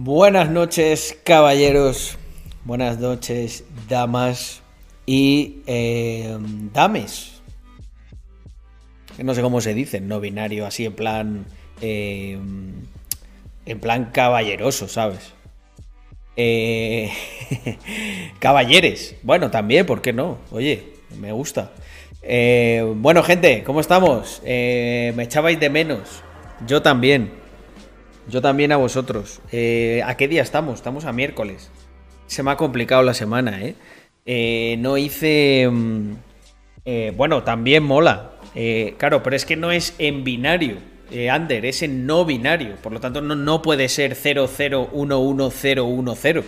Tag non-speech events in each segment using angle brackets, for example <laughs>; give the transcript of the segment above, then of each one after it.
Buenas noches, caballeros. Buenas noches, damas y eh, dames. No sé cómo se dice, no binario, así en plan. eh, en plan caballeroso, ¿sabes? Eh, <laughs> caballeres. Bueno, también, ¿por qué no? Oye, me gusta. Eh, bueno, gente, ¿cómo estamos? Eh, me echabais de menos. Yo también. Yo también a vosotros. Eh, ¿A qué día estamos? Estamos a miércoles. Se me ha complicado la semana, ¿eh? Eh, no hice... mm, eh, bueno, también mola. Claro, pero es que no es en binario. Ander, es en no binario. Por lo tanto, no, no puede ser 0011010.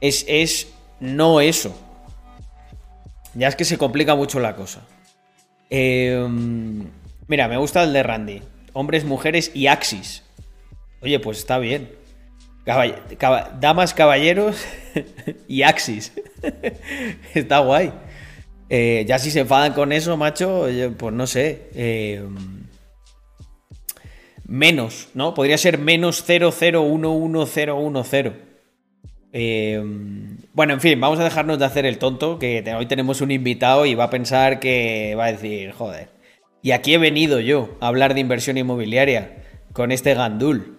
Es, es no eso. Ya es que se complica mucho la cosa. Eh, mira, me gusta el de Randy. Hombres, mujeres y Axis. Oye, pues está bien. Damas, caballeros <laughs> y Axis. <laughs> está guay. Eh, ya si se enfadan con eso, macho, pues no sé. Eh, menos, ¿no? Podría ser menos 0011010. Eh, bueno, en fin, vamos a dejarnos de hacer el tonto, que hoy tenemos un invitado y va a pensar que va a decir, joder, y aquí he venido yo a hablar de inversión inmobiliaria con este gandul.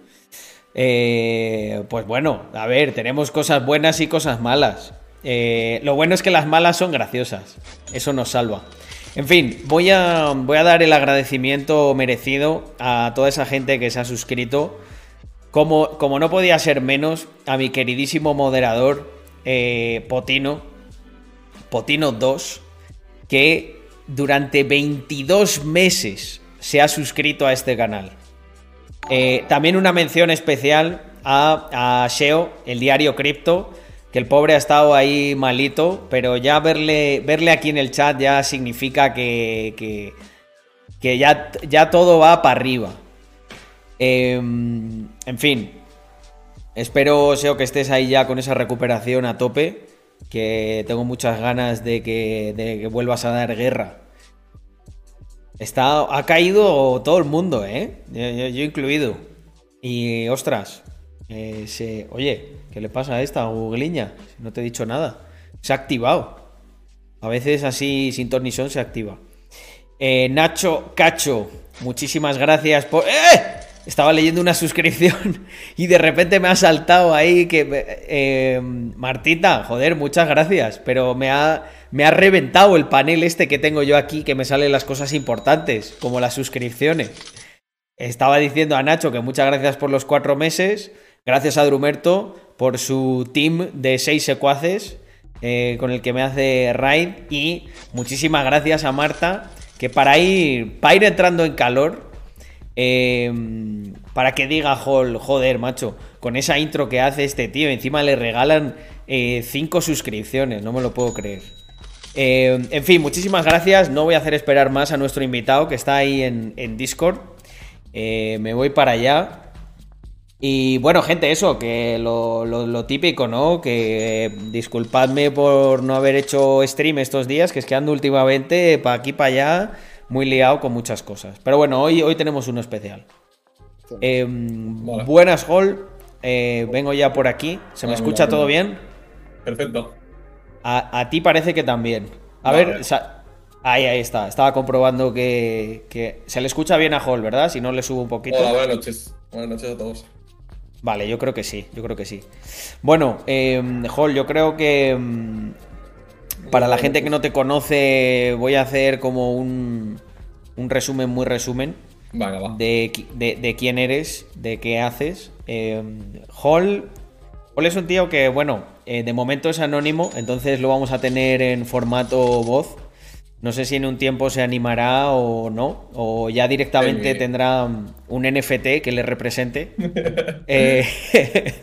Eh, pues bueno, a ver, tenemos cosas buenas y cosas malas. Eh, lo bueno es que las malas son graciosas, eso nos salva. En fin, voy a, voy a dar el agradecimiento merecido a toda esa gente que se ha suscrito. Como, como no podía ser menos, a mi queridísimo moderador eh, Potino, Potino 2, que durante 22 meses se ha suscrito a este canal. Eh, también una mención especial a, a Sheo, el diario cripto, que el pobre ha estado ahí malito, pero ya verle, verle aquí en el chat ya significa que, que, ya, ya todo va para arriba. Eh, en fin, espero, Seo, que estés ahí ya con esa recuperación a tope, que tengo muchas ganas de que, de que vuelvas a dar guerra. Está, ha caído todo el mundo, ¿eh? Yo, incluido. Y, ostras, eh, se- oye, ¿qué le pasa a esta Googliña? No te he dicho nada. Se ha activado. A veces así, sin ton ni son, se activa. Eh, Nacho Cacho, muchísimas gracias por... ¡Eh! Estaba leyendo una suscripción <laughs> y de repente me ha saltado ahí que... eh, Martita, joder, muchas gracias, pero me ha, me ha reventado el panel este que tengo yo aquí que me salen las cosas importantes, como las suscripciones. Estaba diciendo a Nacho que muchas gracias por los cuatro meses, gracias a Drumerto por su team de seis secuaces eh, con el que me hace raid y muchísimas gracias a Marta que para ir, para ir entrando en calor, eh, para que diga Hall, joder, macho, con esa intro que hace este tío, encima le regalan eh, cinco suscripciones, no me lo puedo creer. Eh, en fin, muchísimas gracias. No voy a hacer esperar más a nuestro invitado que está ahí en, Discord. Eh, me voy para allá. Y bueno, gente, eso, que lo, típico, ¿no? Que eh, disculpadme por no haber hecho stream estos días, que es que ando últimamente para aquí, para allá, muy liado con muchas cosas. Pero bueno, hoy, hoy tenemos uno especial. Eh, buenas, Hall. Eh, vengo ya por aquí. ¿Se me escucha todo bien? Perfecto. A, a ti parece que también. A Vale. ver, ahí, ahí está. Estaba comprobando que, que se le escucha bien a Hall, ¿verdad? Si no le subo un poquito. Hola, buenas noches. Buenas noches a todos. Vale, yo creo que sí, yo creo que sí. Bueno, eh, Hall, yo creo que mm, para la gente que no te conoce voy a hacer como un, un resumen muy resumen va. de, de- de quién eres, de qué haces. Eh, Hall, Hall es un tío que, bueno, eh, de momento es anónimo, entonces lo vamos a tener en formato voz. No sé si en un tiempo se animará o no, o ya directamente Sí. tendrá un NFT que le represente. <laughs> Eh, <laughs>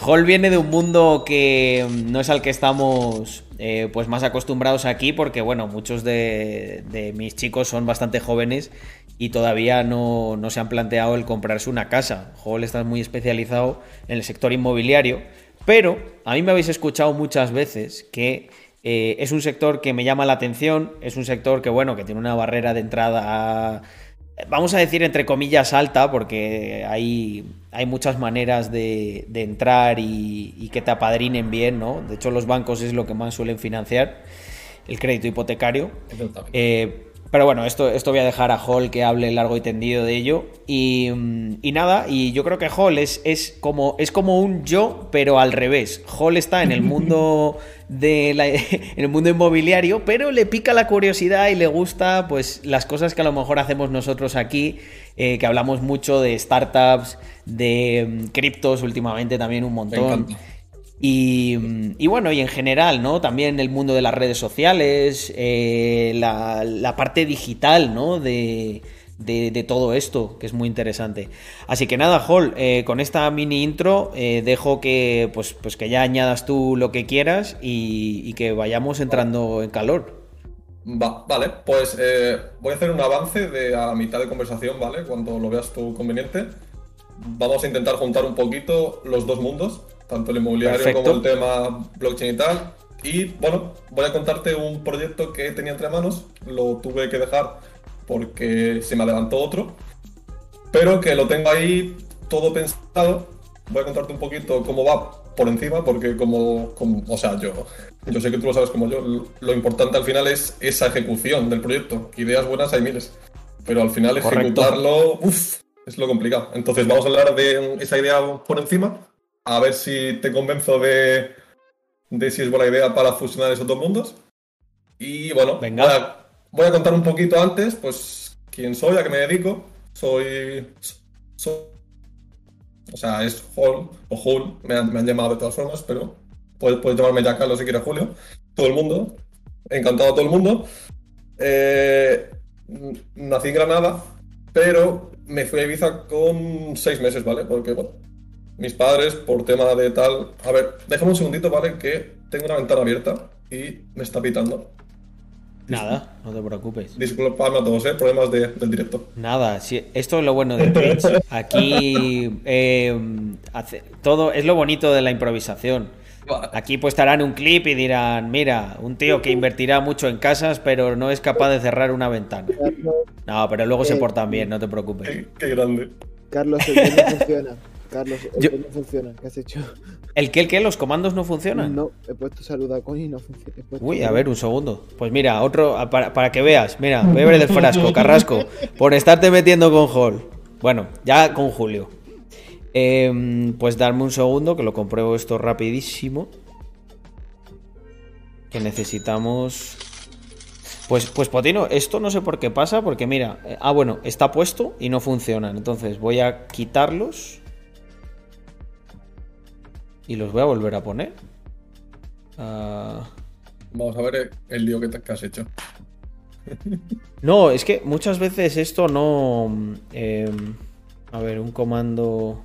Hall viene de un mundo que no es al que estamos eh, pues más acostumbrados aquí, porque bueno, muchos de, de mis chicos son bastante jóvenes y todavía no, no se han planteado el comprarse una casa. Hall está muy especializado en el sector inmobiliario, pero a mí me habéis escuchado muchas veces que eh, es un sector que me llama la atención, es un sector que bueno, que tiene una barrera de entrada vamos a decir entre comillas alta, porque hay, hay muchas maneras de, entrar y, que te apadrinen bien, ¿no? De hecho, los bancos es lo que más suelen financiar, el crédito hipotecario. Eh, pero bueno, esto, esto voy a dejar a Hall que hable largo y tendido de ello. Y, nada, y yo creo que Hall es, es, como, es como un yo, pero al revés. Hall está en el mundo <laughs> de <laughs> en el mundo inmobiliario, pero le pica la curiosidad y le gusta pues las cosas que a lo mejor hacemos nosotros aquí, eh, que hablamos mucho de startups, de mm, criptos últimamente también un montón. Y, bueno, y en general, ¿no? También el mundo de las redes sociales, eh, la, parte digital, ¿no? De, todo esto, que es muy interesante. Así que nada, Hall, eh, con esta mini intro eh, dejo que, pues, pues que ya añadas tú lo que quieras y, que vayamos entrando en calor. vale, pues voy a hacer un avance de a mitad de conversación, ¿vale? Cuando lo veas tú conveniente. Vamos a intentar juntar un poquito los dos mundos tanto el inmobiliario como el tema blockchain y tal. Y bueno, voy a contarte un proyecto que tenía entre manos, lo tuve que dejar porque se me adelantó otro, pero que lo tengo ahí todo pensado. Voy a contarte un poquito cómo va por encima, porque como, o sea, yo, yo sé que tú lo sabes como yo, lo importante al final es esa ejecución del proyecto. Ideas buenas hay miles, pero al final ejecutarlo, uff, es lo complicado. Entonces vamos a hablar de esa idea por encima a ver si te convenzo de, de si es buena idea para fusionar esos dos mundos. Y bueno, Venga. Voy, a, contar un poquito antes, pues, quién soy, a qué me dedico. Soy. o sea, es Hall o Hul, me han, llamado de todas formas, pero puedes, llamarme ya Carlos si quieres Julio. Todo el mundo. Encantado a todo el mundo. Eh, nací en Granada, pero me fui a Ibiza con seis meses, ¿vale? Porque, bueno, mis padres por tema de tal. A ver, déjame un segundito, ¿vale? Que tengo una ventana abierta y me está pitando. Nada, no te preocupes. Disculpadme a todos, ¿eh? Problemas del directo. Nada, sí, esto es lo bueno de Twitch. <laughs> Aquí eh, hace, todo es lo bonito de la improvisación. Aquí pues estarán un clip y dirán, mira, un tío que invertirá mucho en casas, pero no es capaz de cerrar una ventana. No, pero luego se portan bien, no te preocupes. Qué, grande. Carlos, el no <laughs> funciona. Carlos, el no funciona. ¿Qué has hecho? ¿El qué? ¿El qué? ¿Los comandos no funcionan? No, he puesto salud a y no funciona. Uy, a ver, un segundo. Pues mira, otro, para, que veas. Mira, beber del frasco, <laughs> Carrasco, por estarte metiendo con Hall. Bueno, ya con Julio. Em, pues darme un segundo, que lo compruebo esto rapidísimo. Que necesitamos... Pues, pues Potino, esto no sé por qué pasa, porque mira, eh, ah bueno, está puesto y no funcionan. Entonces voy a quitarlos. Y los voy a volver a poner. Ah. Vamos a ver el lío que, te, has hecho. <laughs> no, es que muchas veces esto no... Em, a ver, un comando...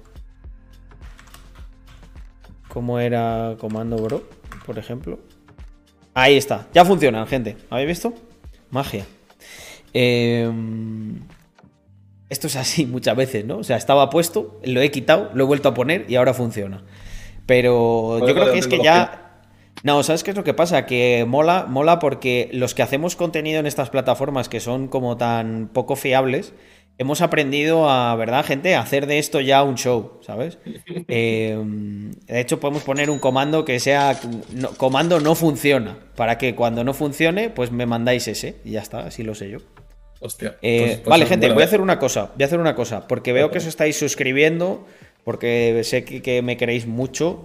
¿Cómo era comando bro? Por ejemplo. Ahí está. Ya funcionan, gente. ¿Habéis visto? Magia. Em, esto es así <laughs> muchas veces, ¿no? O sea, estaba puesto, lo he quitado, lo he vuelto a poner y ahora funciona. Pero yo creo que es que ya... No, ¿sabes qué es lo que pasa? Que mola, mola porque los que hacemos contenido en estas plataformas que son como tan poco fiables, hemos aprendido a, ¿verdad, gente? A hacer de esto ya un show, ¿sabes? <laughs> Em, de hecho, podemos poner un comando que sea comando no funciona, para que cuando no funcione, pues me mandáis ese y ya está, así lo sé yo. Hostia. Eh, pues, pues vale, gente, voy a hacer una cosa, voy a hacer una cosa, porque veo que os estáis suscribiendo porque sé que, me queréis mucho,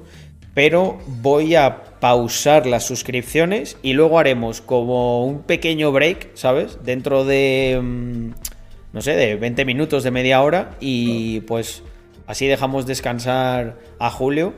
pero voy a pausar las suscripciones y luego haremos como un pequeño break, ¿sabes? Dentro de, mm, no sé, de 20 minutos, de media hora y pues así dejamos descansar a Julio.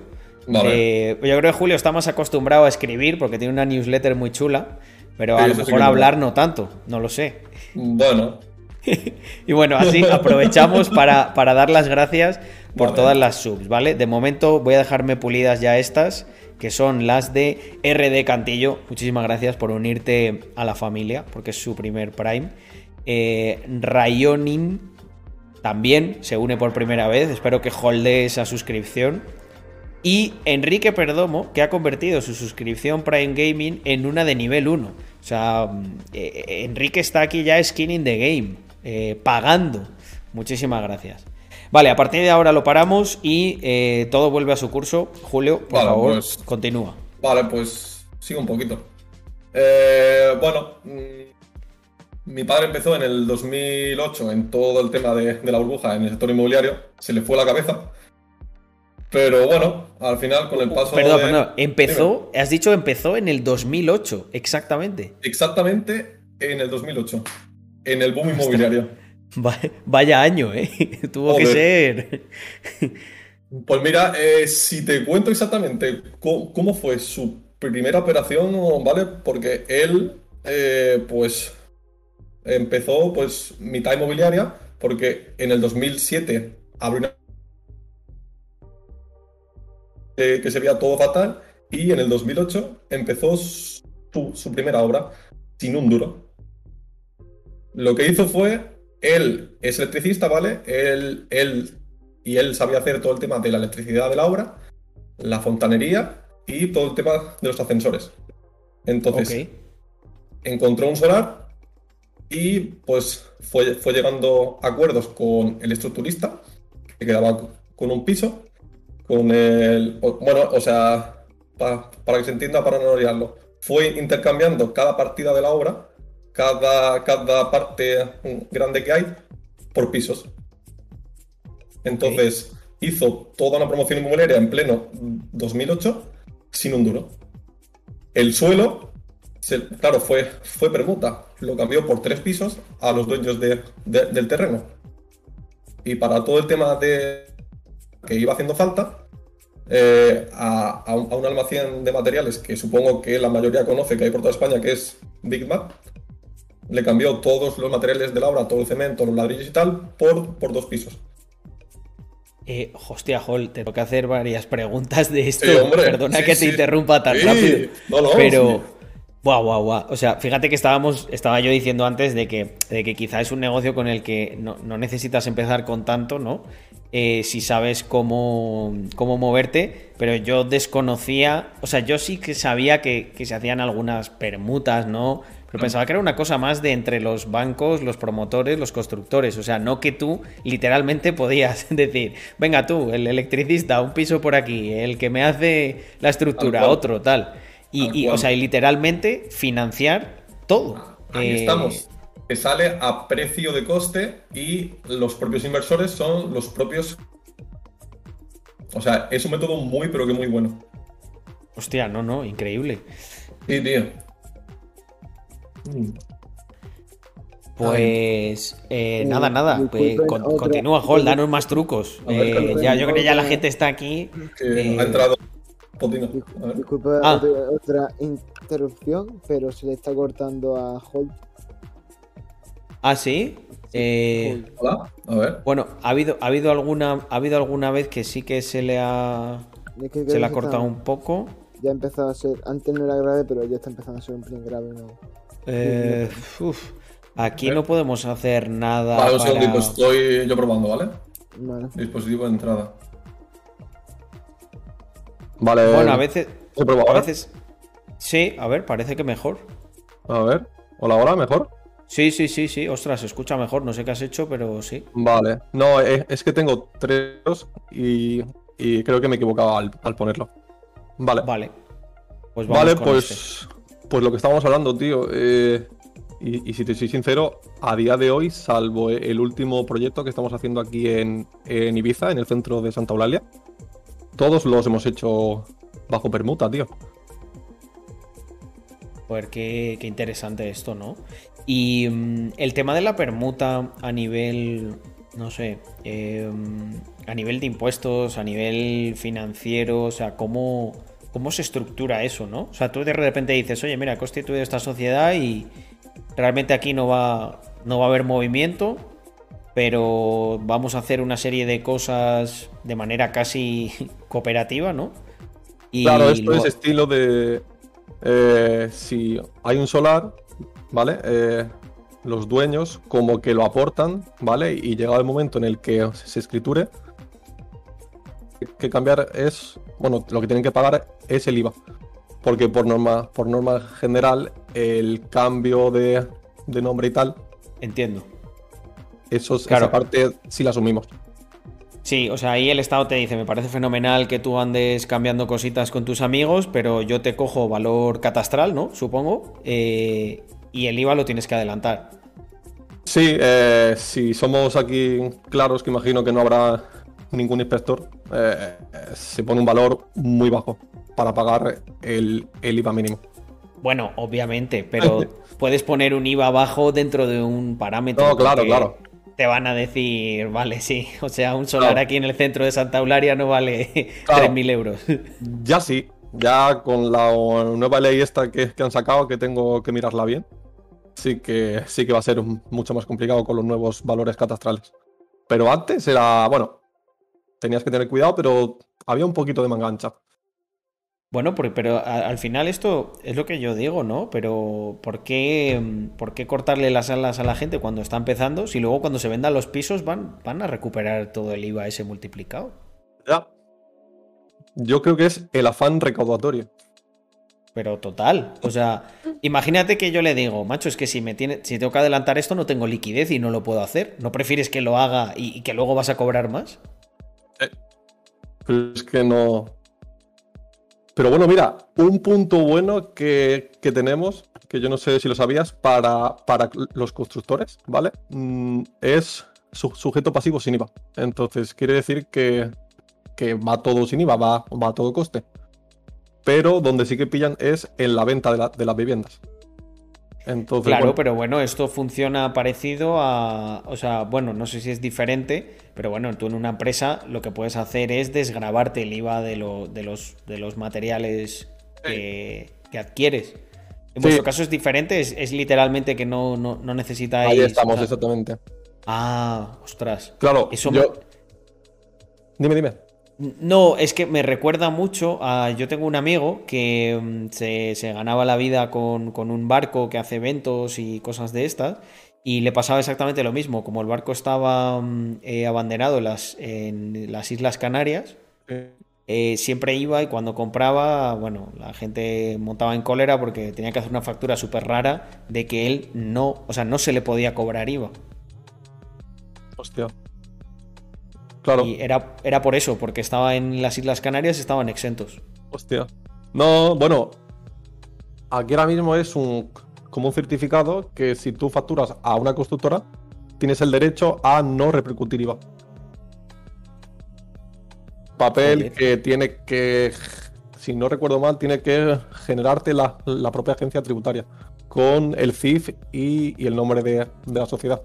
Eh, yo creo que Julio está más acostumbrado a escribir porque tiene una newsletter muy chula, pero a lo mejor hablar no tanto, no lo sé. Bueno. <laughs> y bueno, así <laughs> aprovechamos para, para dar las gracias por todas las subs, ¿vale? De momento voy a dejarme pulidas ya estas, que son las de RD Cantillo. Muchísimas gracias por unirte a la familia, porque es su primer Prime. Eh, Rayonin también se une por primera vez. Espero que holde esa suscripción. Y Enrique Perdomo, que ha convertido su suscripción Prime Gaming en una de nivel 1. O sea, mm, eh, Enrique está aquí ya skin in the game. eh, pagando. Muchísimas gracias. Vale, a partir de ahora lo paramos y eh, todo vuelve a su curso. Julio, por favor, pues, continúa. Vale, pues sigo un poquito. Eh, bueno, mm, mi padre empezó en el 2008 en todo el tema de, la burbuja en el sector inmobiliario. Se le fue la cabeza. Pero bueno, al final con el paso Perdón, de... perdón. Empezó, has dicho empezó en el 2008, exactamente. Exactamente en el 2008. En el boom inmobiliario. Vaya año, ¿eh? <laughs> Tuvo que ser. Pues mira, eh, si te cuento exactamente cómo, fue su primera operación, ¿vale? Porque él, eh, pues, empezó, pues, mitad inmobiliaria, porque en el 2007 abrió una... que se veía todo fatal, y en el 2008 empezó su, su primera obra, sin un duro. Lo que hizo fue él es electricista, ¿vale? Él, él, y él sabía hacer todo el tema de la electricidad de la obra, la fontanería y todo el tema de los ascensores. Entonces, encontró un solar y pues fue, fue llegando a acuerdos con el estructurista, que quedaba con un piso, con el... Bueno, o sea, para que se entienda, para no liarlo, fue intercambiando cada partida de la obra cada, cada parte grande que hay por pisos. Entonces hizo toda una promoción inmobiliaria en pleno 2008 sin un duro. El suelo, claro, fue, fue permuta. Lo cambió por tres pisos a los dueños del terreno. Y para todo el tema de que iba haciendo falta, eh, a, un, a, un, almacén de materiales que supongo que la mayoría conoce que hay por toda España, que es Big Mac, le cambió todos los materiales de la obra, todo el cemento, los ladrillos y tal, por, por dos pisos. Eh, hostia, Hol, tengo que hacer varias preguntas de esto. Perdona que te interrumpa tan rápido. pero, guau, guau, guau. O sea, fíjate que estábamos, estaba yo diciendo antes de que, de que quizá es un negocio con el que no, necesitas empezar con tanto, ¿no? Eh, si sabes cómo, cómo moverte, pero yo desconocía, o sea, yo sí que sabía que, que se hacían algunas permutas, ¿no? Pero pensaba que era una cosa más de entre los bancos, los promotores, los constructores. O sea, no que tú literalmente podías <laughs> decir, venga tú, el electricista, un piso por aquí, el que me hace la estructura, otro, tal. Y, o sea, y literalmente financiar todo. Ahí eh, estamos. Que sale a precio de coste y los propios inversores son los propios. O sea, es un método muy, pero que muy bueno. Hostia, no, no, increíble. Sí, tío. Pues eh, nada, nada. Pues, continúa, Hall, danos más trucos. Eh, ya, yo creo que ya la gente está aquí. Eh, ha entrado. Disculpe ah. otra, interrupción, pero se le está cortando a Hall. ¿Ah, sí? Hola, a ver. Bueno, ha habido, ha habido alguna, ha habido alguna vez que sí que se le ha. se le ha cortado un poco. Ya ha empezado a ser. Antes no era grave, pero ya está empezando a ser un pelín grave, ¿no? Eh, aquí no podemos hacer nada. Vale, un segundito, estoy yo probando, ¿vale? Dispositivo de entrada. Vale. Bueno, a veces. a veces. Sí, a ver, parece que mejor. A ver. Hola, hola, mejor. Sí, sí, sí, sí. Ostras, se escucha mejor. No sé qué has hecho, pero sí. Vale. No, es, que tengo tres y, y creo que me equivocaba al, al ponerlo. Vale. Vale. Pues vamos vale, pues. Este. Pues lo que estábamos hablando, tío. Eh, y, si te soy sincero, a día de hoy, salvo el último proyecto que estamos haciendo aquí en, Ibiza, en el centro de Santa Eulalia, todos los hemos hecho bajo permuta, tío. Pues qué, interesante esto, ¿no? Y mm, el tema de la permuta a nivel, no sé, em, a nivel de impuestos, a nivel financiero, o sea, ¿cómo, cómo se estructura eso, ¿no? O sea, tú de repente dices, oye, mira, he constituido esta sociedad y realmente aquí no va, no va a haber movimiento, pero vamos a hacer una serie de cosas de manera casi <laughs> cooperativa, ¿no? claro, esto es estilo de eh, si hay un solar, ¿vale? Eh, los dueños como que lo aportan, ¿vale? Y llegado el momento en el que se escriture, que cambiar es, bueno, lo que tienen que pagar es el IVA. Porque por norma, por norma general, el cambio de, nombre y tal. Entiendo. Eso, Esa parte sí la asumimos. Sí, o sea, ahí el Estado te dice, me parece fenomenal que tú andes cambiando cositas con tus amigos, pero yo te cojo valor catastral, ¿no? Supongo. Eh, y el IVA lo tienes que adelantar. Sí, eh, si somos aquí claros, que imagino que no habrá ningún inspector, eh, se pone un valor muy bajo para pagar el, el IVA mínimo. Bueno, obviamente, pero puedes poner un IVA bajo dentro de un parámetro. No, claro, claro te van a decir, vale, sí, o sea, un solar aquí en el centro de Santa Eularia no vale <laughs> 3.000 euros. <laughs> Ya sí, ya con la nueva ley esta que, han sacado, que tengo que mirarla bien, sí que, sí que va a ser mucho más complicado con los nuevos valores catastrales. Pero antes era, bueno, tenías que tener cuidado, pero había un poquito de mangancha. Bueno, pero al final esto es lo que yo digo, ¿no? Pero ¿por qué, ¿por qué cortarle las alas a la gente cuando está empezando si luego cuando se vendan los pisos van, van a recuperar todo el IVA ese multiplicado? Ya. Yo creo que es el afán recaudatorio. Pero total. O sea, imagínate que yo le digo, macho, es que si me tiene, si tengo que adelantar esto, no tengo liquidez y no lo puedo hacer. ¿No prefieres que lo haga y, que luego vas a cobrar más? Eh, pero es que no. Pero bueno, mira, un punto bueno que, tenemos, que yo no sé si lo sabías, para, para los constructores, ¿vale? Mm, es su, sujeto pasivo sin IVA. Entonces, quiere decir que, va todo sin IVA, va, va a todo coste. Pero donde sí que pillan es en la venta de, de las viviendas claro, pero bueno, esto funciona parecido a. O sea, bueno, no sé si es diferente, pero bueno, tú en una empresa lo que puedes hacer es desgrabarte el IVA de, de, los, de los materiales que, adquieres. En vuestro caso es diferente, es, literalmente que no, no, no necesitáis. Ahí estamos, exactamente. Ah, ostras. Claro, eso Dime, dime. No, es que me recuerda mucho a. Yo tengo un amigo que mm, se, ganaba la vida con, un barco que hace eventos y cosas de estas. Y le pasaba exactamente lo mismo. Como el barco estaba mm, eh, abanderado en las, en las Islas Canarias, eh, siempre iba y cuando compraba, bueno, la gente montaba en cólera porque tenía que hacer una factura súper rara de que él no, o sea, no se le podía cobrar IVA. Hostia. Y era, era por eso, porque estaba en las Islas Canarias y estaban exentos. Hostia. No, bueno. Aquí ahora mismo es un como un certificado que si tú facturas a una constructora, tienes el derecho a no repercutir IVA. Papel que tiene que, si no recuerdo mal, tiene que generarte la, propia agencia tributaria con el CIF y, el nombre de la sociedad.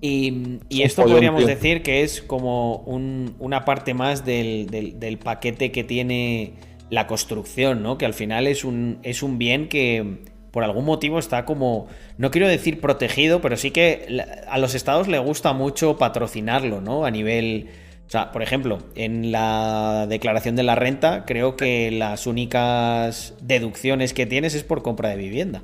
Y, esto podríamos decir que es como una parte más del, paquete que tiene la construcción, ¿no? Que al final es un, es un bien que por algún motivo está como, no quiero decir protegido, pero sí que a los estados le gusta mucho patrocinarlo, ¿no? A nivel... O sea, por ejemplo, en la declaración de la renta, creo que las únicas deducciones que tienes es por compra de vivienda.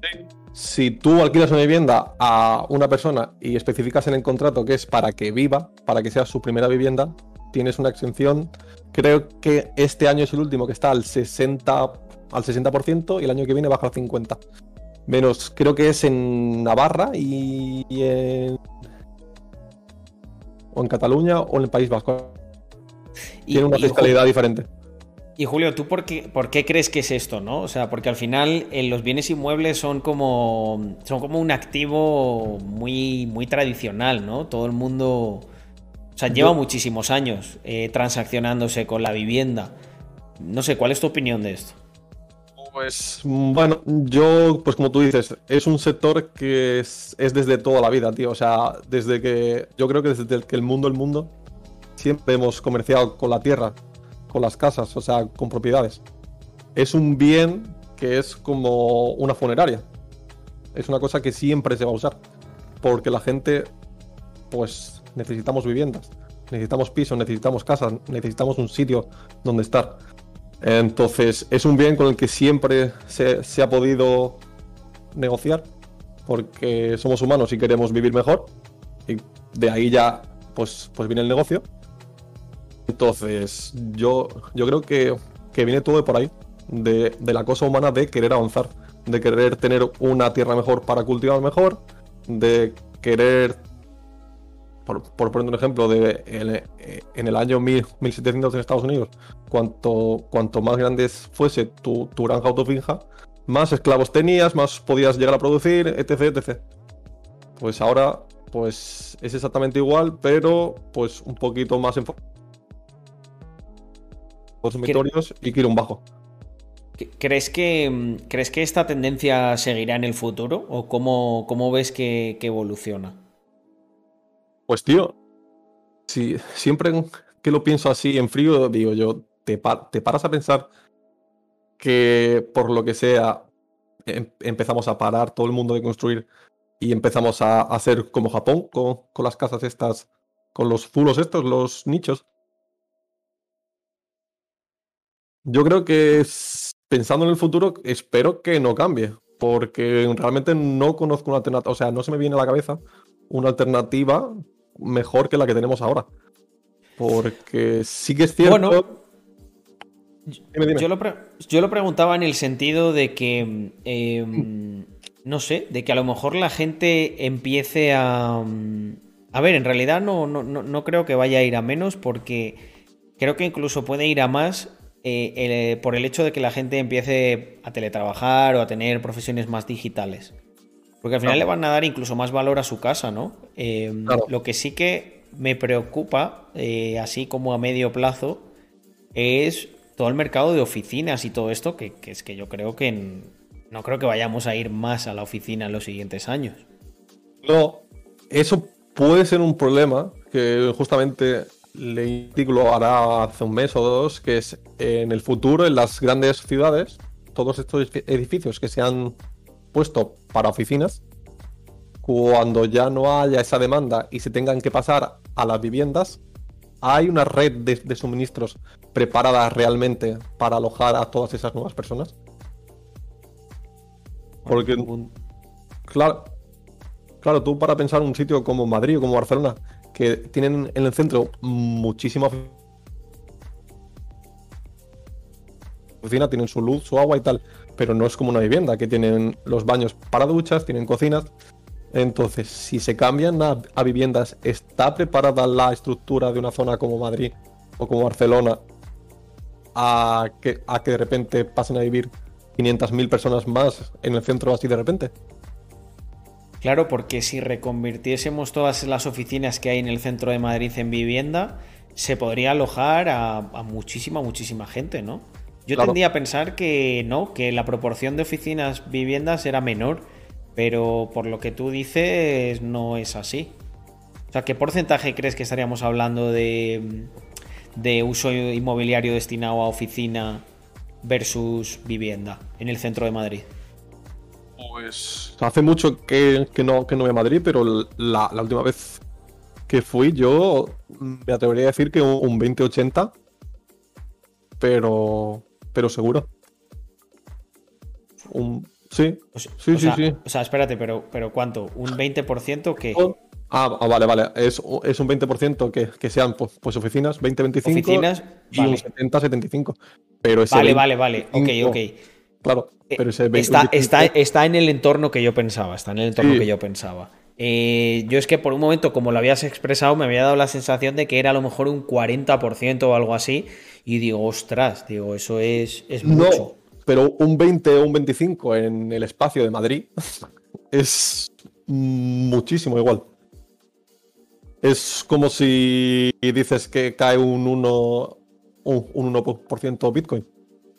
Sí. Si tú alquilas una vivienda a una persona y especificas en el contrato que es para que viva, para que sea su primera vivienda, tienes una exención. Creo que este año es el último que está al 60, al 60% y el año que viene baja al 50%. Menos, creo que es en Navarra y, en, o en Cataluña o en el País Vasco. Tiene una fiscalidad diferente. Y Julio, ¿tú por qué, por qué crees que es esto, no? O sea, porque al final eh, los bienes inmuebles son como, son como un activo muy, muy tradicional, ¿no? Todo el mundo, o sea, lleva muchísimos años eh, transaccionándose con la vivienda. No sé, ¿cuál es tu opinión de esto? Pues bueno, yo, pues como tú dices, es un sector que es, es, desde toda la vida, tío. O sea, desde que, yo creo que desde que el mundo, el mundo, siempre hemos comerciado con la tierra con las casas, o sea, con propiedades. Es un bien que es como una funeraria. Es una cosa que siempre se va a usar. Porque la gente, pues, necesitamos viviendas, necesitamos pisos, necesitamos casas, necesitamos un sitio donde estar. Entonces, es un bien con el que siempre se, se ha podido negociar, porque somos humanos y queremos vivir mejor. Y de ahí ya, pues, pues viene el negocio. Entonces, yo, yo creo que, viene todo de por ahí, de, la cosa humana de querer avanzar, de querer tener una tierra mejor para cultivar mejor, de querer por, poner un ejemplo, de en, el año 1700 en Estados Unidos, cuanto, cuanto más grande fuese tu, tu granja autofinja, más esclavos tenías, más podías llegar a producir, etc, etc. Pues ahora, pues es exactamente igual, pero pues un poquito más enfocado dormitorios y quiero un bajo. ¿Crees que, ¿Crees que esta tendencia seguirá en el futuro? ¿O cómo, cómo ves que, evoluciona? Pues tío, si, siempre que lo pienso así en frío, digo yo, te, te paras a pensar que por lo que sea em, empezamos a parar todo el mundo de construir y empezamos a hacer como Japón con, con las casas estas, con los zulos estos, los nichos. Yo creo que pensando en el futuro, espero que no cambie, porque realmente no conozco una alternativa, o sea, no se me viene a la cabeza una alternativa mejor que la que tenemos ahora. Porque sí que es cierto. Bueno, Yo, lo preguntaba en el sentido de que. Em, no sé, de que a lo mejor la gente empiece a. A ver, en realidad no, no, no creo que vaya a ir a menos porque creo que incluso puede ir a más eh, eh, por el hecho de que la gente empiece a teletrabajar o a tener profesiones más digitales. Porque al final le van a dar incluso más valor a su casa, ¿no? Em, lo que sí que me preocupa, eh, así como a medio plazo, es todo el mercado de oficinas y todo esto, que, es que yo creo que no creo que vayamos a ir más a la oficina en los siguientes años. No, eso puede ser un problema que justamente leí un artículo hará hace un mes o dos, que es en el futuro, en las grandes ciudades, todos estos edificios que se han puesto para oficinas, cuando ya no haya esa demanda y se tengan que pasar a las viviendas, hay una red de, suministros preparada realmente para alojar a todas esas nuevas personas. Porque, claro, claro, tú para pensar un sitio como Madrid o como Barcelona, que tienen en el centro muchísima oficina, tienen su luz, su agua y tal, pero no es como una vivienda, que tienen los baños para duchas, tienen cocinas. Entonces, si se cambian a, viviendas, ¿está preparada la estructura de una zona como Madrid o como Barcelona a que, a que de repente pasen a vivir 500.000 personas más en el centro así de repente? Claro, porque si reconvirtiésemos todas las oficinas que hay en el centro de Madrid en vivienda, se podría alojar a, muchísima, muchísima gente, ¿no? Yo tendría a pensar que no, que la proporción de oficinas viviendas era menor, pero por lo que tú dices no es así. O sea, ¿qué porcentaje crees que estaríamos hablando de, de uso inmobiliario destinado a oficina versus vivienda en el centro de Madrid? Pues hace mucho que, no, que no voy a Madrid, pero la, última vez que fui yo me atrevería a decir que un, 20-80, pero, pero seguro. Un, sí, sí, sí, sí. O sea, espérate, pero, pero ¿cuánto? ¿Un 20% que...? Ah, ah, vale, vale. Es, un 20% que, que sean pues, pues oficinas, 20-25 oficinas, y un 70-75. Pero vale, vale, vale. Ok, ok. Claro, eh, pero ese está, está, está, en el entorno que yo pensaba, está en el entorno que yo pensaba. Eh, yo es que por un momento, como lo habías expresado, me había dado la sensación de que era a lo mejor un 40% o algo así. Y digo, ostras, digo, eso es, es mucho. No, pero un 20 o un 25 en el espacio de Madrid <laughs> es muchísimo igual. Es como si dices que cae un 1%, un, un 1 Bitcoin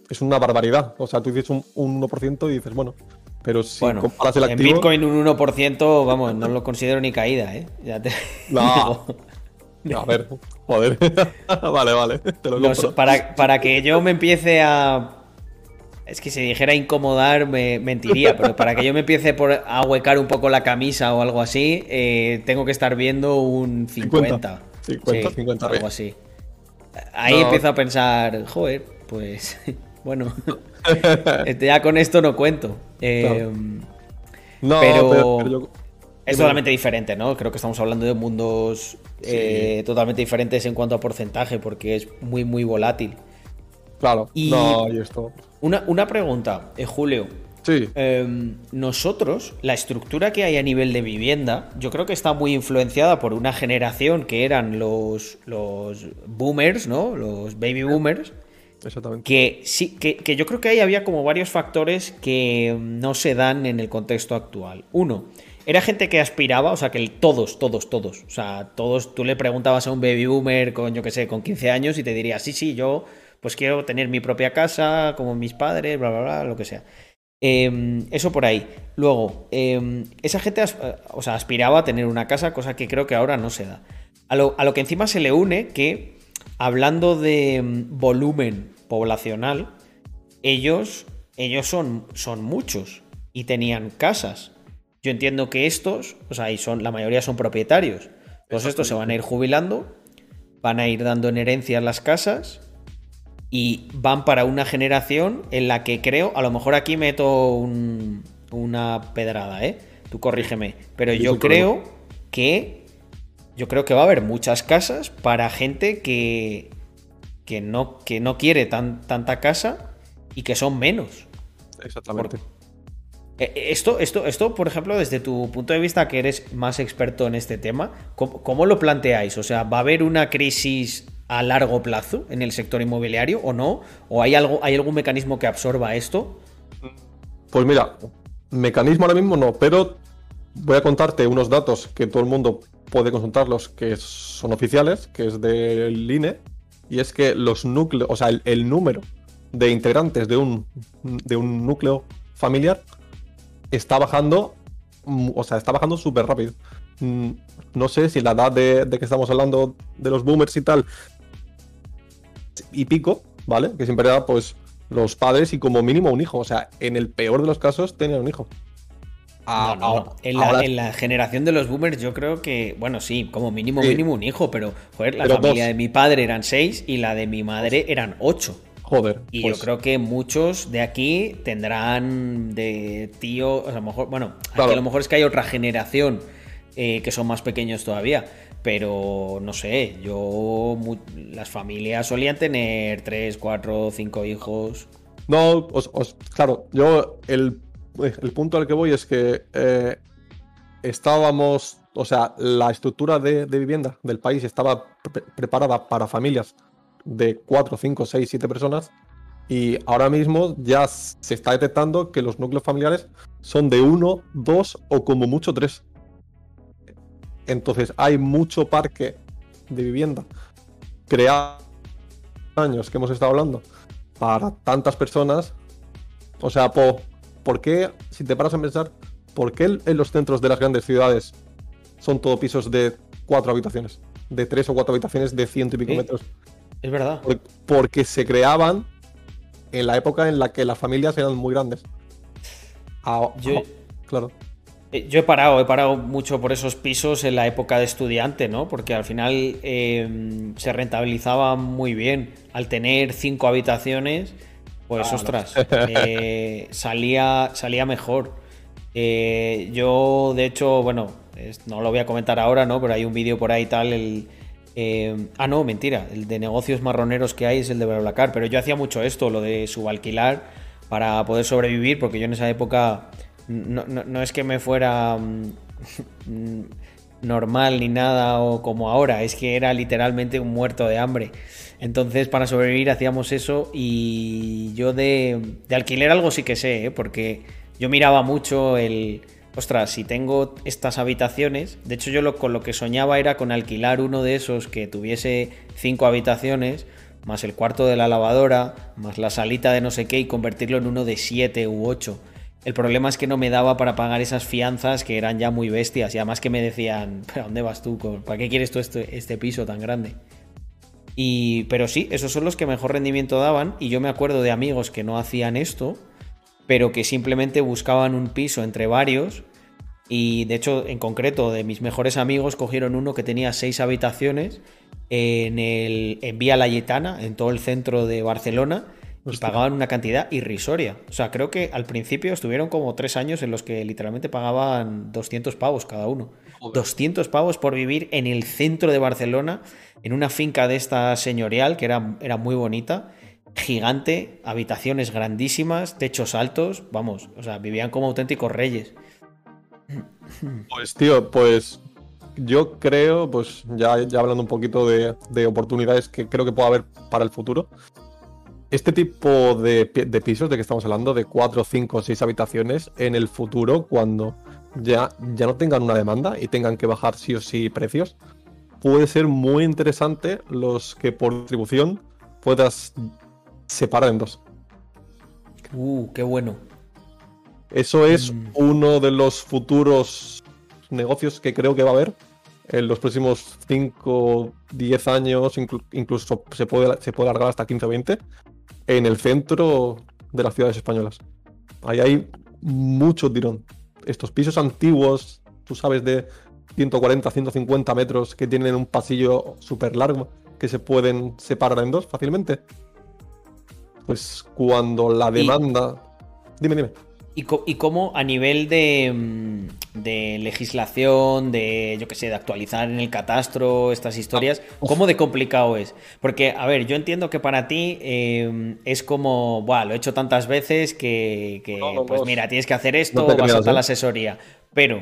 es una barbaridad. O sea, tú dices un, 1% y dices, bueno, pero si comparas el activo... En Bitcoin un 1%, vamos, no lo considero ni caída, ¿eh? Ya te... No. a ver, joder. <laughs> vale, vale. Te lo compro. para, para que yo me empiece a... Es que si dijera incomodar me mentiría, pero para que yo me empiece por a huecar un poco la camisa o algo así, eh, tengo que estar viendo un 50. 50, 50, algo así. Ahí empiezo a pensar, joder, pues Bueno, <laughs> este, ya con esto no cuento. Eh, no, pero, es totalmente diferente, ¿no? Creo que estamos hablando de mundos eh, totalmente diferentes en cuanto a porcentaje, porque es muy, muy volátil. Claro, y no, y esto. Una, una pregunta, eh, Julio. Sí. Em, nosotros, la estructura que hay a nivel de vivienda, yo creo que está muy influenciada por una generación que eran los, los boomers, ¿no? Los baby boomers. Exactamente. Que sí, que, que yo creo que ahí había como varios factores que no se dan en el contexto actual. Uno, era gente que aspiraba, o sea, que todos, todos, todos, o sea, todos, tú le preguntabas a un baby boomer con, yo qué sé, con 15 años y te diría, sí, sí, yo pues quiero tener mi propia casa, como mis padres, bla, bla, bla, lo que sea. Em, eso por ahí. Luego, em, esa gente o sea, aspiraba a tener una casa, cosa que creo que ahora no se da. A lo, que encima se le une que, hablando de em, volumen poblacional, ellos, ellos son, son muchos y tenían casas. Yo entiendo que estos, o sea, y son, la mayoría son propietarios. Todos estos se van a ir jubilando, van a ir dando en herencia las casas y van para una generación en la que creo, a lo mejor aquí meto una pedrada, ¿eh? Tú corrígeme, pero yo creo que yo creo que va a haber muchas casas para gente que, que, no, que no quiere tan, tanta casa y que son menos. Exactamente. Eh, esto, esto, esto, por ejemplo, desde tu punto de vista, que eres más experto en este tema, ¿cómo, lo planteáis? O sea, ¿va a haber una crisis a largo plazo en el sector inmobiliario o no? ¿O hay, algo, hay algún mecanismo que absorba esto? Pues mira, mecanismo ahora mismo no, pero voy a contarte unos datos que todo el mundo puede consultarlos, que son oficiales, que es del INE, y es que los núcleos, o sea, el, número de integrantes de un, de un núcleo familiar está bajando, o sea, está bajando súper rápido. Mm, no sé si la edad de, de, que estamos hablando de los boomers y tal y pico, ¿vale? Que siempre era pues los padres y como mínimo un hijo. O sea, en el peor de los casos tenían un hijo. En, la, generación de los boomers yo creo que, bueno, sí, como mínimo mínimo un hijo, pero joder, la familia de mi padre eran seis y la de mi madre eran ocho. Joder. Y yo pues creo que muchos de aquí tendrán de tío, a lo mejor, bueno, a lo mejor es que hay otra generación eh, que son más pequeños todavía. Pero no sé, yo. Las familias solían tener 3, 4, 5 hijos. No, claro, yo el, punto al que voy es que eh, estábamos. O sea, la estructura de, vivienda del país estaba preparada para familias de 4, 5, 6, 7 personas. Y ahora mismo ya se está detectando que los núcleos familiares son de 1, 2 o como mucho 3. Entonces hay mucho parque de vivienda creado años que hemos estado hablando para tantas personas. O sea, ¿por, qué, si te paras a pensar, por qué en los centros de las grandes ciudades son todo pisos de cuatro habitaciones? De tres o cuatro habitaciones de ciento y pico metros. Es verdad. porque se creaban en la época en la que las familias eran muy grandes. claro. Eh, yo he parado, he parado mucho por esos pisos en la época de estudiante, ¿no? Porque al final em, se rentabilizaba muy bien. Al tener cinco habitaciones, pues ostras, <laughs> eh, salía, salía mejor. Eh, yo, de hecho, bueno, no lo voy a comentar ahora, ¿no? Pero hay un vídeo por ahí tal, el... Em, ah, no, mentira, el de negocios marroneros que hay es el de Blablacar, pero yo hacía mucho esto, lo de subalquilar para poder sobrevivir, porque yo en esa época no, es que me fuera mm, <laughs> normal ni nada o como ahora, es que era literalmente un muerto de hambre. Entonces para sobrevivir hacíamos eso y yo de, alquiler algo sí que sé, ¿eh? porque yo miraba mucho el... Ostras, si tengo estas habitaciones, de hecho yo lo, con lo que soñaba era con alquilar uno de esos que tuviese cinco habitaciones, más el cuarto de la lavadora, más la salita de no sé qué y convertirlo en uno de siete u ocho. El problema es que no me daba para pagar esas fianzas que eran ya muy bestias y además que me decían, ¿para dónde vas tú? ¿Para qué quieres tú este, este piso tan grande? Y, pero sí, esos son los que mejor rendimiento daban y yo me acuerdo de amigos que no hacían esto, pero que simplemente buscaban un piso entre varios y de hecho en concreto de mis mejores amigos cogieron uno que tenía seis habitaciones en, el, en Vía Layetana, en todo el centro de Barcelona y pagaban una cantidad irrisoria. O sea, creo que al principio estuvieron como tres años en los que literalmente pagaban 200 pavos cada uno. 200 pavos por vivir en el centro de Barcelona, en una finca de esta señorial que era, era muy bonita. gigante, habitaciones grandísimas, techos altos, vamos, o sea, vivían como auténticos reyes. Pues tío, pues yo creo, pues ya, ya hablando un poquito de, de, oportunidades que creo que puede haber para el futuro, este tipo de, de, pisos de que estamos hablando, de 4, 5, 6 habitaciones, en el futuro, cuando ya, ya no tengan una demanda y tengan que bajar sí o sí precios, puede ser muy interesante los que por distribución puedas separar en dos. Uh, qué bueno. Eso es mm. uno de los futuros negocios que creo que va a haber en los próximos 5, 10 años, incluso se puede, se puede alargar hasta 15 o 20, en el centro de las ciudades españolas. Ahí hay mucho tirón. Estos pisos antiguos, tú sabes, de 140, 150 metros, que tienen un pasillo súper largo, que se pueden separar en dos fácilmente. Pues cuando la demanda... Dime, dime. ¿Y, cómo a nivel mm, de, legislación, de, yo qué sé, de actualizar en el catastro estas historias, ah, cómo de complicado es? Porque, a ver, yo entiendo que para ti em, es como, bueno, lo he hecho tantas veces que, pues mira, tienes que hacer esto, vas a ¿eh? asesoría. Pero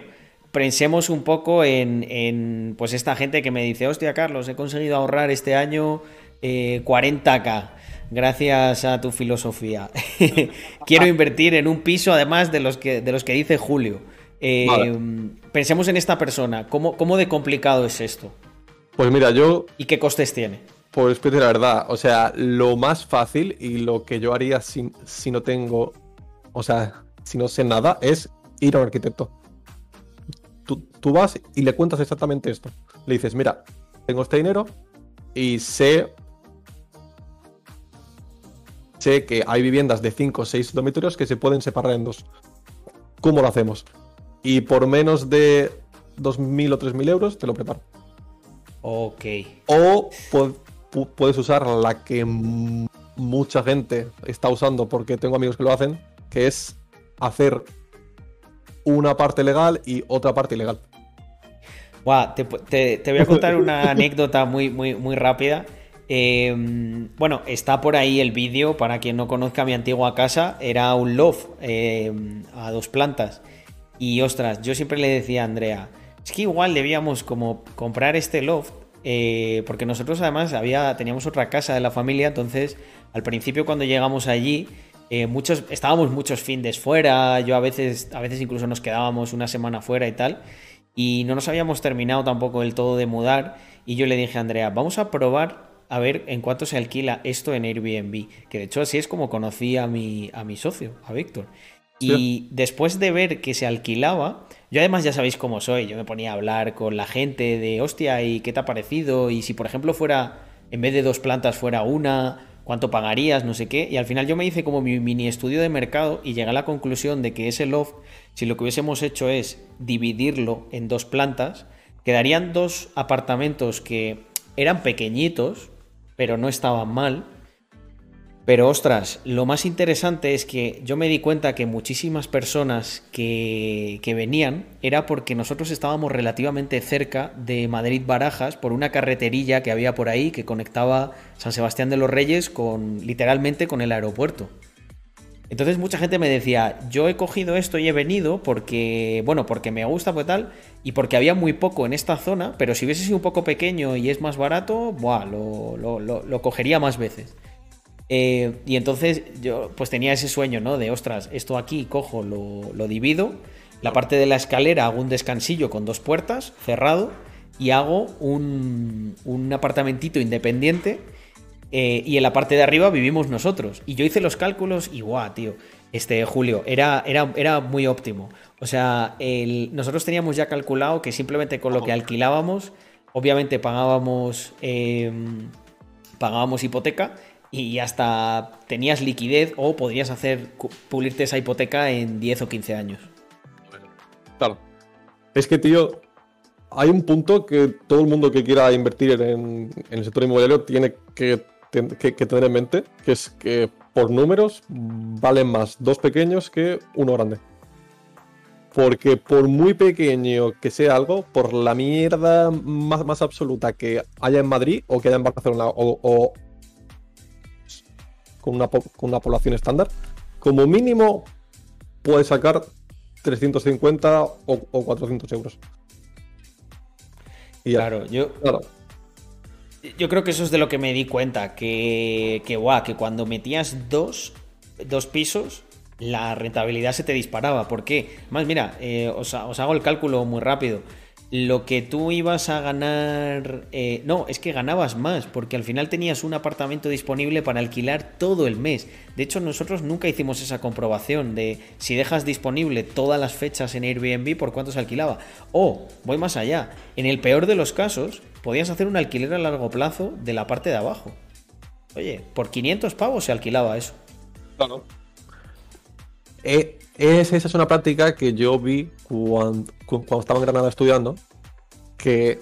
pensemos un poco en, pues esta gente que me dice, hostia, Carlos, he conseguido ahorrar este año 40k. Eh, gracias a tu filosofía. <laughs> Quiero invertir en un piso, además de los que, de los que dice Julio. Eh, pensemos en esta persona. ¿Cómo, ¿Cómo, de complicado es esto? Pues mira, yo. ¿Y qué costes tiene? Pues, pues la verdad, o sea, lo más fácil y lo que yo haría si, si no tengo. O sea, si no sé nada, es ir a un arquitecto. Tú, tú vas y le cuentas exactamente esto. Le dices, mira, tengo este dinero y sé sé que hay viviendas de 5 o 6 dormitorios que se pueden separar en dos. ¿Cómo lo hacemos? Y por menos de 2.000 o 3.000 euros te lo preparo. Ok. O puedes usar la que mucha gente está usando porque tengo amigos que lo hacen, que es hacer una parte legal y otra parte ilegal. te, te, voy a contar una <laughs> anécdota muy, muy, muy rápida. Em, bueno, está por ahí el vídeo, para quien no conozca mi antigua casa, era un loft em, a dos plantas. Y ostras, yo siempre le decía a Andrea, es que igual debíamos como comprar este loft, eh, porque nosotros además había, teníamos otra casa de la familia, entonces al principio cuando llegamos allí, eh, muchos, estábamos muchos fines fuera, yo a veces, a veces incluso nos quedábamos una semana fuera y tal, y no nos habíamos terminado tampoco del todo de mudar, y yo le dije a Andrea, vamos a probar a ver en cuánto se alquila esto en Airbnb. Que de hecho así es como conocí a mi, a mi socio, a Víctor. Y después de ver que se alquilaba, yo además ya sabéis cómo soy, yo me ponía a hablar con la gente de, hostia, ¿y qué te ha parecido? Y si por ejemplo fuera, en vez de dos plantas fuera una, ¿cuánto pagarías? No sé qué. Y al final yo me hice como mi mini estudio de mercado y llegué a la conclusión de que ese loft, si lo que hubiésemos hecho es dividirlo en dos plantas, quedarían dos apartamentos que eran pequeñitos, pero no estaban mal. Pero ostras, lo más interesante es que yo me di cuenta que muchísimas personas que, venían era porque nosotros estábamos relativamente cerca de Madrid Barajas por una carreterilla que había por ahí que conectaba San Sebastián de los Reyes con literalmente con el aeropuerto. Entonces mucha gente me decía, yo he cogido esto y he venido porque, bueno, porque me gusta, pues tal, y porque había muy poco en esta zona, pero si hubiese sido un poco pequeño y es más barato, buah, lo, lo, cogería más veces. Eh, y entonces yo pues tenía ese sueño, ¿no? De, ostras, esto aquí cojo, lo, divido, la parte de la escalera hago un descansillo con dos puertas, cerrado, y hago un, un apartamentito independiente eh, y en la parte de arriba vivimos nosotros. Y yo hice los cálculos y guau, tío. Este, Julio, era, era, era muy óptimo. O sea, nosotros teníamos ya calculado que simplemente con lo que alquilábamos, obviamente pagábamos, em, pagábamos hipoteca y hasta tenías liquidez o podrías hacer pulirte esa hipoteca en 10 o 15 años. Claro. Es que, tío, hay un punto que todo el mundo que quiera invertir en el sector inmobiliario tiene que que, tener en mente, que es que por números valen más dos pequeños que uno grande. Porque por muy pequeño que sea algo, por la mierda más, más absoluta que haya en Madrid o que haya en Barcelona o, con una, con una población estándar, como mínimo puedes sacar 350 o, 400 euros. claro, yo. Yo creo que eso es de lo que me di cuenta. Que, que, que cuando metías dos, dos pisos, la rentabilidad se te disparaba. ¿Por qué? Más, mira, eh, os, os, hago el cálculo muy rápido lo que tú ibas a ganar... Eh, no, es que ganabas más, porque al final tenías un apartamento disponible para alquilar todo el mes. De hecho, nosotros nunca hicimos esa comprobación de si dejas disponible todas las fechas en Airbnb, por cuánto se alquilaba. O, voy más allá, en el peor de los casos, podías hacer un alquiler a largo plazo de la parte de abajo. Oye, por 500 pavos se alquilaba eso. Claro. Eh, esa es una práctica que yo vi cuando, cuando estaba en Granada estudiando, que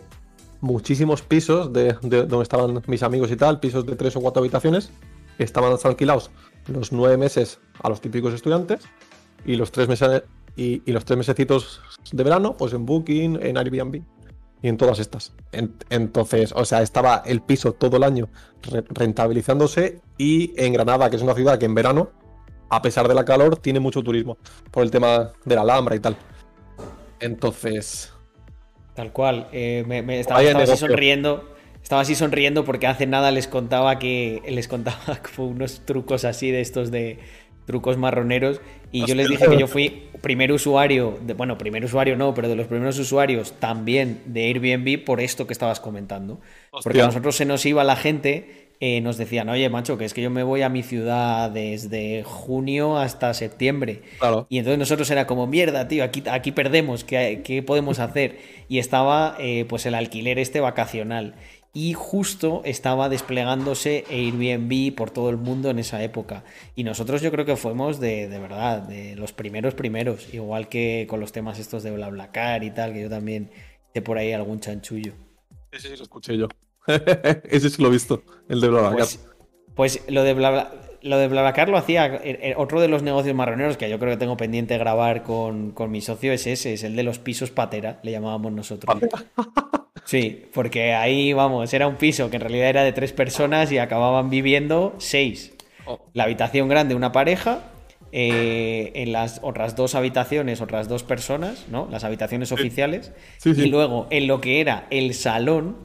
muchísimos pisos de, donde estaban mis amigos y tal, pisos de tres o cuatro habitaciones, estaban alquilados los nueve meses a los típicos estudiantes y los tres meses y, los tres mesecitos de verano, pues en Booking, en Airbnb y en todas estas. entonces, o sea, estaba el piso todo el año rentabilizándose y en Granada, que es una ciudad que en verano a pesar de la calor, tiene mucho turismo por el tema de la Alhambra y tal. Entonces. Tal cual. Eh, me, estaba, así sonriendo. Estaba así sonriendo porque hace nada les contaba que. <laughs> Les contaba unos trucos así de estos de trucos marroneros. Y yo les dije que yo fui primer usuario, de, bueno, primer usuario no, pero de los primeros usuarios también de Airbnb por esto que estabas comentando. Porque a nosotros se nos iba la gente eh, nos decían, oye, macho, que es que yo me voy a mi ciudad desde junio hasta septiembre. Y entonces nosotros era como, mierda, tío, aquí, aquí perdemos, ¿qué, podemos <laughs> hacer? Y estaba eh, pues el alquiler este vacacional. Y justo estaba desplegándose Airbnb por todo el mundo en esa época. Y nosotros yo creo que fuimos de, de verdad, de los primeros primeros. Igual que con los temas estos de BlaBlaCar y tal, que yo también hice por ahí algún chanchullo. Sí, sí, lo escuché yo. <laughs> Ese sí lo he visto, el de BlaBlaCar. Pues, pues, lo de lo de BlaBlaCar lo hacía eh, eh, otro de los negocios marroneros que yo creo que tengo pendiente grabar con, mi socio es ese, es el de los pisos patera, le llamábamos nosotros. <laughs> Sí, porque ahí, vamos, era un piso que en realidad era de tres personas y acababan viviendo seis. Oh. La habitación grande, una pareja, eh, en las otras dos habitaciones, otras dos personas, ¿no? Las habitaciones oficiales. Y luego en lo que era el salón,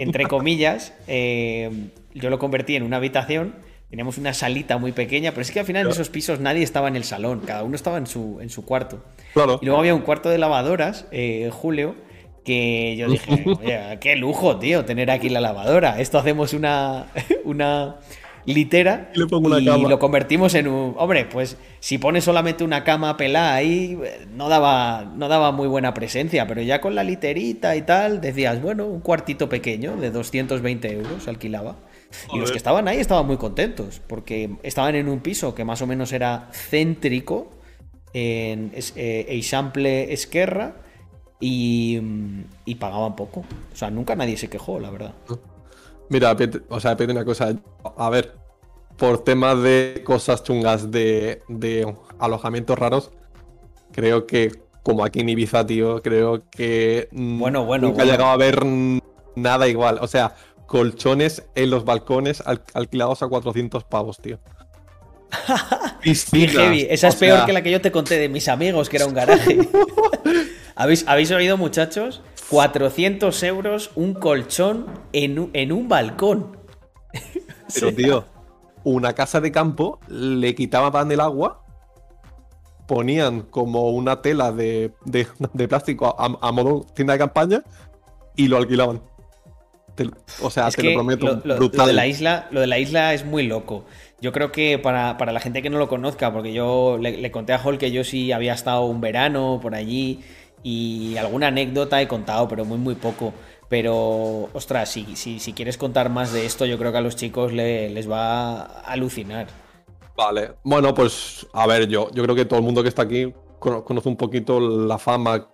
entre comillas, eh, yo lo convertí en una habitación. Teníamos una salita muy pequeña, pero es que al final en esos pisos nadie estaba en el salón, cada uno estaba en su, en su cuarto. Y luego había un cuarto de lavadoras, eh, Julio, que yo dije, <laughs> oye, qué lujo, tío, tener aquí la lavadora. Esto hacemos una, <laughs> una litera y, lo convertimos en un... Hombre, pues si pones solamente una cama pelada ahí, no daba, no daba muy buena presencia, pero ya con la literita y tal, decías, bueno, un cuartito pequeño de 220 euros alquilaba. Y los que estaban ahí estaban muy contentos, porque estaban en un piso que más o menos era céntrico, en eh, Eixample Esquerra, y, y pagaban poco. O sea, nunca nadie se quejó, la verdad. Mira, o sea, pide una cosa. A ver, por temas de cosas chungas de, alojamientos raros, creo que, como aquí en Ibiza, tío, creo que. Bueno, bueno. Nunca ha llegado a ver nada igual. O sea, colchones en los balcones alquilados a 400 pavos, tío. <laughs> heavy. Esa es peor que la que yo te conté de mis amigos, que era un garaje. <laughs> ¿Habéis, ¿Habéis oído, muchachos? 400 euros un colchón en, un balcón. <laughs> Pero, tío, una casa de campo le quitaban el agua, ponían como una tela de, plástico a, modo tienda de campaña y lo alquilaban. o sea, te lo prometo. Lo, de la isla, lo de la isla es muy loco. Yo creo que para, la gente que no lo conozca, porque yo le, le, conté a Hall que yo sí había estado un verano por allí y alguna anécdota he contado, pero muy, muy poco. Pero, ostras, si, si, quieres contar más de esto, yo creo que a los chicos les va a alucinar. Vale, bueno, pues a ver, yo, yo creo que todo el mundo que está aquí conoce un poquito la fama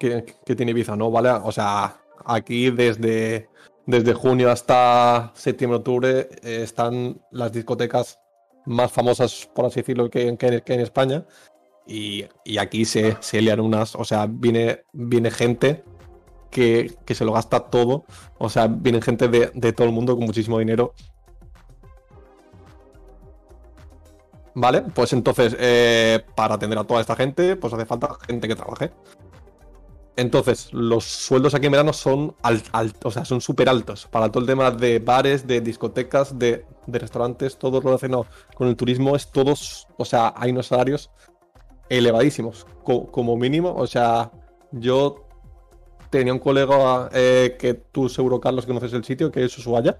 que, tiene Ibiza, ¿no? ¿Vale? O sea, aquí desde, desde junio hasta septiembre-octubre eh, están las discotecas más famosas, por así decirlo, que, que, que en España. Y, aquí se, se lian unas, o sea, viene, viene gente que, se lo gasta todo, o sea, viene gente de, todo el mundo con muchísimo dinero. ¿Vale? Pues entonces, eh, para atender a toda esta gente, pues hace falta gente que trabaje. Entonces, los sueldos aquí en verano son o sea, son súper altos para todo el tema de bares, de discotecas, de, restaurantes, todo lo relacionado con el turismo es todos, o sea, hay unos salarios elevadísimos, como mínimo. O sea, yo tenía un colega eh, que tú seguro, Carlos, conoces el sitio, que es Ushuaia.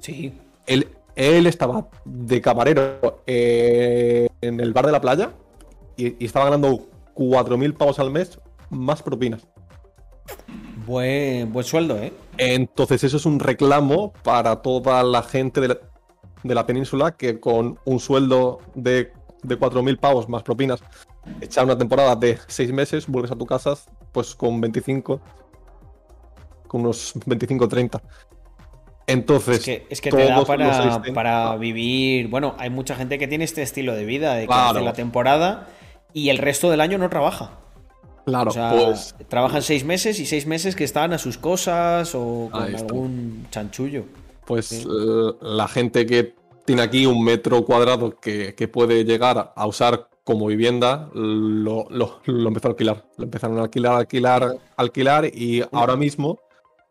Sí. Él, él estaba de camarero eh, en el bar de la playa y, y estaba ganando 4.000 pavos al mes más propinas. Buen, buen sueldo, ¿eh? Entonces eso es un reclamo para toda la gente de la, península que con un sueldo de, de 4.000 pavos más propinas, echar una temporada de 6 meses, vuelves a tu casa pues con 25, con unos 25-30. Entonces, es que, te da para, para, vivir. Bueno, hay mucha gente que tiene este estilo de vida, de que hace la temporada y el resto del año no trabaja. Claro, pues. Trabajan seis meses y seis meses que están a sus cosas o con algún chanchullo. Pues la gente que tiene aquí un metro cuadrado que, puede llegar a usar como vivienda, lo, lo, empezó a alquilar. Lo empezaron a alquilar, alquilar, alquilar y ahora mismo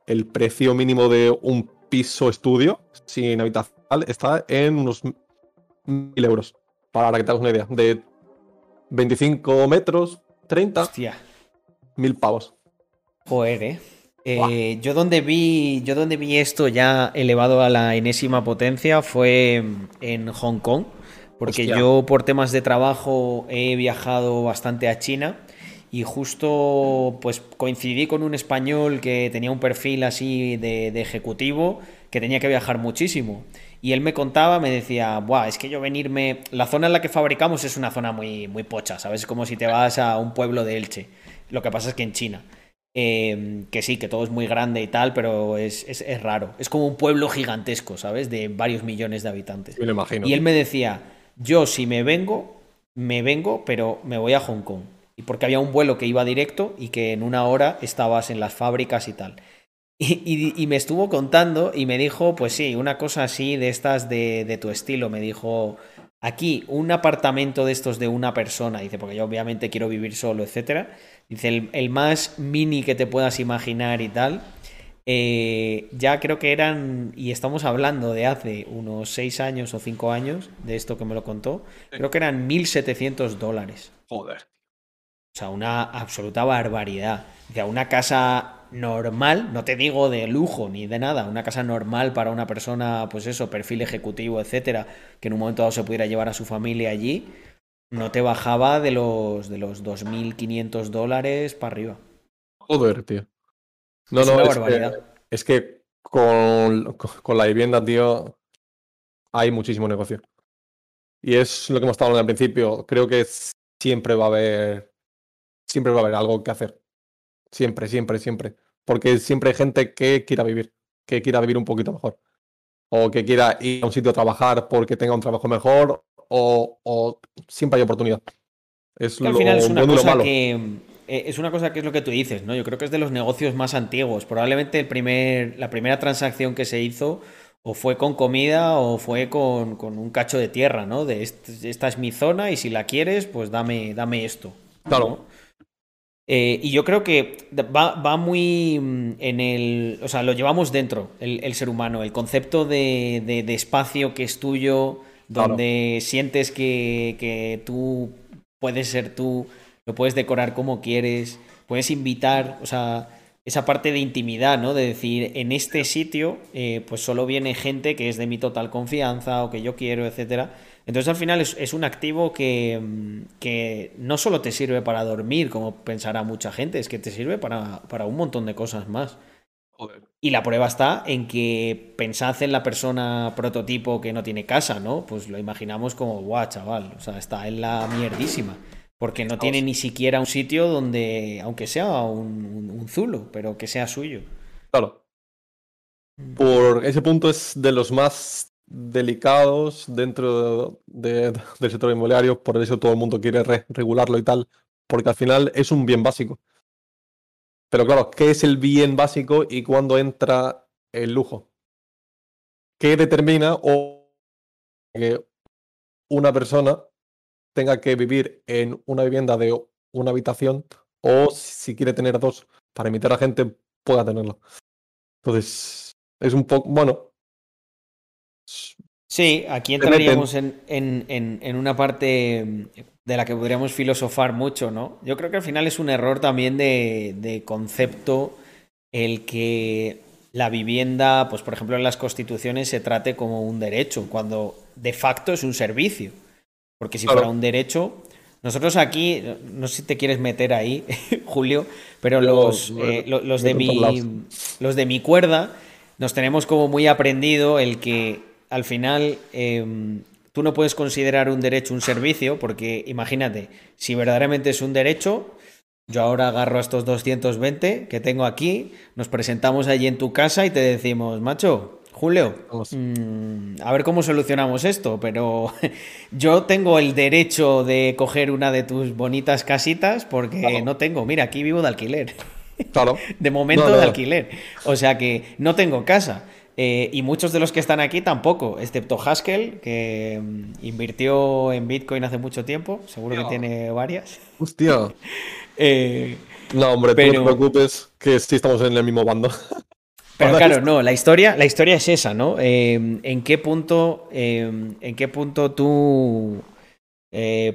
el precio mínimo de un piso estudio sin habitación está en unos mil euros. Para que te hagas una idea. De 25 metros, 30. Hostia. Mil pavos. Joder, eh. Eh yo donde vi. Yo donde vi esto ya elevado a la enésima potencia fue en Hong Kong. Porque yo por temas de trabajo he viajado bastante a China. Y justo pues coincidí con un español que tenía un perfil así de, de ejecutivo que tenía que viajar muchísimo. Y él me contaba, me decía, Buah, es que yo venirme. La zona en la que fabricamos es una zona muy, muy pocha, ¿sabes? Es como si te vas a un pueblo de Elche. Lo que pasa es que en China. Em, que sí, que todo es muy grande y tal, pero es, raro. Es como un pueblo gigantesco, ¿sabes? De varios millones de habitantes. Me lo imagino. Y él me decía, yo si me vengo, me vengo, pero me voy a Hong Kong. Y porque había un vuelo que iba directo y que en una hora estabas en las fábricas y tal. <laughs> Y, me estuvo contando y me dijo, pues sí, una cosa así de estas de, tu estilo. Me dijo, aquí un apartamento de estos de una persona, dice, porque yo obviamente quiero vivir solo, etcétera. Dice, el, más mini que te puedas imaginar y tal. Eh, ya creo que eran, y estamos hablando de hace unos 6 años o 5 años, de esto que me lo contó, creo que eran 1.700 dólares. Joder. O sea, una absoluta barbaridad. O sea, una casa normal, no te digo de lujo ni de nada, una casa normal para una persona, pues eso, perfil ejecutivo, etcétera, que en un momento dado se pudiera llevar a su familia allí, no te bajaba de los, de los 2.500 dólares para arriba. Joder, tío. No, no, es Que, es que con, con la vivienda, tío, hay muchísimo negocio. Y es lo que hemos estado hablando al principio. Creo que siempre va a haber. Siempre va a haber algo que hacer. Siempre, siempre, siempre. Porque siempre hay gente que quiera vivir, que quiera vivir un poquito mejor. O que quiera ir a un sitio a trabajar porque tenga un trabajo mejor. O, siempre hay oportunidad. Es al final es una cosa que. Eh, es una cosa que es lo que tú dices, ¿no? Yo creo que es de los negocios más antiguos. Probablemente el primer, la primera transacción que se hizo o fue con comida o fue con, un cacho de tierra, ¿no? De esta es mi zona y si la quieres, pues dame, dame esto. Claro. Eh, y yo creo que va, muy mm, en el. O sea, lo llevamos dentro, el, ser humano. El concepto de, espacio que es tuyo, donde sientes que, que, tú puedes ser tú, lo puedes decorar como quieres, puedes invitar, o sea, esa parte de intimidad, ¿no? De decir, en este sitio, eh, pues solo viene gente que es de mi total confianza o que yo quiero, etcétera. Entonces al final es, un activo que, que, no solo te sirve para dormir, como pensará mucha gente, es que te sirve para, para un montón de cosas más. Y la prueba está en que pensad en la persona prototipo que no tiene casa, ¿no? Pues lo imaginamos como, guau, chaval, o sea, está en la mierdísima. Porque no tiene ni siquiera un sitio donde, aunque sea un, un zulo, pero que sea suyo. Claro. Mm. Por ese punto es de los más delicados dentro del sector inmobiliario, por eso todo el mundo quiere regularlo y tal, porque al final es un bien básico. Pero claro, ¿qué es el bien básico y cuándo entra el lujo? ¿Qué determina o que una persona tenga que vivir en una vivienda de una habitación o si quiere tener dos para invitar a gente pueda tenerla. Entonces, es un poco, bueno. Sí, aquí entraríamos en, en, en, una parte de la que podríamos filosofar mucho, ¿no? Yo creo que al final es un error también de, de concepto el que la vivienda, pues por ejemplo en las constituciones se trate como un derecho, cuando de facto es un servicio. Porque si fuera un derecho, nosotros aquí, no sé si te quieres meter ahí, <laughs> Julio, pero los, eh, los, de mi, los de mi cuerda nos tenemos como muy aprendido el que al final em, tú no puedes considerar un derecho un servicio, porque imagínate, si verdaderamente es un derecho, yo ahora agarro a estos 220 que tengo aquí, nos presentamos allí en tu casa y te decimos, macho, Julio, mm, a ver cómo solucionamos esto, pero <laughs> yo tengo el derecho de coger una de tus bonitas casitas porque no tengo, mira, aquí vivo de alquiler. Claro. <laughs> de momento de alquiler. O sea que no tengo casa. Eh, y muchos de los que están aquí tampoco, excepto Haskell, que mm, invirtió en Bitcoin hace mucho tiempo, seguro que tiene varias. Hostia. <laughs> Eh, no, hombre, pero... no te preocupes, que sí estamos en el mismo bando. Pero claro, no, la historia, la historia es esa, ¿no? Eh, ¿En qué punto, en qué punto tú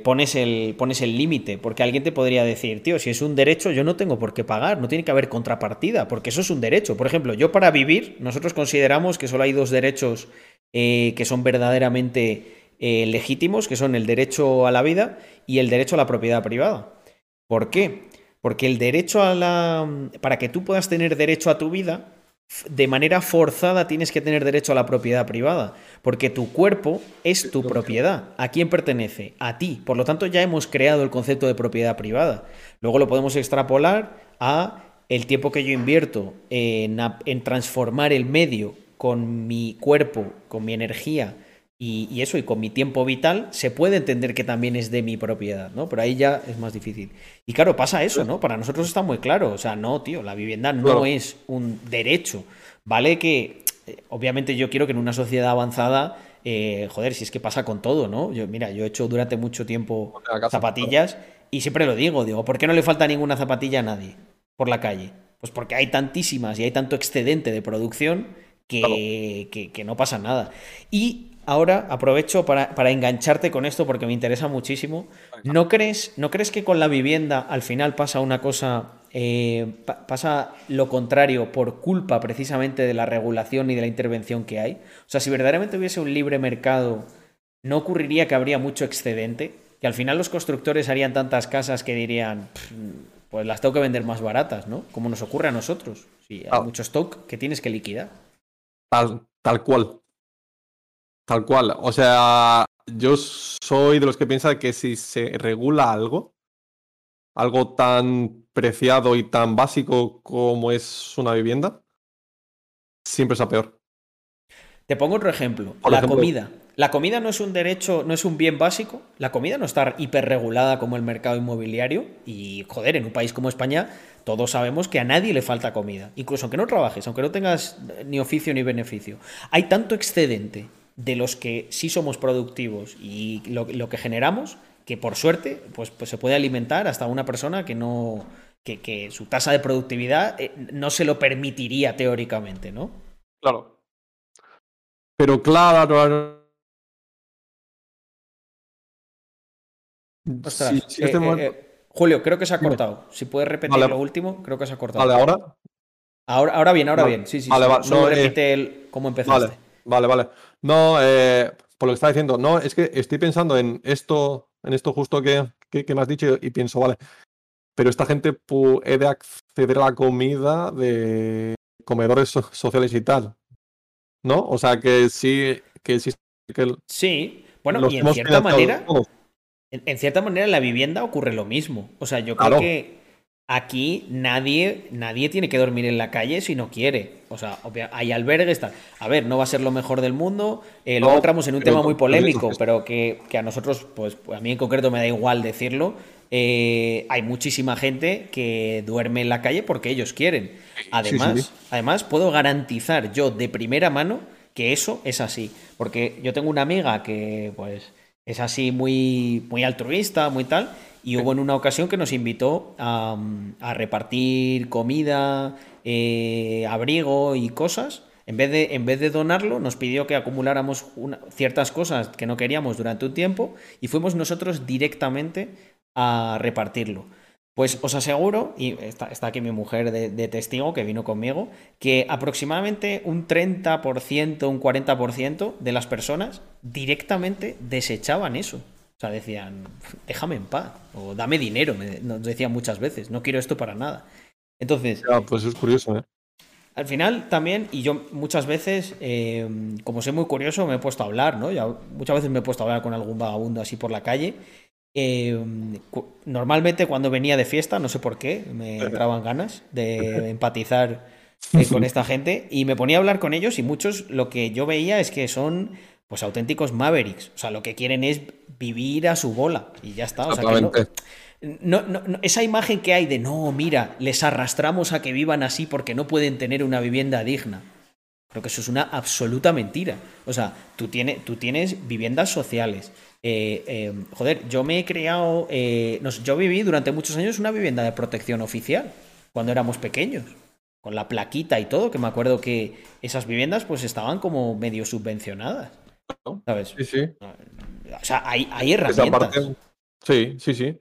pones el pones límite? Porque alguien te podría decir, tío, si es un derecho, yo no tengo por qué pagar, no tiene que haber contrapartida, porque eso es un derecho. Por ejemplo, yo para vivir, nosotros consideramos que solo hay dos derechos que son verdaderamente legítimos, que son el derecho a la vida y el derecho a la propiedad privada. ¿Por qué? Porque el derecho a la... Para que tú puedas tener derecho a tu vida, de manera forzada tienes que tener derecho a la propiedad privada, porque tu cuerpo es tu propiedad. ¿A quién pertenece? A ti. Por lo tanto, ya hemos creado el concepto de propiedad privada. Luego lo podemos extrapolar a el tiempo que yo invierto en, en transformar el medio con mi cuerpo, con mi energía, y, eso, y con mi tiempo vital, se puede entender que también es de mi propiedad, ¿no? Pero ahí ya es más difícil. Y claro, pasa eso, ¿no? Para nosotros está muy claro. O sea, no, tío, la vivienda no es un derecho. Vale que, eh, obviamente, yo quiero que en una sociedad avanzada, eh, joder, si es que pasa con todo, ¿no? Yo, mira, yo he hecho durante mucho tiempo zapatillas y siempre lo digo, digo, ¿por qué no le falta ninguna zapatilla a nadie por la calle? Pues porque hay tantísimas y hay tanto excedente de producción que, que, que no pasa nada. Y ahora aprovecho para, engancharte con esto porque me interesa muchísimo. ¿No crees, ¿No crees que con la vivienda al final pasa una cosa, eh, pasa lo contrario por culpa precisamente de la regulación y de la intervención que hay? O sea, si verdaderamente hubiese un libre mercado, ¿no ocurriría que habría mucho excedente? Que al final los constructores harían tantas casas que dirían, pues las tengo que vender más baratas, ¿no? Como nos ocurre a nosotros. Sí, hay ah. mucho stock que tienes que liquidar. Tal, tal cual. Tal cual. O sea, yo soy de los que piensan que si se regula algo, algo tan preciado y tan básico como es una vivienda, siempre es a peor. Te pongo otro ejemplo. la comida. La comida no es un derecho, no es un bien básico. La comida no está hiperregulada como el mercado inmobiliario. Y, joder, en un país como España, todos sabemos que a nadie le falta comida. Incluso aunque no trabajes, aunque no tengas ni oficio ni beneficio. Hay tanto excedente de los que sí somos productivos y lo, que generamos, que por suerte, pues, pues, se puede alimentar hasta una persona que no. que, su tasa de productividad eh, no se lo permitiría teóricamente, ¿no? Claro. Pero claro. Eh, eh, Julio, creo que se ha cortado. Si puedes repetir lo último, creo que se ha cortado. Vale, ahora. Ahora, ahora bien, ahora bien. Sí, sí. Vale, Solo repite el, cómo empezaste. Vale, vale. No, eh, por lo que estaba diciendo, no, es que estoy pensando en esto, en esto justo que, que, me has dicho y pienso, vale, pero esta gente puede acceder a la comida de comedores sociales y tal, ¿no? O sea que sí, que que Sí, bueno, y en cierta manera, en, cierta manera en la vivienda ocurre lo mismo. O sea, yo creo que Aquí nadie, nadie tiene que dormir en la calle si no quiere. O sea, hay albergues, tal. A ver, no va a ser lo mejor del mundo. Eh, luego entramos en un tema muy polémico, pero que, a nosotros, pues, a mí en concreto me da igual decirlo. Eh, hay muchísima gente que duerme en la calle porque ellos quieren. Además, además, puedo garantizar yo de primera mano que eso es así. Porque yo tengo una amiga que, pues, es así muy, muy altruista, muy tal. Y hubo en una ocasión que nos invitó a, repartir comida, eh, abrigo y cosas. En vez, de, en vez de donarlo, nos pidió que acumuláramos ciertas cosas que no queríamos durante un tiempo y fuimos nosotros directamente a repartirlo. Pues os aseguro, y está, aquí mi mujer de, testigo que vino conmigo, que aproximadamente un 30%, un 40% de las personas directamente desechaban eso. Sea, decían, déjame en paz, o dame dinero, nos decían muchas veces, no quiero esto para nada. Entonces... pues es curioso, ¿eh? Al final también, y yo muchas veces, eh, como soy muy curioso, me he puesto a hablar, ¿no? Ya, muchas veces me he puesto a hablar con algún vagabundo así por la calle eh, normalmente cuando venía de fiesta, no sé por qué, me <laughs> entraban ganas de <laughs> empatizar eh, con esta gente y me ponía a hablar con ellos y muchos lo que yo veía es que son pues auténticos mavericks, o sea, lo que quieren es vivir a su bola y ya está. O sea, no, esa imagen que hay de no, mira, les arrastramos a que vivan así porque no pueden tener una vivienda digna. Creo que eso es una absoluta mentira. O sea, tú, tú tienes viviendas sociales, eh, eh, joder, yo me he creado, eh, yo viví durante muchos años una vivienda de protección oficial, cuando éramos pequeños, con la plaquita y todo, que me acuerdo que esas viviendas pues estaban como medio subvencionadas. ¿Sabes? Sí, sí. O sea, hay, hay herramientas. Sí, sí, sí.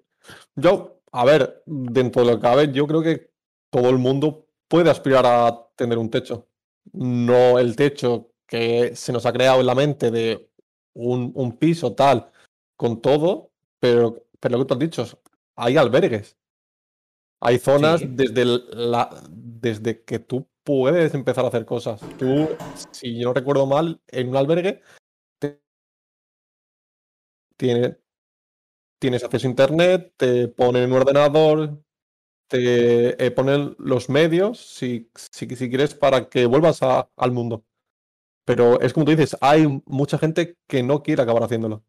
Yo, a ver, dentro de lo que cabe, yo creo que todo el mundo puede aspirar a tener un techo. No el techo que se nos ha creado en la mente de un, un piso tal con todo, pero, pero lo que tú has dicho, hay albergues. Hay zonas desde, la, desde que tú puedes empezar a hacer cosas. Tú, si yo no recuerdo mal, en un albergue tienes, tienes acceso a internet, te ponen un ordenador, te eh, ponen los medios, si, si, si, quieres, para que vuelvas al mundo. Pero es como tú dices, hay mucha gente que no quiere acabar haciéndolo.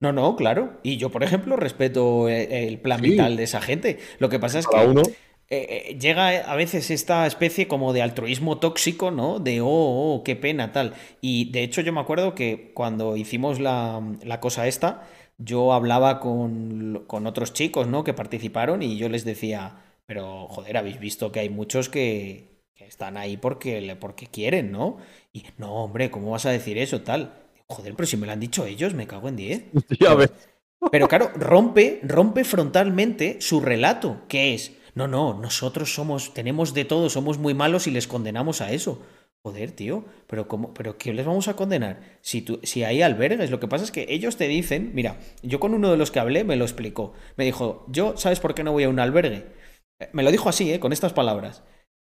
No, no, claro. Y yo, por ejemplo, respeto eh, el plan vital de esa gente. Lo que pasa es que uno... Eh, eh, llega a veces esta especie como de altruismo tóxico, ¿no? De, oh, oh, qué pena, tal. Y de hecho yo me acuerdo que cuando hicimos la, cosa esta, yo hablaba con, con, otros chicos, ¿no? Que participaron y yo les decía, pero joder, habéis visto que hay muchos que, que están ahí porque, porque quieren, ¿no? Y no, hombre, ¿cómo vas a decir eso, tal? Joder, pero si me lo han dicho ellos, me cago en 10. Ya ves. Pero claro, rompe, rompe frontalmente su relato, que es, no, no, nosotros somos, tenemos de todo, somos muy malos y les condenamos a eso. Joder, tío, pero ¿cómo? ¿Pero qué les vamos a condenar? Si, tú, si hay albergues, lo que pasa es que ellos te dicen, mira, yo con uno de los que hablé me lo explicó. Me dijo, yo, ¿sabes por qué no voy a un albergue? Me lo dijo así, ¿eh? con estas palabras.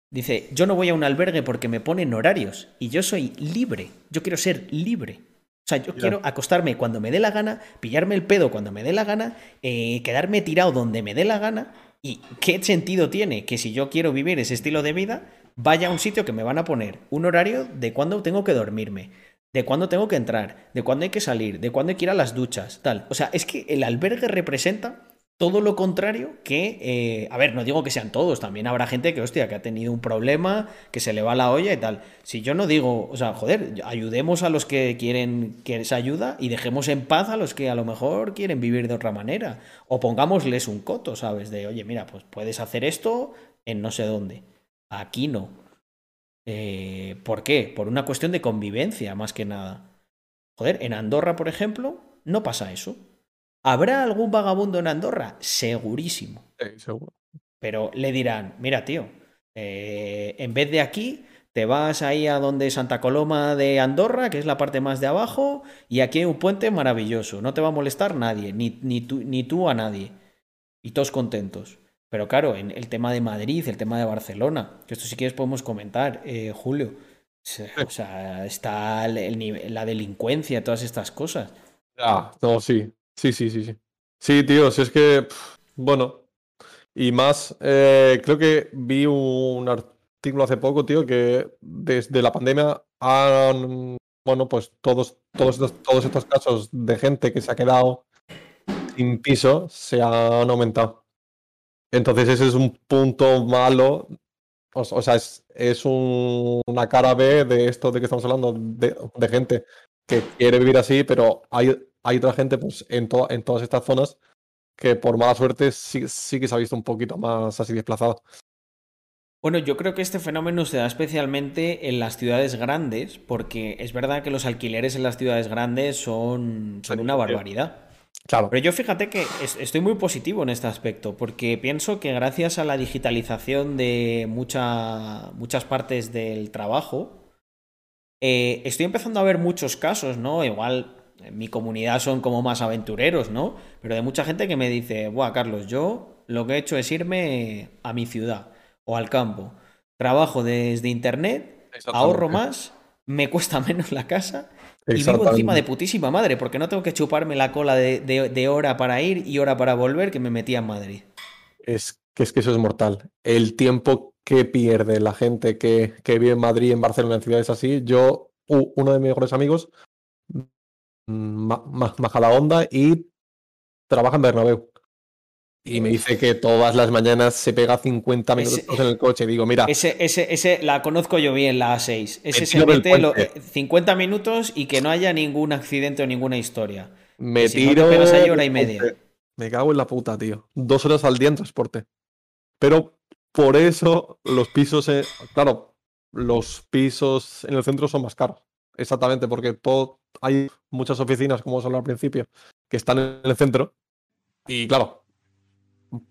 Dice, yo no voy a un albergue porque me ponen horarios y yo soy libre, yo quiero ser libre. O sea, yo quiero acostarme cuando me dé la gana, pillarme el pedo cuando me dé la gana, eh, quedarme tirado donde me dé la gana. ¿Y qué sentido tiene que si yo quiero vivir ese estilo de vida, vaya a un sitio que me van a poner un horario de cuándo tengo que dormirme, de cuándo tengo que entrar, de cuándo hay que salir, de cuándo hay que ir a las duchas, tal? O sea, es que el albergue representa todo lo contrario que, eh, a ver, no digo que sean todos, también habrá gente que, hostia, que ha tenido un problema, que se le va la olla y tal. Si yo no digo, o sea, joder, ayudemos a los que quieren que esa ayuda y dejemos en paz a los que a lo mejor quieren vivir de otra manera. O pongámosles un coto, ¿sabes? De, oye, mira, pues puedes hacer esto en no sé dónde. Aquí no. Eh, ¿Por qué? Por una cuestión de convivencia, más que nada. Joder, en Andorra, por ejemplo, no pasa eso. ¿Habrá algún vagabundo en Andorra? Segurísimo. Sí, seguro. Pero le dirán, mira, tío, eh, en vez de aquí, te vas ahí a donde Santa Coloma de Andorra, que es la parte más de abajo, y aquí hay un puente maravilloso. No te va a molestar nadie, ni, ni, tú, ni tú a nadie. Y todos contentos. Pero claro, en el tema de Madrid, el tema de Barcelona, que esto si quieres podemos comentar, eh, Julio. O sea, está la delincuencia, todas estas cosas. Ya, no, sí. Sí, sí, sí, sí. Sí, tío, si es que, bueno, y más, eh, creo que vi un artículo hace poco, tío, que desde la pandemia han, bueno, pues todos, todos, estos, todos estos casos de gente que se ha quedado sin piso se han aumentado. Entonces ese es un punto malo, o, sea, es, es una cara B de esto de que estamos hablando, de, de gente que quiere vivir así, pero hay, hay otra gente pues, en, en todas estas zonas que por mala suerte sí, sí que se ha visto un poquito más así desplazado. Bueno, yo creo que este fenómeno se da especialmente en las ciudades grandes, porque es verdad que los alquileres en las ciudades grandes son, son una barbaridad. Claro. Pero yo fíjate que estoy muy positivo en este aspecto, porque pienso que gracias a la digitalización de mucha, muchas partes del trabajo, eh, estoy empezando a ver muchos casos, ¿no? Igual en mi comunidad son como más aventureros, ¿no? Pero de mucha gente que me dice, Buah, Carlos, yo lo que he hecho es irme a mi ciudad o al campo. Trabajo desde internet, ahorro más, me cuesta <laughs> menos la casa y vivo encima de putísima madre, porque no tengo que chuparme la cola de, hora para ir y hora para volver que me metía en Madrid. Es que, es que eso es mortal. El tiempo que pierde la gente que, que vive en Madrid, en Barcelona, en ciudades así. Yo, uno de mis mejores amigos, maja la onda y trabaja en Bernabéu. Y me dice que todas las mañanas se pega 50 minutos en el coche. Digo, mira. Ese, ese, ese la conozco yo bien, la A6. Ese se mete 50 minutos y que no haya ningún accidente o ninguna historia. Me tiro. hora y media. Me cago en la puta, tío. Dos horas al día en transporte. Pero por eso los pisos. Claro, los pisos en el centro son más caros. Exactamente, porque todo, hay muchas oficinas, como os hablado al principio, que están en el centro. Y claro,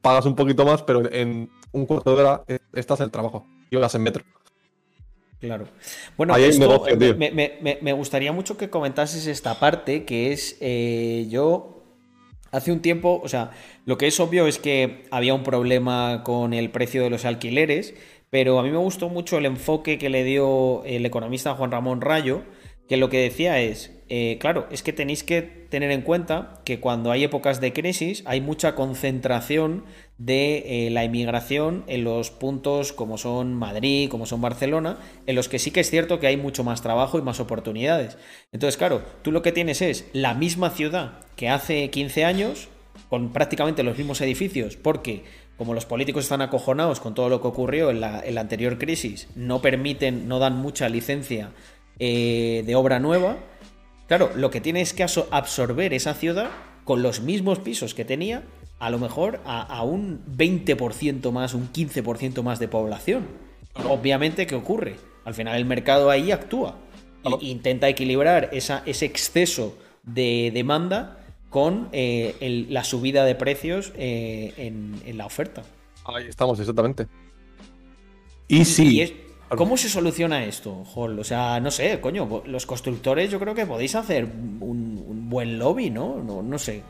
pagas un poquito más, pero en un cuarto de hora eh, estás en el trabajo y horas en metro. Claro. Bueno, esto, me, gustaría mucho que comentases esta parte, que es eh, yo hace un tiempo, o sea, lo que es obvio es que había un problema con el precio de los alquileres, pero a mí me gustó mucho el enfoque que le dio el economista Juan Ramón Rayo, que lo que decía es, eh, claro, es que tenéis que tener en cuenta que cuando hay épocas de crisis hay mucha concentración de eh, la inmigración en los puntos como son Madrid, como son Barcelona, en los que sí que es cierto que hay mucho más trabajo y más oportunidades. Entonces, claro, tú lo que tienes es la misma ciudad que hace 15 años, con prácticamente los mismos edificios, porque como los políticos están acojonados con todo lo que ocurrió en la, anterior crisis, no permiten, no dan mucha licencia eh, de obra nueva, claro, lo que tiene es que absorber esa ciudad con los mismos pisos que tenía, a lo mejor a, un 20% más, un 15% más de población. Obviamente, ¿qué ocurre? Al final el mercado ahí actúa. E intenta equilibrar ese exceso de demanda con eh, la subida de precios eh, en, la oferta. Ahí estamos, exactamente. Y, sí. ¿Cómo se soluciona esto, Hall? O sea, no sé, coño, los constructores yo creo que podéis hacer un, buen lobby, ¿no? ¿no? No sé.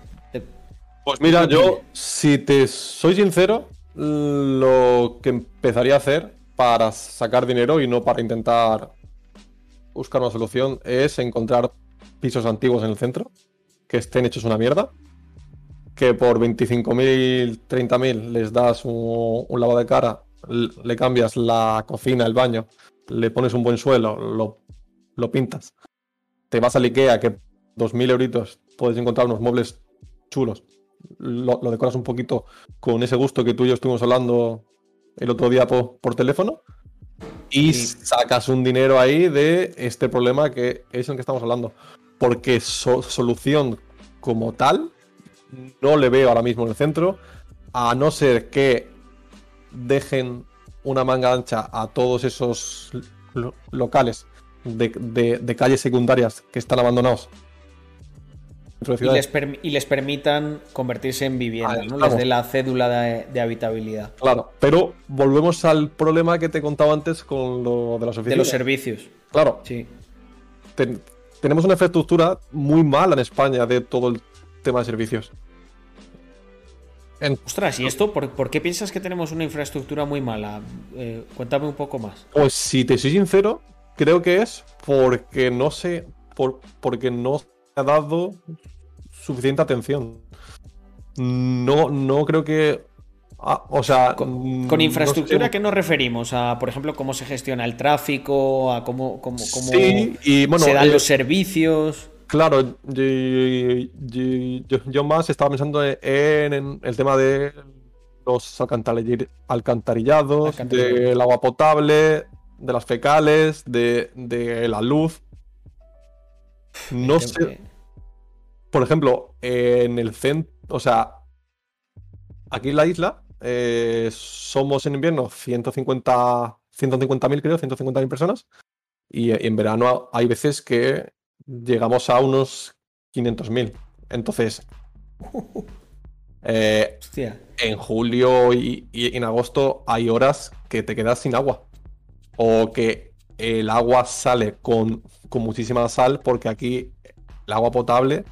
Pues mira, yo, si te soy sincero, lo que empezaría a hacer para sacar dinero y no para intentar buscar una solución es encontrar pisos antiguos en el centro que estén hechos una mierda, que por 25.000, 30.000 les das un, un lavado de cara le cambias la cocina, el baño, le pones un buen suelo, lo, lo pintas. Te vas al Ikea, que 2.000 euritos puedes encontrar unos muebles chulos. Lo, decoras un poquito con ese gusto que tú y yo estuvimos hablando el otro día por, teléfono. Y sacas un dinero ahí de este problema que es el que estamos hablando. Porque solución como tal no le veo ahora mismo en el centro. A no ser que dejen una manga ancha a todos esos locales de, calles secundarias que están abandonados. Y les, permitan convertirse en vivienda, ¿no? Les dé la cédula de, habitabilidad. Claro, pero volvemos al problema que te contaba antes con lo de las oficinas. De los servicios. Claro. Sí. tenemos una infraestructura muy mala en España de todo el tema de servicios. Ostras, ¿y esto por, qué piensas que tenemos una infraestructura muy mala? Eh, cuéntame un poco más. Pues si te soy sincero, creo que es porque no sé, por, porque no ha dado suficiente atención. No, no creo que. Ah, o sea. Con, infraestructura, ¿a qué nos referimos? A, por ejemplo, cómo se gestiona el tráfico, a cómo, cómo, y, bueno, se dan los servicios. Claro, yo, más estaba pensando en, el tema de los alcantarillados, del agua potable, de las fecales, de, la luz. No sé. Por ejemplo, en el centro, o sea, aquí en la isla eh, somos en invierno 150 150.000 creo, 150.000 personas. Y en verano hay veces que llegamos a unos 500.000. Entonces, <laughs> eh, en julio y, en agosto hay horas que te quedas sin agua. O que el agua sale con, con muchísima sal porque aquí el agua potable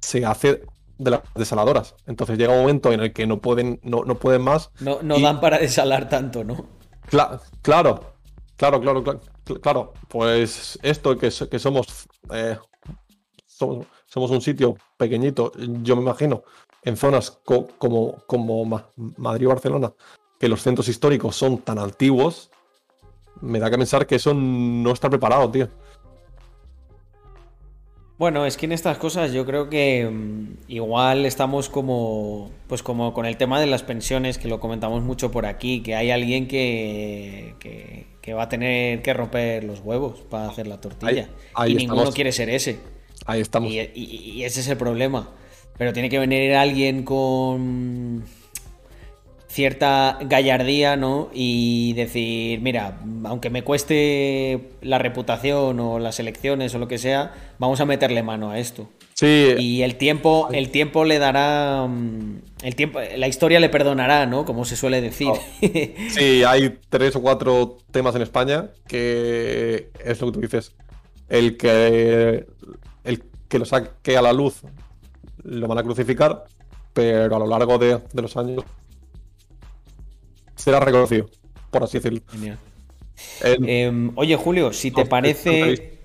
se hace de las desaladoras. Entonces llega un momento en el que no pueden, no, no pueden más. No, no dan para desalar tanto, ¿no? claro, claro, claro, claro, claro. Pues esto que, que somos, eh, somos, somos, un sitio pequeñito, yo me imagino, en zonas como, como Madrid o Barcelona, que los centros históricos son tan antiguos, me da que pensar que eso no está preparado, tío. Bueno, es que en estas cosas yo creo que mm, igual estamos como, pues como con el tema de las pensiones, que lo comentamos mucho por aquí, que hay alguien que, que, va a tener que romper los huevos para hacer la tortilla. y ninguno quiere ser ese. Ahí estamos. y ese es el problema. Pero tiene que venir alguien con cierta gallardía, ¿no? Y decir, mira, aunque me cueste la reputación o las elecciones o lo que sea, vamos a meterle mano a esto. Sí. Y el tiempo, el tiempo le dará. Mm, el tiempo, la historia le perdonará, ¿no? Como se suele decir. Oh. Sí, hay tres o cuatro temas en España que es lo que tú dices. El que. El que lo saque a la luz lo van a crucificar, pero a lo largo de los años será reconocido, por así decirlo. Em, oye, Julio, si te parece,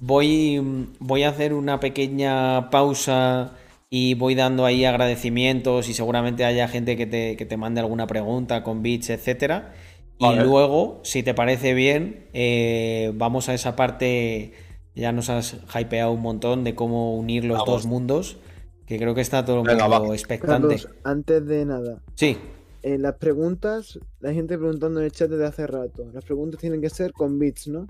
voy, voy a hacer una pequeña pausa y voy dando ahí agradecimientos y seguramente haya gente que te, mande alguna pregunta con bits, etcétera. Y luego, si te parece bien, eh, vamos a esa parte. Ya nos has hypeado un montón de cómo unir los dos mundos. Que creo que está todo el mundo expectante. antes de nada. Sí. Eh, las preguntas, la gente preguntando en el chat desde hace rato. Las preguntas tienen que ser con bits, ¿no?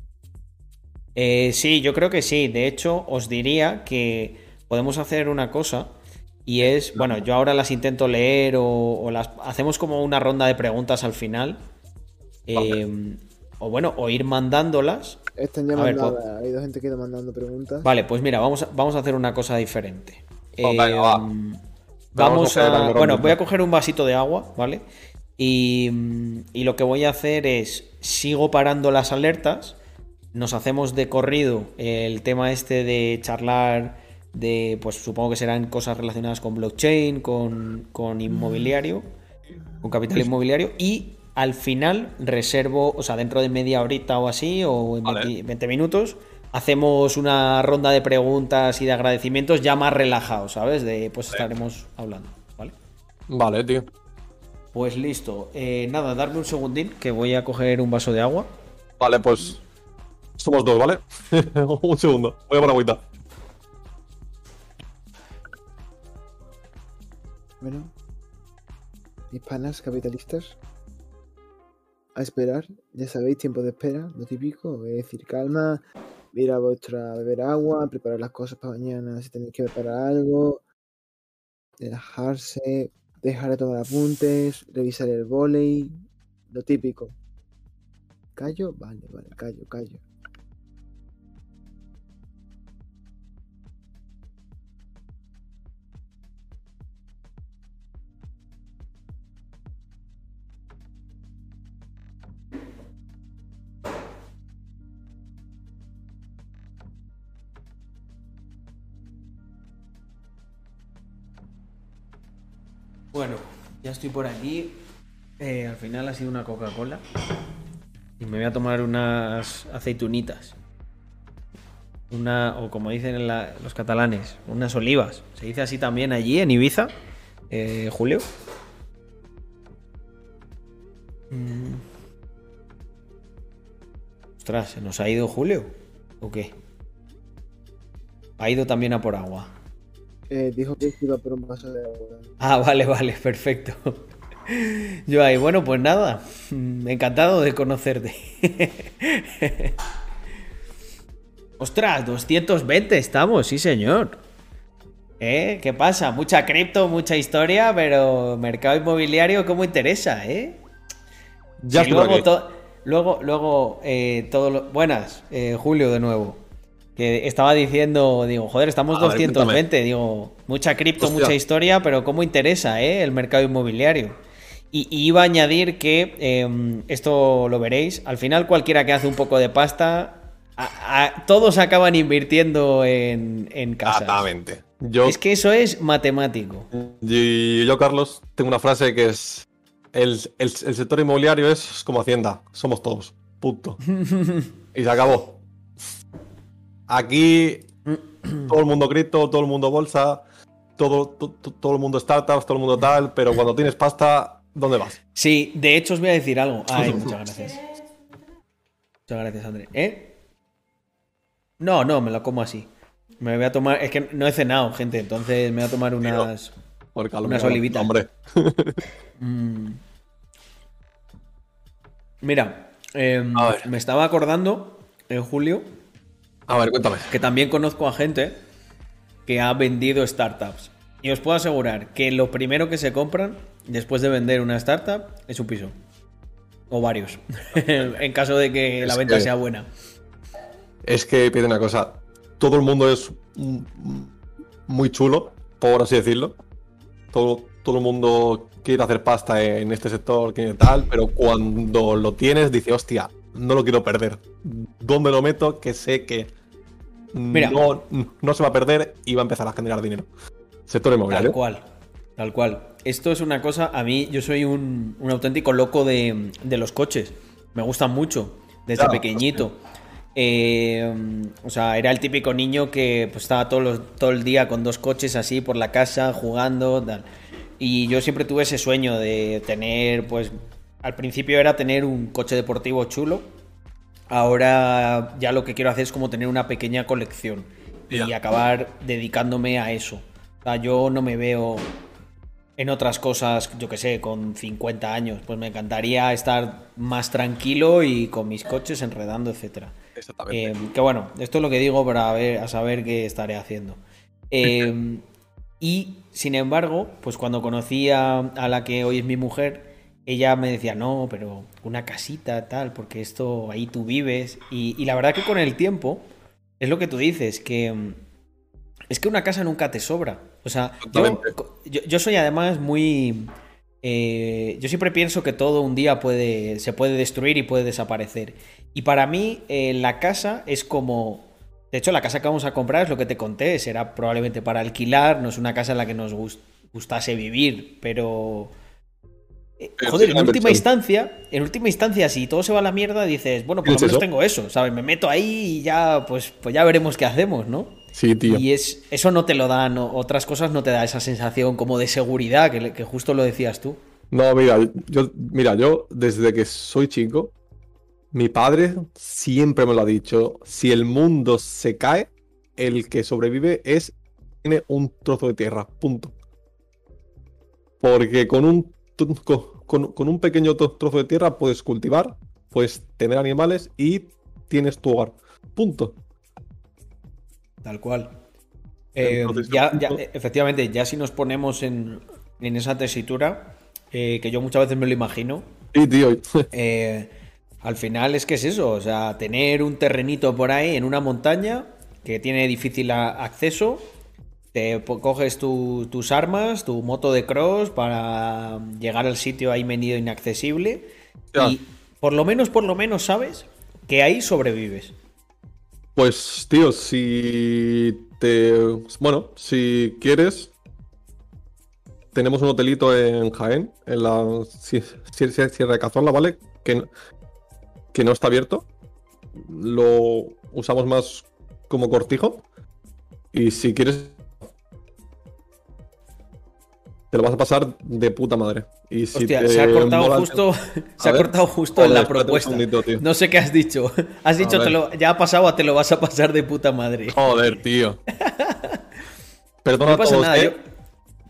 Eh, sí, yo creo que sí. De hecho, os diría que podemos hacer una cosa. Y es, bueno, yo ahora las intento leer o, las hacemos como una ronda de preguntas al final. Em, o bueno, o ir mandándolas. Están ya mandadas. Pues Hay dos gente que está mandando preguntas. Vale, pues mira, vamos vamos a hacer una cosa diferente. Em, Vamos a. Bueno, voy a coger un vasito de agua, ¿vale? Y, lo que voy a hacer es. Sigo parando las alertas. Nos hacemos de corrido el tema este de charlar de. Pues supongo que serán cosas relacionadas con blockchain, con, con inmobiliario, con capital inmobiliario. Y al final reservo, o sea, dentro de media horita o así, o en 20 minutos hacemos una ronda de preguntas y de agradecimientos ya más relajados, ¿sabes? De pues estaremos hablando, ¿vale? Vale, tío. Pues listo. Eh, nada, darme un segundín que voy a coger un vaso de agua. Vale, pues somos dos, ¿vale? <laughs> un segundo. Voy a poner agüita. Bueno, hispanas capitalistas, a esperar, ya sabéis, tiempo de espera, lo típico, es decir, calma, ir a vuestra beber agua, preparar las cosas para mañana si tenéis que preparar algo, relajarse, dejar de tomar apuntes, revisar el volei, lo típico. ¿Callo? Vale, vale, callo, callo. Estoy por aquí. Eh, al final ha sido una Coca-Cola. Y me voy a tomar unas aceitunitas. Una, o como dicen los catalanes, unas olivas. Se dice así también allí en Ibiza, eh, Julio. Mm. Ostras, ¿se nos ha ido Julio? ¿O qué? Ha ido también a por agua. Eh, dijo que iba por un vaso de agua. Ah, vale, vale, perfecto. <laughs> Yo ahí, bueno, pues nada, mm, encantado de conocerte. <laughs> Ostras, 220 estamos, sí señor. ¿Eh? ¿Qué pasa? Mucha cripto, mucha historia, pero mercado inmobiliario, ¿cómo interesa, eh? Ya luego, luego, luego, eh, todo lo- Buenas, eh, Julio de nuevo. Que estaba diciendo, digo, joder, estamos A ver, 220, digo, mucha cripto, Hostia. mucha historia, pero ¿cómo interesa, eh? El mercado inmobiliario. Y, y iba a añadir que, eh, esto lo veréis, al final cualquiera que hace un poco de pasta, a- a- todos acaban invirtiendo en, en casas. Exactamente. Yo, Es que eso es matemático. y yo, Carlos, tengo una frase que es: el, el- el sector inmobiliario es como Hacienda, somos todos. Punto. <laughs> y se acabó. Aquí, <clears throat> todo el mundo cripto, todo el mundo bolsa, todo, to- to- todo el mundo startups, todo el mundo tal, pero cuando tienes pasta, ¿dónde vas? Sí, de hecho os voy a decir algo. <laughs> Ay, muchas gracias. Muchas gracias, André. ¿Eh? No, no, me lo como así. Me voy a tomar. Es que no he cenado, gente, entonces me voy a tomar unas. Unas olivitas. Hombre, <laughs> Mm. Mira, em, me estaba acordando en julio a ver, cuéntame. que también conozco a gente que ha vendido startups. Y os puedo asegurar que lo primero que se compran después de vender una startup es un piso. O varios. <laughs> en caso de que la venta que- sea buena. Es que pide una cosa. Todo el mundo es muy chulo, por así decirlo. Todo, todo el mundo quiere hacer pasta en este sector, quiere tal, pero cuando lo tienes, dice, hostia, no lo quiero perder. ¿Dónde lo meto? Que sé que Mira. no, no se va a perder y va a empezar a generar dinero. Sector Tal inmobiliario. cual. Tal cual. Esto es una cosa. A mí, yo soy un, un auténtico loco de, de los coches. Me gustan mucho. Desde pequeñito. Eh, o sea, era el típico niño que pues, estaba los- todo el día con dos coches así por la casa, jugando, tal. Y yo siempre tuve ese sueño de tener, pues, al principio era tener un coche deportivo chulo. Ahora ya lo que quiero hacer es como tener una pequeña colección y acabar dedicándome a eso. O sea, yo no me veo en otras cosas, yo que sé, con 50 años. Pues me encantaría estar más tranquilo y con mis coches enredando, etcétera. Exactamente. Eh, que bueno, esto es lo que digo para ver, a saber qué estaré haciendo. Eh, y sin embargo, pues cuando conocí a, a la que hoy es mi mujer, ella me decía, no, pero una casita, tal, porque esto ahí tú vives. Y, y la verdad que con el tiempo, es lo que tú dices, que es que una casa nunca te sobra. O sea, yo, yo- yo soy además muy... eh, yo siempre pienso que todo un día puede, se puede destruir y puede desaparecer. Y para mí, eh, la casa es como. De hecho, la casa que vamos a comprar es lo que te conté. Será probablemente para alquilar. No es una casa en la que nos gus- gustase vivir. Pero. Eh, Joder, en última instancia, en última instancia, si todo se va a la mierda, dices, bueno, por lo ¿Tienes menos eso? tengo eso, ¿sabes? Me meto ahí y ya, pues, pues ya veremos qué hacemos, ¿no? Sí, tío. Y es, eso no te lo dan, o- otras cosas no te da esa sensación como de seguridad, que, que justo lo decías tú. No, mira, yo, mira, yo desde que soy chico, mi padre siempre me lo ha dicho, si el mundo se cae, el que sobrevive es tiene un trozo de tierra, punto. Porque con un con, con- con un pequeño tro- trozo de tierra puedes cultivar, puedes tener animales y tienes tu hogar. Punto. Tal cual. Eh, ya, efectivamente, ya si nos ponemos en, en esa tesitura, eh, que yo muchas veces me lo imagino, tío, <laughs> eh, al final es que es eso, o sea, tener un terrenito por ahí en una montaña que tiene difícil acceso, te coges tu- tus armas, tu moto de cross para llegar al sitio ahí medio inaccesible y por lo menos, por lo menos sabes que ahí sobrevives. Pues, tío, si te. Bueno, si quieres. Tenemos un hotelito en Jaén, en la Sie- Sie- Sie- Sierra de Cazorla, ¿vale? Que, que no está abierto. Lo usamos más como cortijo. Y si quieres. Te lo vas a pasar de puta madre. Y si Hostia, te se ha cortado mola justo, <laughs> se ha ver. cortado justo en la propuesta. No sé qué has dicho. Has dicho, te lo, ya ha pasado a te lo vas a pasar de puta madre. Joder, tío. <laughs> Perdona No pasa a todos, nada, ¿eh?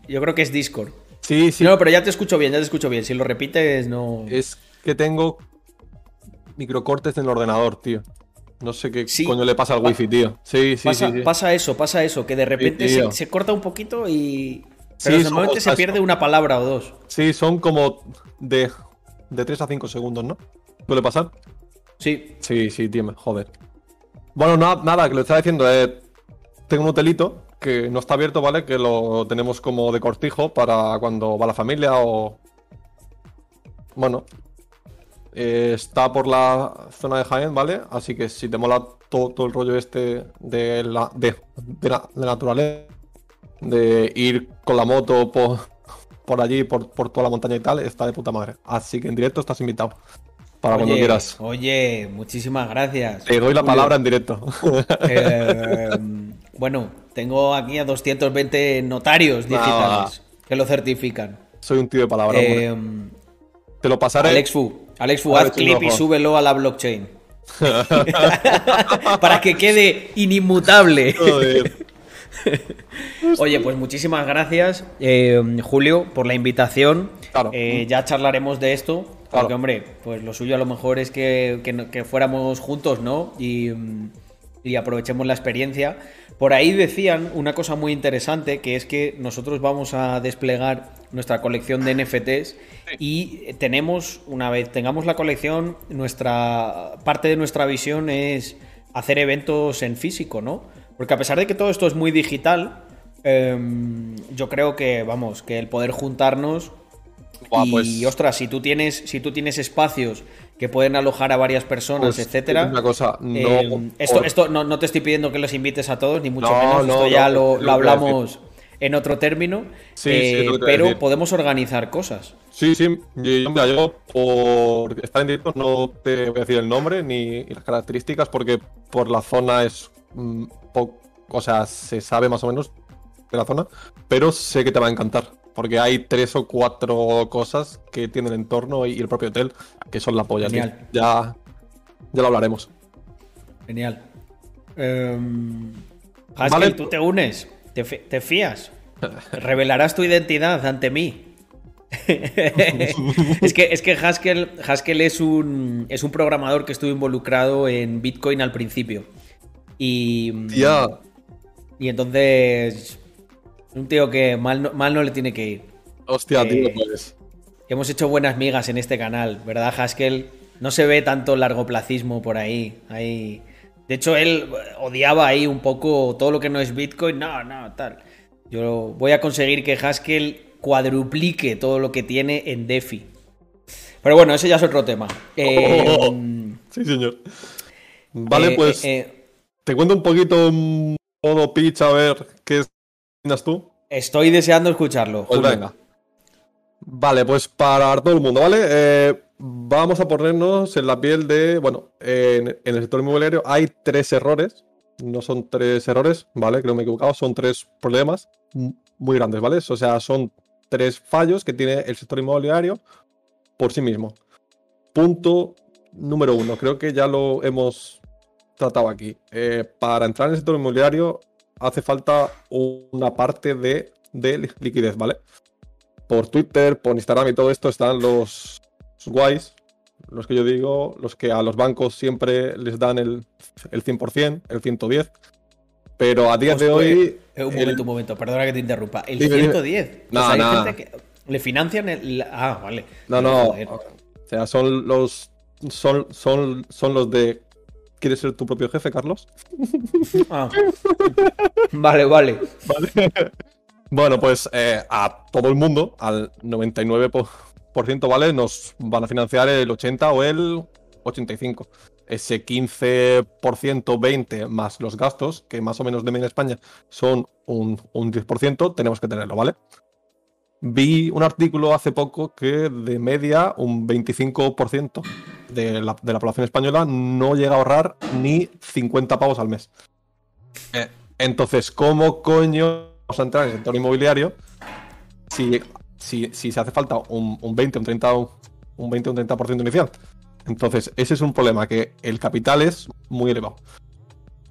yo, yo creo que es Discord. Sí, sí. No, pero ya te escucho bien, ya te escucho bien. Si lo repites, no. Es que tengo microcortes en el ordenador, tío. No sé qué Sí. coño le pasa al wifi, tío. Sí, sí, pasa, sí. sí. pasa eso, pasa eso, que de repente se corta un poquito y. Sí, Pero son normalmente se pierde una palabra o dos. Sí, son como de, de 3 a 5 segundos, ¿no? ¿Suele pasar? Sí. Sí, sí, tío, joder. Bueno, na- nada, que lo estaba diciendo. eh, tengo un hotelito que no está abierto, ¿vale? Que lo tenemos como de cortijo para cuando va la familia o. Bueno. eh, está por la zona de Jaén, ¿vale? Así que si te mola todo, todo el rollo este de la, de, de la, de la naturaleza, de ir con la moto por, por allí, por, por toda la montaña y tal, está de puta madre. Así que en directo estás invitado. Para cuando quieras. Oye, muchísimas gracias. Te doy la Julio. palabra en directo. Eh, bueno, tengo aquí a 220 notarios digitales que lo certifican. Soy un tío de palabra. Eh. Te lo pasaré. Alex Fu, Alex Fu, haz clip y súbelo a la blockchain. <laughs> <laughs> Para que quede inimutable. Joder. <laughs> Oye, pues muchísimas gracias, eh, Julio, por la invitación. Claro. Eh, ya charlaremos de esto. Porque, Claro. hombre, pues lo suyo a lo mejor es que, que que fuéramos juntos, ¿no? Y, y aprovechemos la experiencia. Por ahí decían una cosa muy interesante, que es que nosotros vamos a desplegar nuestra colección de NFTs y tenemos, una vez tengamos la colección, nuestra parte de nuestra visión es hacer eventos en físico, ¿no? Porque a pesar de que todo esto es muy digital, em, yo creo que, vamos, que el poder juntarnos y pues- ostras, si tú tienes, si tú tienes espacios que pueden alojar a varias personas, Pues, etcétera. una cosa, no- eh, esto, esto no, no te estoy pidiendo que los invites a todos, ni mucho No, menos. no, esto ya lo, lo hablamos en otro término. Sí, eh, pero podemos organizar cosas. Sí, sí. Yo, mira, yo por estar en directo no te voy a decir el nombre ni las características porque por la zona es mm, o sea, se sabe más o menos de la zona, pero sé que te va a encantar porque hay tres o cuatro cosas que tiene el entorno y el propio hotel que son la polla. Genial. Ya, ya lo hablaremos. Genial. Em, Haskell, Vale. tú te unes, te, te fías, revelarás tu identidad ante mí. <laughs> es que, es que Haskell, Haskell es, un, es un programador que estuvo involucrado en Bitcoin al principio. Y, y entonces, un tío que mal no, mal no le tiene que ir. Hostia, tío, Eh, pues. Hemos hecho buenas migas en este canal, ¿verdad, Haskell? No se ve tanto largoplacismo por ahí. ahí. De hecho, él odiaba ahí un poco todo lo que no es Bitcoin. No, no, tal. Yo voy a conseguir que Haskell cuadruplique todo lo que tiene en DeFi. Pero bueno, ese ya es otro tema. <laughs> Eh, Oh. Sí, señor. Vale, eh, pues eh, te cuento un poquito en modo pitch a ver qué opinas tú. estoy deseando escucharlo. Pues venga. Vale, pues para todo el mundo, ¿vale? Eh, vamos a ponernos en la piel de. Bueno, en, en el sector inmobiliario hay tres errores. No son tres errores, ¿vale? Creo que me he equivocado. Son tres problemas muy grandes, ¿vale? O sea, son tres fallos que tiene el sector inmobiliario por sí mismo. Punto número uno. Creo que ya lo hemos tratado aquí. Eh, para entrar en el sector inmobiliario hace falta una parte de, de li- liquidez, ¿vale? Por Twitter, por Instagram y todo esto están los guays, los que yo digo, los que a los bancos siempre les dan el, el 100%, el 110%, pero a día de hoy... Eh, un el- momento, un momento, perdona que te interrumpa. El Dime, dime. 110. No, o sea, hay gente que le financian el. Ah, vale. No, no. Joder. O sea, son los. Son, son, son los de. ¿Quieres ser tu propio jefe, Carlos? Ah. <laughs> Vale, vale. <laughs> Bueno, pues eh, a todo el mundo, al 99%, po- por ciento, ¿vale? Nos van a financiar el 80 o el 85. Ese 15%, 20% más los gastos, que más o menos de media en España son un, un 10%, tenemos que tenerlo, ¿vale? Vi un artículo hace poco que de media un 25% de la, de la población española no llega a ahorrar ni 50 pavos al mes. Eh, entonces, ¿cómo coño vamos a entrar en el sector inmobiliario si, si, si se hace falta un, un 20, un 30, un, un 20, un 30% inicial? Entonces, ese es un problema, que el capital es muy elevado.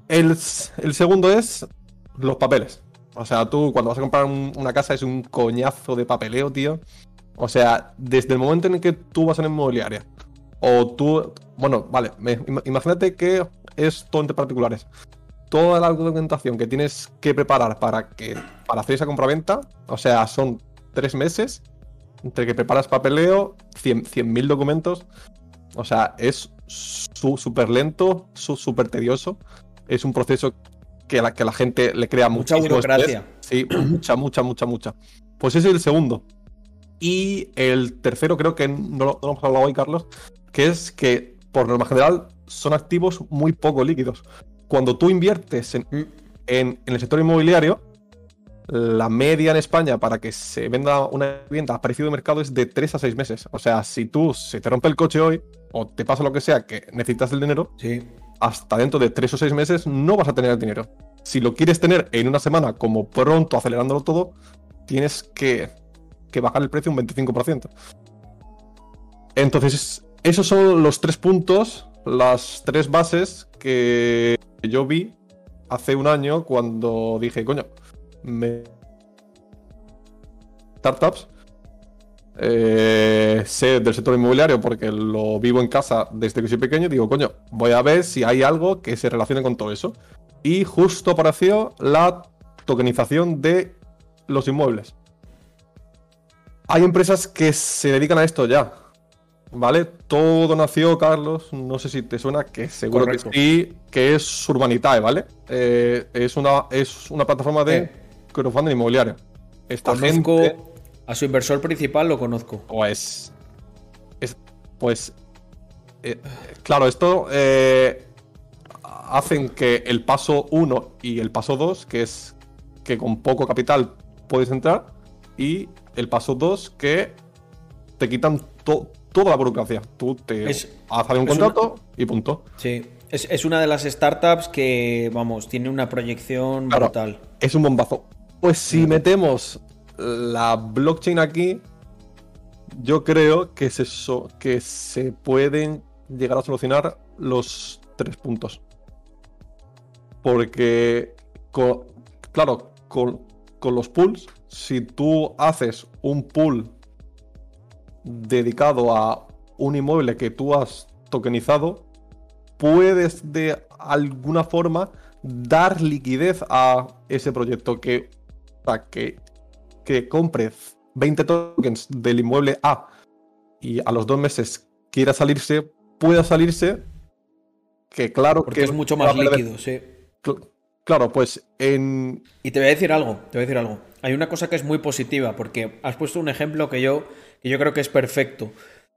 El, el segundo es los papeles. O sea, tú cuando vas a comprar un- una casa es un coñazo de papeleo, tío. O sea, desde el momento en el que tú vas a una inmobiliaria, o tú, bueno, vale, imagínate que es todo entre particulares. Toda la documentación que tienes que preparar para, que, para hacer esa compraventa, o sea, son tres meses entre que preparas papeleo, 100.000 documentos. O sea, es súper lento, súper tedioso. Es un proceso que a la, que la gente le crea mucha burocracia. Sí, <clears throat> mucha, mucha, mucha, mucha. Pues ese es el segundo. Y el tercero, creo que no lo, hemos hablado hoy, Carlos, que es que por norma general son activos muy poco líquidos. Cuando tú inviertes en, mm. en el sector inmobiliario, la media en España para que se venda una vivienda a precio de mercado es de 3 a 6 meses. O sea, si tú se te rompe el coche hoy o te pasa lo que sea que necesitas el dinero, sí. Hasta dentro de 3 o 6 meses no vas a tener el dinero. Si lo quieres tener en una semana como pronto, acelerándolo todo, tienes que, que bajar el precio un 25%. Entonces, esos son los tres puntos, las tres bases que yo vi hace un año cuando dije, coño, me... startups. Eh, sé del sector inmobiliario porque lo vivo en casa desde que soy pequeño. Digo, coño, voy a ver si hay algo que se relacione con todo eso. Y justo apareció la tokenización de los inmuebles. Hay empresas que se dedican a esto ya. ¿Vale? Todo nació, Carlos, no sé si te suena, que seguro que sí, que es Urbanitae, ¿vale? Eh, es, una, es una plataforma de crowdfunding inmobiliario. Esta conozco a su inversor principal, lo conozco. Pues. pues. Eh, claro, esto eh, hacen que el paso 1 y el paso 2, que es que con poco capital puedes entrar, y el paso 2, que te quitan toda la burocracia. Tú te haces un contrato y punto. Sí. Es, una de las startups que, vamos, tiene una proyección brutal. Es un bombazo. Pues si metemos la blockchain aquí, yo creo que se, que se pueden llegar a solucionar los tres puntos. Porque, claro, con, los pools, si tú haces un pool dedicado a un inmueble que tú has tokenizado, puedes de alguna forma dar liquidez a ese proyecto que que, que compre 20 tokens del inmueble A y a los dos meses quiera salirse, pueda salirse, que claro Porque que es mucho más líquido, sí. Claro, pues en... Y te voy a decir algo, te voy a decir algo. Hay una cosa que es muy positiva, porque has puesto un ejemplo que yo, que yo creo que es perfecto.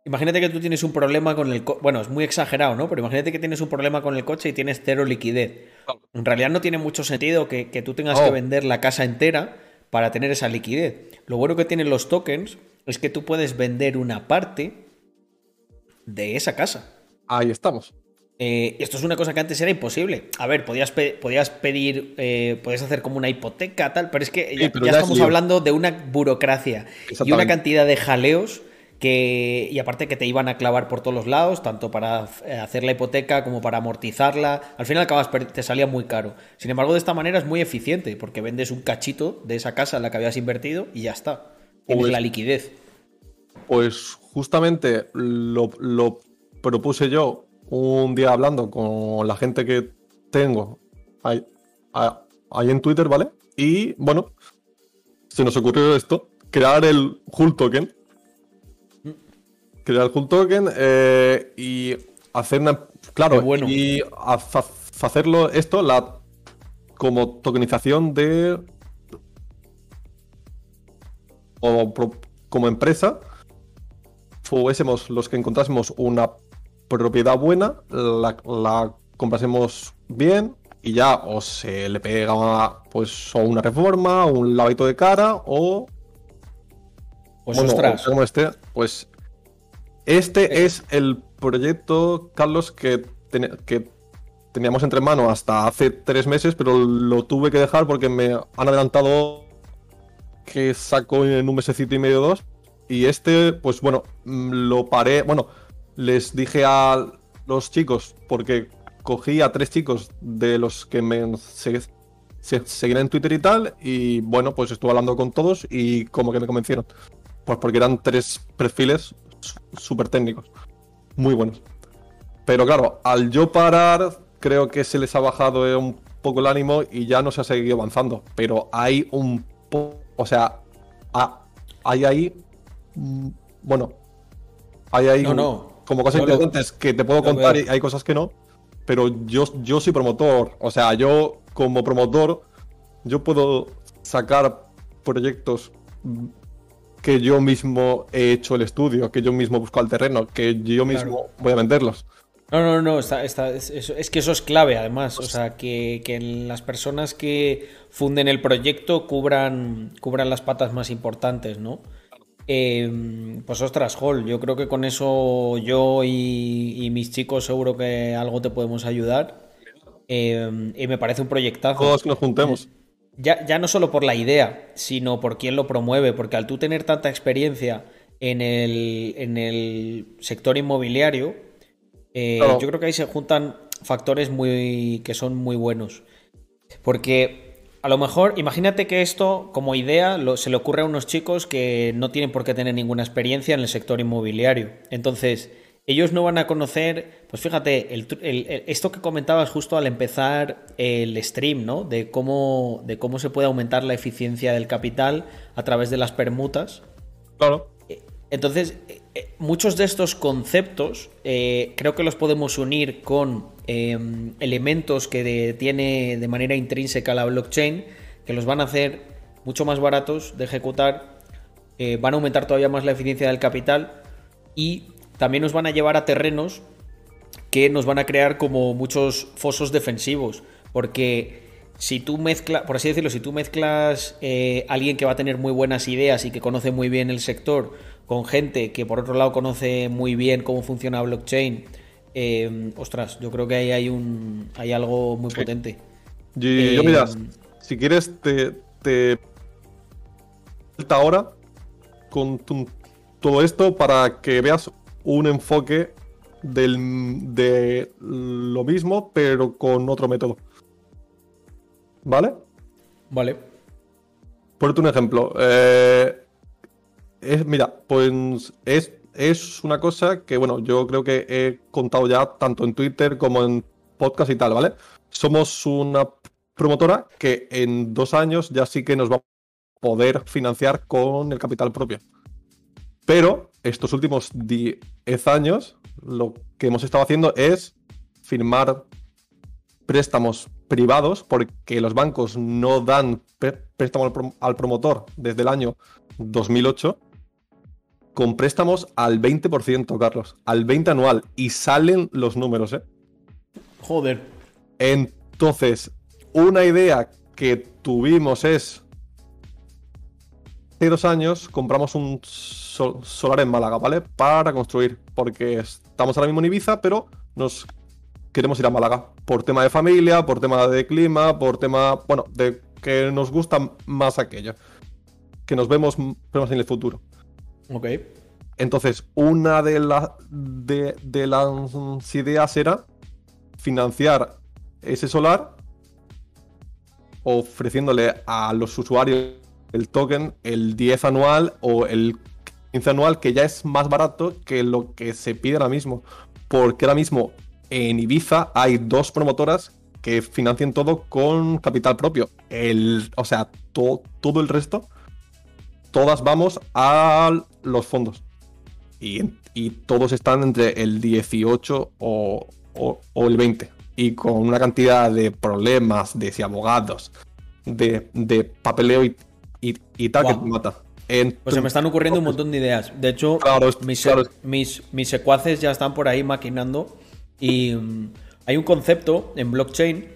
Imagínate que tú tienes un problema con el coche. Bueno, es muy exagerado, ¿no? Pero imagínate que tienes un problema con el coche y tienes cero liquidez. En realidad no tiene mucho sentido que, tú tengas que vender la casa entera para tener esa liquidez. Lo bueno que tienen los tokens es que tú puedes vender una parte de esa casa. Ahí estamos. Eh, esto es una cosa que antes era imposible. A ver, podías, podías pedir, eh, podías hacer como una hipoteca, tal, pero es que ya, estamos hablando de una burocracia y una cantidad de jaleos y aparte que te iban a clavar por todos los lados, tanto para eh, hacer la hipoteca como para amortizarla. Al final acabas, te salía muy caro. Sin embargo, de esta manera es muy eficiente, porque vendes un cachito de esa casa en la que habías invertido y ya está. Tienes pues la liquidez. Pues justamente lo, propuse yo un día hablando con la gente que tengo ahí, ahí en Twitter, ¿vale? Y bueno, se nos ocurrió esto, crear el Hull Token crear un token eh, y hacer una. Claro, bueno. y hacerlo esto la como tokenización de. O como empresa, fuésemos los que encontrásemos una propiedad buena, la, la comprásemos bien y ya o se le pega pues o una reforma, o un lavito de cara o pues ostras. como este, pues este es el proyecto, Carlos, que, que teníamos entre manos hasta hace tres meses, pero lo tuve que dejar porque me han adelantado que saco en un mesecito y medio dos. Y este, pues bueno, mm, lo paré. Bueno, les dije a los chicos, porque cogí a tres chicos de los que me seguían en Twitter y tal. Y bueno, pues estuve hablando con todos y como que me convencieron. Pues porque eran tres perfiles súper técnicos. Muy buenos. Pero claro, al yo parar creo que se les ha bajado eh, un poco el ánimo y ya no se ha seguido avanzando. Pero hay un poco, o sea, hay ahí, mm, bueno, hay ahí como cosas interesantes que te puedo contar y hay cosas que no. Pero yo, yo soy promotor, o sea, yo como promotor, yo puedo sacar proyectos que yo mismo he hecho el estudio, que yo mismo busco el terreno, que yo mismo voy a venderlos. No, no, no, es, que eso es clave además, o sea, que, las personas que funden el proyecto cubran, cubran las patas más importantes, ¿no? Em, pues ostras, Hall, yo creo que con eso yo y, mis chicos seguro que algo te podemos ayudar. Em, y me parece un proyectazo. Todos nos juntemos. Ya, no solo por la idea, sino por quién lo promueve, porque al tú tener tanta experiencia en el, en el sector inmobiliario, eh, yo creo que ahí se juntan factores muy, que son muy buenos. Porque a lo mejor, imagínate que esto, como idea, se le ocurre a unos chicos que no tienen por qué tener ninguna experiencia en el sector inmobiliario. Entonces, ellos no van a conocer, pues fíjate, esto que comentabas justo al empezar el stream, ¿no? De cómo, de cómo se puede aumentar la eficiencia del capital a través de las permutas. Claro. Eh, entonces, eh, eh, muchos de estos conceptos creo que los podemos unir con em, elementos que tiene de manera intrínseca la blockchain, que los van a hacer mucho más baratos de ejecutar, van a aumentar todavía más la eficiencia del capital y también nos van a llevar a terrenos que nos van a crear como muchos fosos defensivos. Porque si tú mezclas, por así decirlo, si tú mezclas eh, alguien que va a tener muy buenas ideas y que conoce muy bien el sector con gente que por otro lado conoce muy bien cómo funciona blockchain, eh, ostras, yo creo que ahí hay un hay algo muy potente. Y, yo mira, eh, si quieres te, te ahora con todo esto para que veas un enfoque del, de lo mismo, pero con otro método. ¿Vale? Vale. Por un ejemplo. Eh, es, mira, pues es, es una cosa que, bueno, yo creo que he contado ya tanto en Twitter como en podcast y tal, ¿vale? Somos una promotora que en dos años ya sí que nos va a poder financiar con el capital propio. Pero estos últimos 10 años lo que hemos estado haciendo es firmar préstamos privados porque los bancos no dan préstamo al, promotor desde el año 2008 con préstamos al 20%, Carlos, al 20 anual y salen los números, ¿eh? Joder. Entonces, una idea que tuvimos es hace dos años compramos un solar en Málaga, ¿vale? Para construir, porque estamos ahora mismo en Ibiza, pero nos queremos ir a Málaga. Por tema de familia, por tema de clima, por tema, bueno, de que nos gusta más aquello. Que nos vemos, vemos en el futuro. Ok. Entonces, una de, de, de las ideas era financiar ese solar ofreciéndole a los usuarios el token el 10 anual o el 15 anual, que ya es más barato que lo que se pide ahora mismo. Porque ahora mismo en Ibiza hay dos promotoras que financian todo con capital propio. El, o sea, todo el resto, todas vamos a los fondos. Y, todos están entre el 18 o, el 20. Y con una cantidad de problemas, de abogados, de, de papeleo y, y, tal que te mata. pues se me están ocurriendo un montón de ideas. De hecho, mis, mis, secuaces ya están por ahí maquinando. Y mm, hay un concepto en blockchain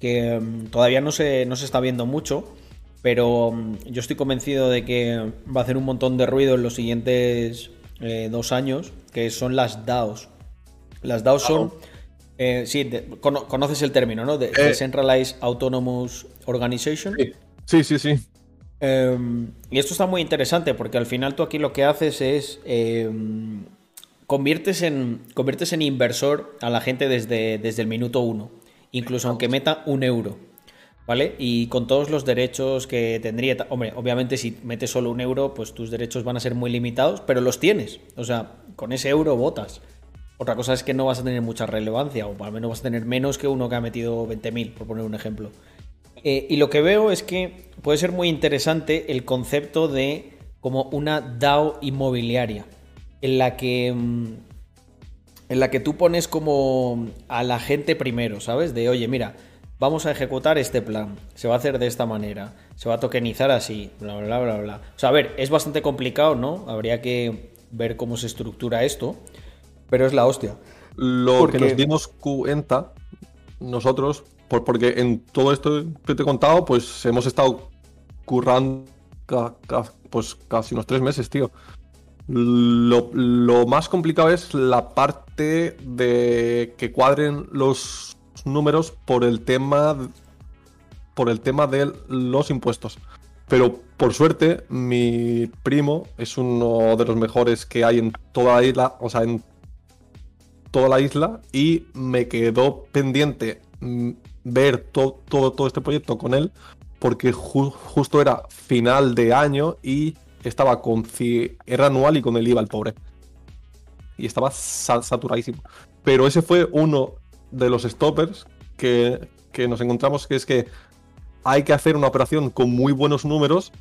que mm, todavía no se, no se está viendo mucho. Pero mm, yo estoy convencido de que va a hacer un montón de ruido en los siguientes eh, dos años, que son las DAOs. Las DAOs son... Eh, sí, conoces el término, ¿no? De, eh. Decentralized Autonomous Organization. sí, sí. sí. Em, y esto está muy interesante porque al final tú aquí lo que haces es em, conviertes, en, conviertes en inversor a la gente desde, desde el minuto uno, incluso aunque meta un euro. ¿Vale? Y con todos los derechos que tendría. Hombre, obviamente si metes solo un euro, pues tus derechos van a ser muy limitados, pero los tienes. O sea, con ese euro votas. Otra cosa es que no vas a tener mucha relevancia, o al menos vas a tener menos que uno que ha metido 20.000, por poner un ejemplo. Eh, y lo que veo es que puede ser muy interesante el concepto de como una DAO inmobiliaria, en la que, mm, en la que tú pones como a la gente primero, ¿sabes? De, oye, mira, vamos a ejecutar este plan, se va a hacer de esta manera, se va a tokenizar así, bla, bla, bla, bla. O sea, a ver, es bastante complicado, ¿no? Habría que ver cómo se estructura esto, pero es la hostia. Lo que nos dimos cuenta nosotros, porque en todo esto que te he contado, pues hemos estado currando pues casi unos tres meses, tío. Lo, lo, más complicado es la parte de que cuadren los números por el tema por el tema de los impuestos. Pero por suerte, mi primo es uno de los mejores que hay en toda la isla, o sea, en toda la isla, y me quedó pendiente mm, ver todo, todo, este proyecto con él, porque justo era final de año y estaba con era anual y con el IVA el pobre. Y estaba saturadísimo. Pero ese fue uno de los stoppers que, que nos encontramos, que es que hay que hacer una operación con muy buenos números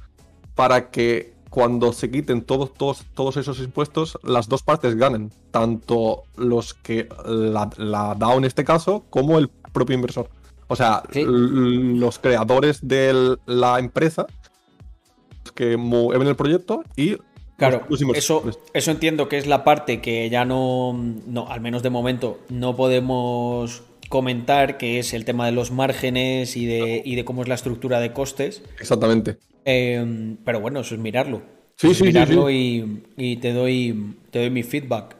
para que cuando se quiten todos, todos, todos esos impuestos, las dos partes ganen. Tanto los que la, la DAO en este caso, como el propio inversor. O sea, los creadores de la empresa que mueven el proyecto y Claro, eso, eso entiendo que es la parte que ya no, no, al menos de momento, no podemos comentar, que es el tema de los márgenes y de, y de cómo es la estructura de costes. Exactamente. Em, pero bueno, eso es mirarlo. Sí, sí, mirarlo Y, y, te, doy, te doy mi feedback.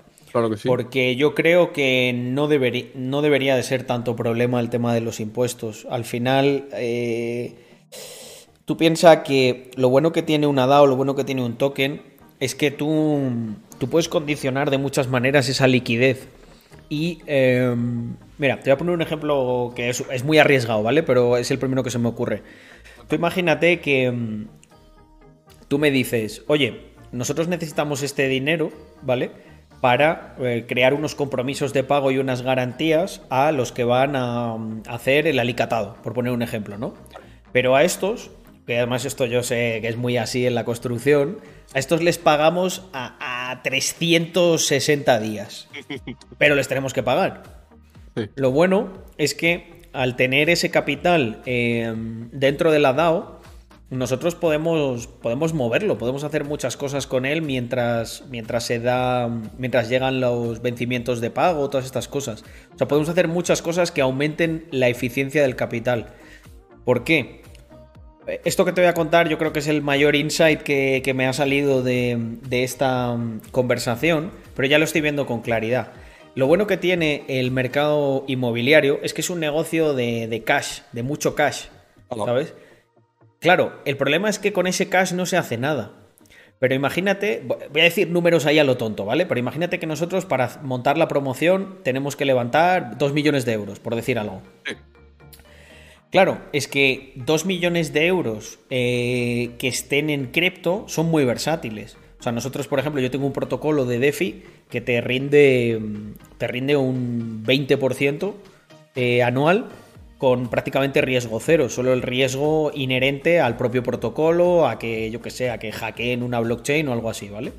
Porque yo creo que no, debería, no debería de ser tanto problema el tema de los impuestos. Al final, eh, tú piensas que lo bueno que tiene una DAO, lo bueno que tiene un token, es que tú, tú puedes condicionar de muchas maneras esa liquidez. Y em, mira, te voy a poner un ejemplo que es, muy arriesgado, ¿vale? Pero es el primero que se me ocurre. Tú imagínate que em, tú me dices, oye, nosotros necesitamos este dinero, ¿vale? Para eh, crear unos compromisos de pago y unas garantías a los que van a, a hacer el alicatado, por poner un ejemplo, ¿no? Pero a estos, que además esto yo sé que es muy así en la construcción, a estos les pagamos a, 360 días. <laughs> Pero les tenemos que pagar. Lo bueno es que al tener ese capital em, dentro de la DAO, nosotros podemos, podemos moverlo, podemos hacer muchas cosas con él mientras, mientras se da. mientras llegan los vencimientos de pago, todas estas cosas. O sea, podemos hacer muchas cosas que aumenten la eficiencia del capital. ¿Por qué? Esto que te voy a contar yo creo que es el mayor insight que, me ha salido de, esta mm, conversación, pero ya lo estoy viendo con claridad. Lo bueno que tiene el mercado inmobiliario es que es un negocio de, cash, de mucho cash, ¿sabes? Claro, el problema es que con ese cash no se hace nada. Pero imagínate, voy a decir números ahí a lo tonto, ¿vale? Pero imagínate que nosotros para montar la promoción tenemos que levantar 2 millones de euros, por decir algo. Claro, es que 2 millones de euros eh, que estén en cripto son muy versátiles. O sea, nosotros, por ejemplo, yo tengo un protocolo de DeFi que te rinde, te rinde un 20% eh, anual con prácticamente riesgo cero, solo el riesgo inherente al propio protocolo, a que, yo que sé, a que hackeen una blockchain o algo así, ¿vale?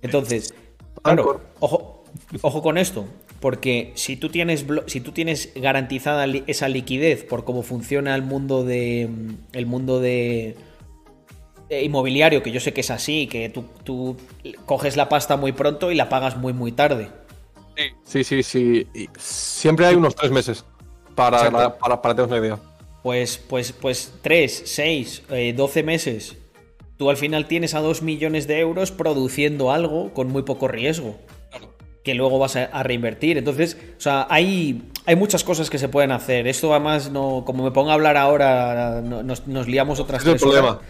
Entonces, claro, ojo, ojo con esto. Porque si tú tienes, si tú tienes garantizada esa liquidez por cómo funciona el mundo de. el mundo de. inmobiliario, que yo sé que es así, que tú, coges la pasta muy pronto y la pagas muy muy tarde. Sí, sí, sí. Siempre hay unos tres meses para, para, para, tener una idea. Pues, pues, pues 3, 6, 12 meses. Tú al final tienes a 2 millones de euros produciendo algo con muy poco riesgo que luego vas a, reinvertir. Entonces, o sea, hay, hay muchas cosas que se pueden hacer. Esto además, no, como me pongo a hablar ahora, nos, liamos otras es el problema.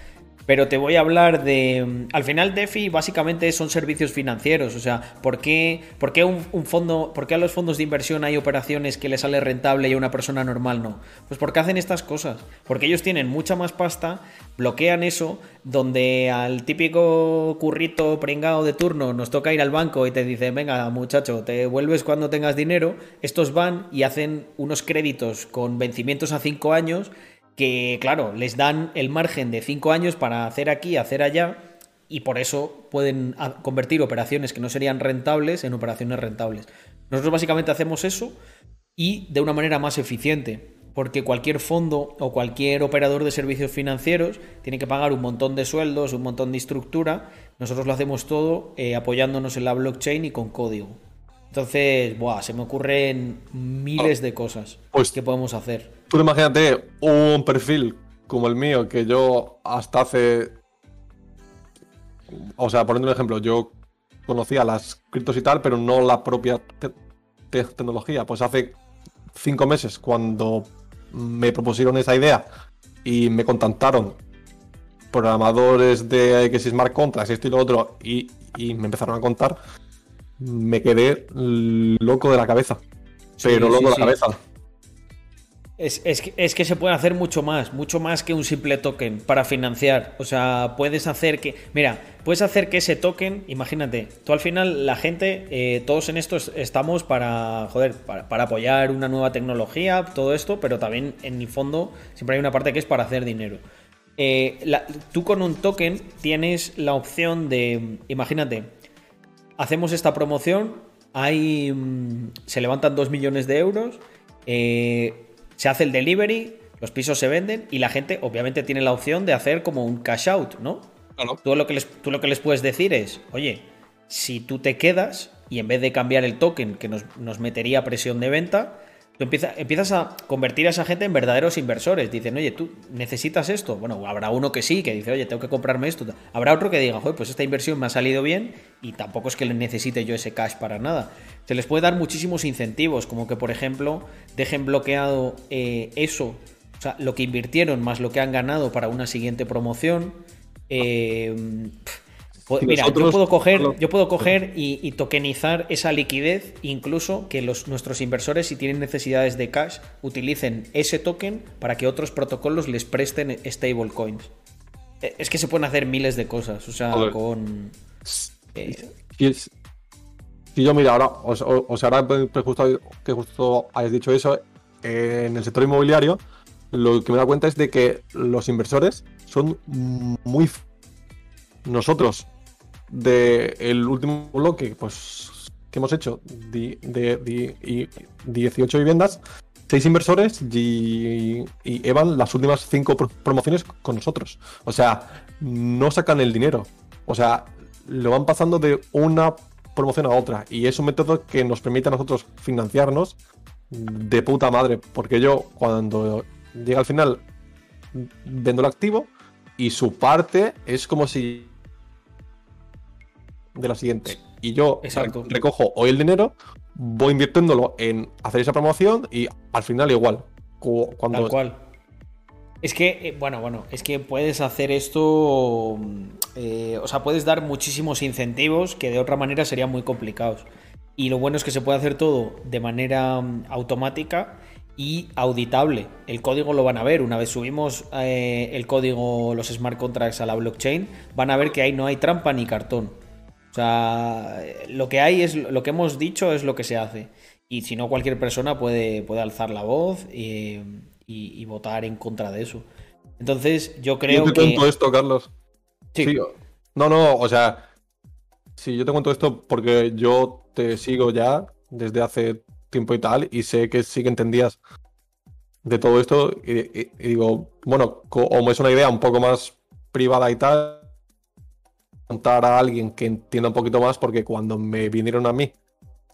Pero te voy a hablar de... Al final DeFi básicamente son servicios financieros, o sea, ¿por qué, por qué un, fondo, por qué a los fondos de inversión hay operaciones que le sale rentable y a una persona normal no? Pues porque hacen estas cosas, porque ellos tienen mucha más pasta, bloquean eso, donde al típico currito pringado de turno nos toca ir al banco y te dice, venga muchacho, te vuelves cuando tengas dinero, estos van y hacen unos créditos con vencimientos a 5 años que, claro, les dan el margen de 5 años para hacer aquí, hacer allá, y por eso pueden convertir operaciones que no serían rentables en operaciones rentables. Nosotros básicamente hacemos eso y de una manera más eficiente, porque cualquier fondo o cualquier operador de servicios financieros tiene que pagar un montón de sueldos, un montón de estructura. Nosotros lo hacemos todo eh, apoyándonos en la blockchain y con código. Entonces, buah, se me ocurren miles de cosas pues que podemos hacer. Tú imagínate un perfil como el mío, que yo hasta hace. O sea, poniendo un ejemplo, yo conocía las criptos y tal, pero no la propia tecnología. Pues hace cinco meses, cuando me propusieron esa idea y me contactaron programadores de X Smart Contracts, esto y lo otro, y, y me empezaron a contar me quedé loco de la cabeza. Pero loco de la cabeza. Es, que, se puede hacer mucho más, mucho más que un simple token para financiar. O sea, puedes hacer que. Mira, puedes hacer que ese token, imagínate, tú al final, la gente, eh, todos en esto estamos para, joder, para, apoyar una nueva tecnología, todo esto, pero también en el fondo siempre hay una parte que es para hacer dinero. Eh, tú con un token tienes la opción de, imagínate, hacemos esta promoción, hay, mm, se levantan 2 millones de euros, eh, se hace el delivery, los pisos se venden y la gente obviamente tiene la opción de hacer como un cash out, ¿no? Tú, lo que les, tú lo que les puedes decir es, oye, si tú te quedas y en vez de cambiar el token que nos, nos metería presión de venta, Tú empiezas a convertir a esa gente en verdaderos inversores. Dicen, oye, tú necesitas esto. Bueno, habrá uno que sí, que dice, oye, tengo que comprarme esto. Habrá otro que diga, joder, pues esta inversión me ha salido bien y tampoco es que necesite yo ese cash para nada. Se les puede dar muchísimos incentivos, como que, por ejemplo, dejen bloqueado eh, eso, o sea, lo que invirtieron más lo que han ganado para una siguiente promoción. Eh, Mira, yo puedo coger, yo puedo coger y, tokenizar esa liquidez, incluso que los, nuestros inversores, si tienen necesidades de cash, utilicen ese token para que otros protocolos les presten stablecoins. E, es que se pueden hacer miles de cosas, o sea, con. Eh, si, yo, mira, ahora, o, sea, ahora que justo, que justo hayas dicho eso, en el sector inmobiliario, lo que me da cuenta es de que los inversores son muy nosotros del último bloque pues, que hemos hecho de, de, 18 viviendas, 6 inversores y, y Evan las últimas 5 promociones con nosotros. O sea, no sacan el dinero. O sea, lo van pasando de una promoción a otra. Y es un método que nos permite a nosotros financiarnos de puta madre. Porque yo, cuando llega al final, vendo el activo y su parte es como si de la siguiente. Y yo recojo hoy el dinero, voy invirtiéndolo en hacer esa promoción y al final igual. Cuando... Tal cual. Es que, eh, bueno, bueno, es que puedes hacer esto, eh, o sea, puedes dar muchísimos incentivos que de otra manera serían muy complicados. Y lo bueno es que se puede hacer todo de manera mm, automática y auditable. El código lo van a ver. Una vez subimos eh, el código, los smart contracts a la blockchain, van a ver que ahí no hay trampa ni cartón. O sea, lo que hay es lo que hemos dicho es lo que se hace. Y si no, cualquier persona puede, puede alzar la voz y, votar en contra de eso. Entonces, yo creo yo te cuento esto, Carlos. Sí. No, no, o sea, sí, yo te cuento esto porque yo te sigo ya desde hace tiempo y tal, y sé que sí que entendías de todo esto, y digo, bueno, como es una idea un poco más privada y tal, contar a alguien que entienda un poquito más, porque cuando me vinieron a mí,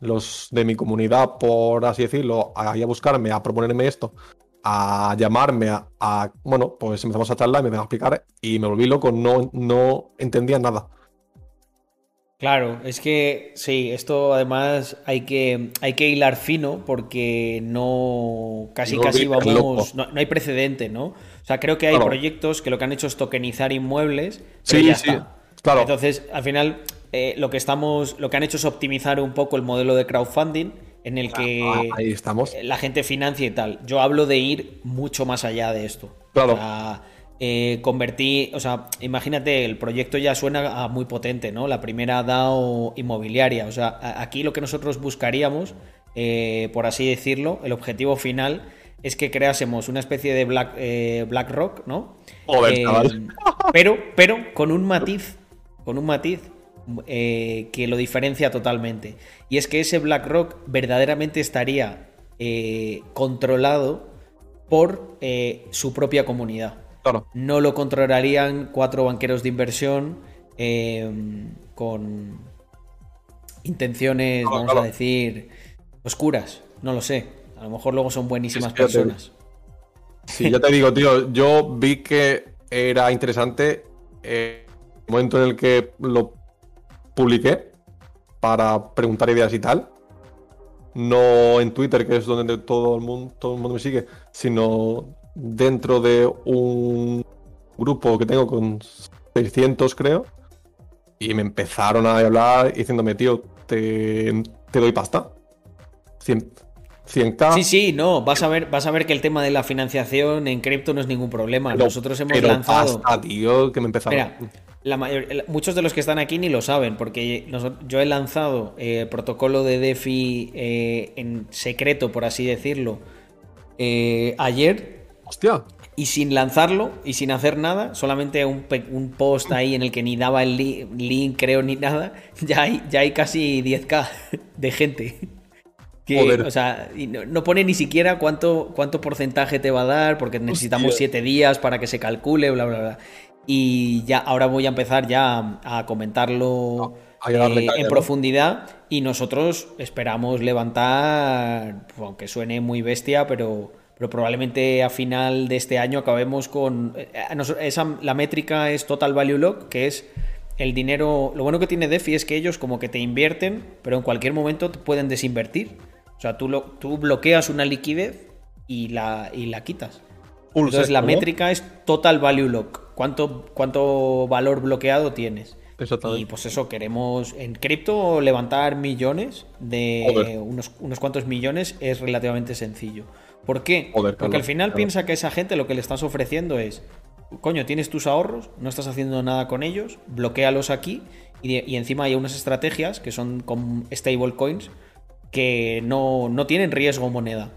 los de mi comunidad, por así decirlo, a, a buscarme, a proponerme esto, a llamarme, a, bueno, pues empezamos a charlar, me van a explicar y me volví loco, no, no entendía nada. Claro, es que sí, esto además hay que, hay que hilar fino porque no casi No casi vamos, no, no hay precedente, ¿no? O sea, creo que hay Claro. proyectos que lo que han hecho es tokenizar inmuebles, pero Sí, ya sí, está. Claro. Entonces, al final, eh, lo que estamos, lo que han hecho es optimizar un poco el modelo de crowdfunding en el que Ah, ahí estamos. eh, la gente financia y tal. Yo hablo de ir mucho más allá de esto. Claro. O sea, eh, convertir, o sea, imagínate, el proyecto ya suena a muy potente, ¿no? La primera DAO inmobiliaria. O sea, aquí lo que nosotros buscaríamos, eh, por así decirlo, el objetivo final es que creásemos una especie de Black, eh, BlackRock, ¿no? Joder, pero, pero con un matiz, con un matiz eh, que lo diferencia totalmente. Y es que ese BlackRock verdaderamente estaría eh, controlado por eh, su propia comunidad. Claro. No lo controlarían cuatro banqueros de inversión con intenciones, Claro, vamos claro. a decir, oscuras. No lo sé. A lo mejor luego son buenísimas personas. Sí, ya te digo, tío, yo vi que era interesante eh, momento en el que lo publiqué para preguntar ideas y tal. No en Twitter, que es donde todo el mundo, todo el mundo me sigue, sino dentro de un grupo que tengo con 600, creo. Y me empezaron a hablar diciéndome, tío, te, te doy pasta. 100, 100k. Sí, sí, no, vas a ver, vas a ver que el tema de la financiación en cripto no es ningún problema. pero- Nosotros hemos pero lanzado. pasta, tío, que me empezaron. Mira, la mayor- el- muchos de los que están aquí ni lo saben, porque yo he lanzado eh, el protocolo de DeFi eh, en secreto, por así decirlo, eh, ayer Hostia. y sin lanzarlo y sin hacer nada, solamente un, un post ahí en el que ni daba el li- link, creo, ni nada, <laughs> ya hay, ya hay casi 10k de gente. Que, Joder. o sea, y no, no pone ni siquiera cuánto, cuánto porcentaje te va a dar, porque necesitamos Hostia. 7 días para que se calcule, bla, bla, bla. Y ya, ahora voy a empezar ya a comentarlo eh, en ¿no? profundidad y nosotros esperamos levantar, pues, aunque suene muy bestia, pero, pero probablemente a final de este año acabemos con... eh, esa, la métrica es Total Value Lock, que es el dinero... Lo bueno que tiene DeFi es que ellos como que te invierten, pero en cualquier momento te pueden desinvertir. O sea, tú, lo, tú bloqueas una liquidez y la, y la quitas. Entonces la ¿no? métrica es Total Value Lock. ¿Cuánto, cuánto valor bloqueado tienes? Y pues eso, queremos en cripto levantar millones de Joder. unos, unos cuantos millones es relativamente sencillo. ¿Por qué? Joder, Porque al final piensa que esa gente lo que le estás ofreciendo es, coño, tienes tus ahorros, no estás haciendo nada con ellos, bloquealos aquí y, y encima hay unas estrategias que son con stablecoins que no, no tienen riesgo moneda.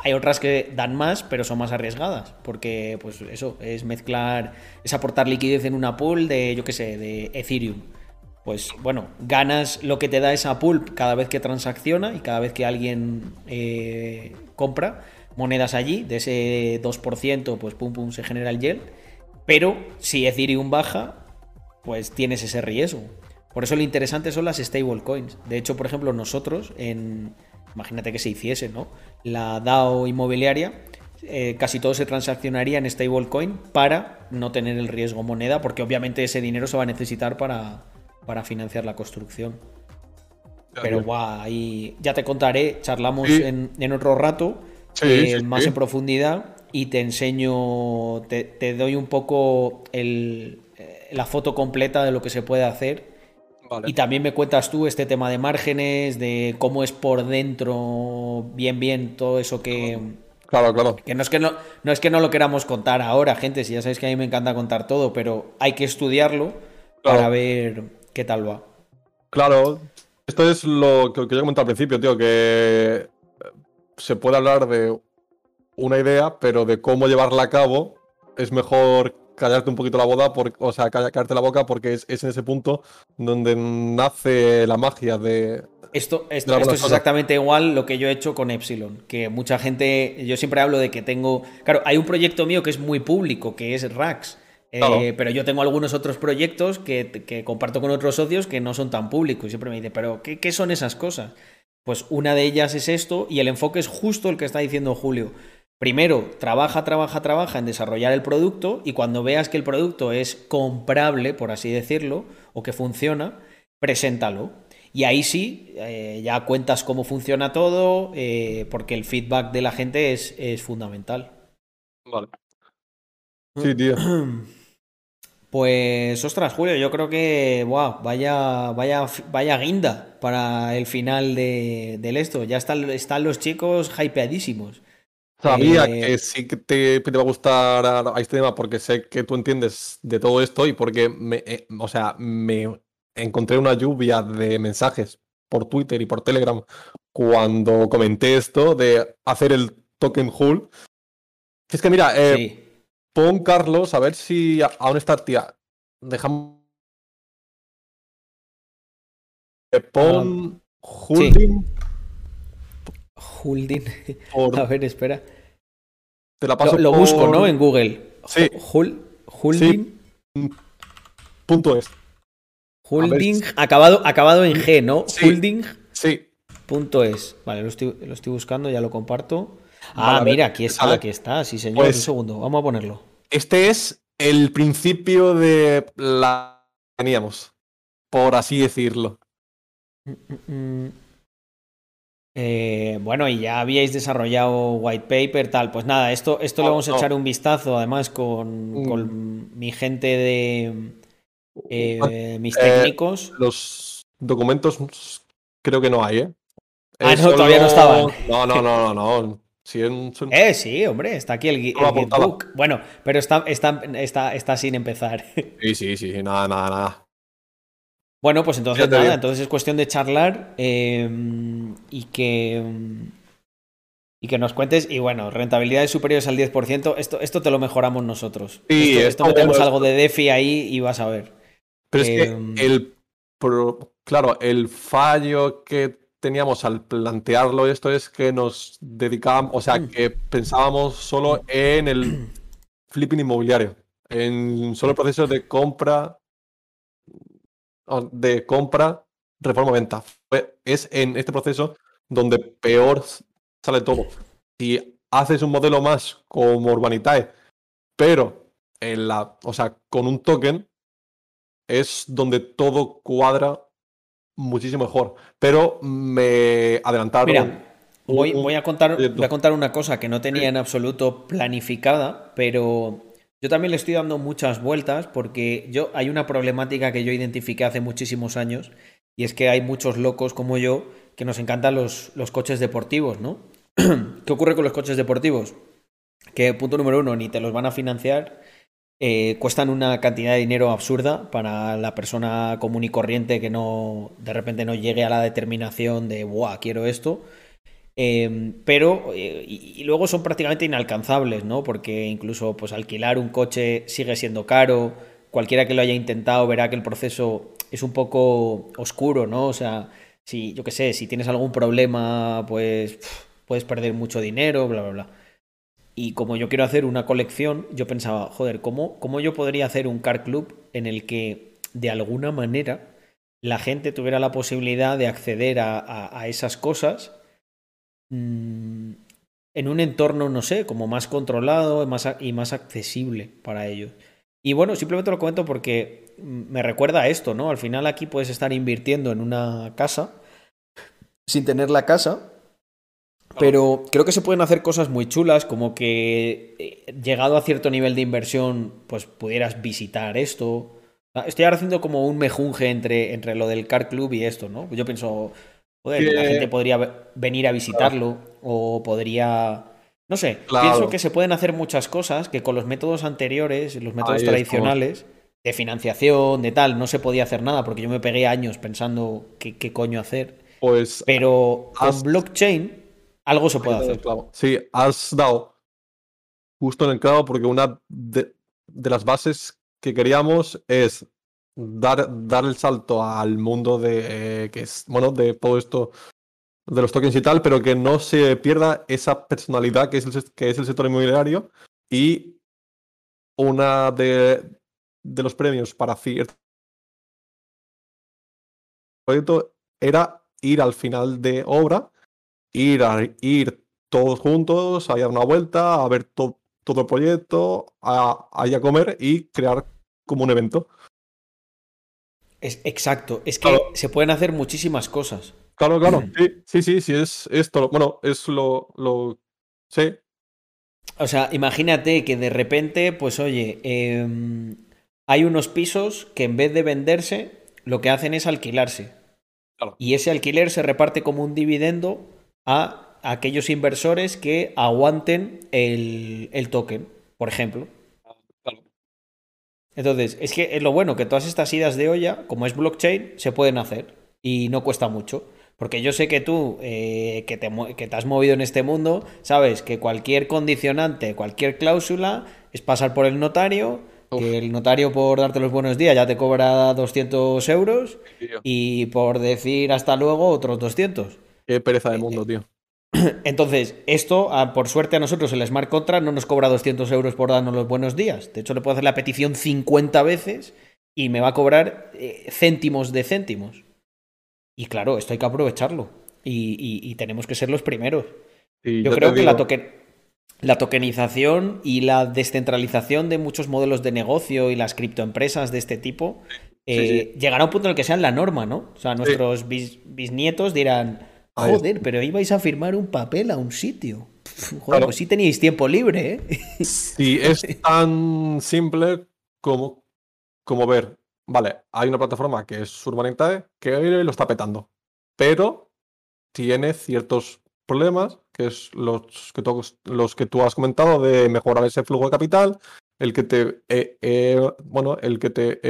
Hay otras que dan más, pero son más arriesgadas, porque pues eso es mezclar, es aportar liquidez en una pool de, yo qué sé, de Ethereum. Pues bueno, ganas lo que te da esa pool cada vez que transacciona y cada vez que alguien eh, compra monedas allí, de ese 2%, pues pum pum se genera el yield. Pero si Ethereum baja, pues tienes ese riesgo. Por eso lo interesante son las stablecoins. De hecho, por ejemplo, nosotros, en, imagínate que se hiciese, ¿no? La DAO inmobiliaria, eh, casi todo se transaccionaría en stablecoin para no tener el riesgo moneda, porque obviamente ese dinero se va a necesitar para, para financiar la construcción. Pero guau, ahí ya te contaré, charlamos Sí. en, en otro rato, Sí, eh, sí, más en profundidad, y te enseño, te, te doy un poco el- eh, la foto completa de lo que se puede hacer. Vale. Y también me cuentas tú este tema de márgenes, de cómo es por dentro, bien, bien, todo eso que, Claro, claro. que no es que no, no es que no lo queramos contar ahora, gente, si ya sabéis que a mí me encanta contar todo, pero hay que estudiarlo Claro. para ver qué tal va. Claro. Esto es lo que que yo comenté al principio, tío, que eh, se puede hablar de una idea, pero de cómo llevarla a cabo es mejor callarte un poquito la boda, por- o sea, calla- callarte la boca, porque es, es en ese punto donde nace la magia de... Esto, esto, De esto es exactamente igual lo que yo he hecho con Epsilon, que mucha gente, yo siempre hablo de que tengo, claro, hay un proyecto mío que es muy público, que es Rax, eh, Claro. pero yo tengo algunos otros proyectos que, que comparto con otros socios que no son tan públicos. Y siempre me dicen, pero ¿qué, qué son esas cosas? Pues una de ellas es esto y el enfoque es justo el que está diciendo Julio. Primero, trabaja, trabaja, trabaja en desarrollar el producto y cuando veas que el producto es comprable, por así decirlo, o que funciona, preséntalo. Y ahí sí, eh, ya cuentas cómo funciona todo, eh, porque el feedback de la gente es, es fundamental. Vale. Sí, tío. <clears throat> Pues, ostras, Julio, yo creo que, wow, vaya, vaya, vaya guinda para el final de, del esto. Ya están, están los chicos hypeadísimos. Sabía eh, que sí que te, te, va a gustar a este tema porque sé que tú entiendes de todo esto y porque, me, eh, o sea, me encontré una lluvia de mensajes por Twitter y por Telegram cuando comenté esto de hacer el token hull. Es que mira, eh, Pon Carlos, a ver si aún está tía. Dejamos. Pon Holding. Holding. <laughs> A ver, espera. Te la paso lo, lo busco, ¿no? En Google. Sí. Holding. Punto es. Holding, acabado, acabado en G, ¿no? Sí. Holding. Sí. Punto es. Vale, lo estoy, lo estoy buscando, ya lo comparto. Ah, vale, mira, aquí está, aquí está, sí señor. Pues, un segundo, vamos a ponerlo. Este es el principio de la que teníamos, por así decirlo. Eh, bueno, y ya habíais desarrollado white paper, tal. Pues nada, esto, esto no, le vamos a no. echar un vistazo, además, con, Mm. con mi gente de eh, mis Eh, técnicos. Los documentos creo que no hay, ¿eh? Ah, Es no, todavía no estaban. No, no, no, no. no. Sí, en- Eh, sí, hombre, está aquí el, el. Bueno, pero está, está, está, está sin empezar. Sí, sí, sí, nada, nada, nada. Bueno, pues entonces nada, bien. entonces es cuestión de charlar eh, y que y que nos cuentes. Y bueno, rentabilidades superiores al 10%, esto, esto te lo mejoramos nosotros. Sí, esto, metemos algo de DeFi ahí y vas a ver. Pero es Em, que el pro- claro, el fallo que teníamos al plantearlo esto es que nos dedicábamos, o sea, Mm. que pensábamos solo en el <clears throat> flipping inmobiliario, en solo el proceso de compra, de compra, reforma, venta. Es en este proceso donde peor sale todo. Si haces un modelo más como Urbanitae, pero en la, o sea, con un token, es donde todo cuadra muchísimo mejor. Pero me adelantaron. Mira, voy, a contar, voy a contar una cosa que no tenía en absoluto planificada, pero yo también le estoy dando muchas vueltas porque yo hay una problemática que yo identifiqué hace muchísimos años y es que hay muchos locos como yo que nos encantan los, los coches deportivos, ¿no? <clears throat> ¿Qué ocurre con los coches deportivos? Que punto número uno, ni te los van a financiar, eh, cuestan una cantidad de dinero absurda para la persona común y corriente que no de repente no llegue a la determinación de, ¡buah, quiero esto! Eh, pero, eh, y, luego son prácticamente inalcanzables, ¿no? Porque incluso pues alquilar un coche sigue siendo caro, cualquiera que lo haya intentado verá que el proceso es un poco oscuro, ¿no? O sea, si, yo qué sé, si tienes algún problema, pues puedes perder mucho dinero, bla, bla, bla. Y como yo quiero hacer una colección, yo pensaba, joder, ¿cómo, cómo yo podría hacer un car club en el que de alguna manera la gente tuviera la posibilidad de acceder a- a esas cosas mm, en un entorno, no sé, como más controlado más y más accesible para ellos. Y bueno, simplemente lo comento porque mm, me recuerda a esto, ¿no? Al final aquí puedes estar invirtiendo en una casa sin tener la casa, pero creo que se pueden hacer cosas muy chulas, como que eh, llegado a cierto nivel de inversión, pues pudieras visitar esto. Ah, Estoy ahora haciendo como un mejunje entre, entre lo del car club y esto, ¿no? Yo pienso, joder, la gente podría ve- venir a visitarlo o podría... No sé, Claro. pienso que se pueden hacer muchas cosas que con los métodos anteriores, los métodos Ahí tradicionales, de financiación, de tal, no se podía hacer nada porque yo me pegué años pensando qué, qué coño hacer. Pues Pero con blockchain algo se puede hacer. Sí, has dado justo en el clavo porque una de, de las bases que queríamos es dar, dar el salto al mundo de eh, que es bueno de todo esto de los tokens y tal, pero que no se pierda esa personalidad que es el, que es el sector inmobiliario y una de, de los premios para cierto proyecto era ir al final de obra ir a ir todos juntos, a dar una vuelta, a ver to- todo el proyecto, a, a ir a comer y crear como un evento. Es, exacto, es que se pueden hacer muchísimas cosas. Claro, claro, sí, sí, sí, sí, es esto, bueno, es lo, lo, sí. O sea, imagínate que de repente, pues oye, em, hay unos pisos que en vez de venderse, lo que hacen es alquilarse. Y ese alquiler se reparte como un dividendo a aquellos inversores que aguanten el, el token, por ejemplo. Entonces, es que es lo bueno que todas estas idas de olla, como es blockchain, se pueden hacer y no cuesta mucho. Porque yo sé que tú, eh, que, te, que, te, has movido en este mundo, sabes que cualquier condicionante, cualquier cláusula es pasar por el notario, que el notario por darte los buenos días ya te cobra 200 euros y por decir hasta luego otros 200. Qué pereza de mundo, tío. <clears throat> Entonces, esto, por suerte a nosotros el Smart Contract no nos cobra 200 euros por darnos los buenos días. De hecho, le puedo hacer la petición 50 veces y me va a cobrar eh, céntimos de céntimos. Y claro, esto hay que aprovecharlo. Y, tenemos que ser los primeros. yo, creo que la, la tokenización y la descentralización de muchos modelos de negocio y las criptoempresas de este tipo eh, llegará a un punto en el que sean la norma, ¿no? O sea, nuestros bisnietos dirán Joder, pero ibais a firmar un papel a un sitio. Joder, pues sí teníais tiempo libre, ¿eh? Sí, es <laughs> tan simple como, como ver, vale, hay una plataforma que es Urbanitae que lo está petando, pero tiene ciertos problemas, que es los que, tú, los que tú has comentado de mejorar ese flujo de capital, el que te, eh, eh, bueno, el que te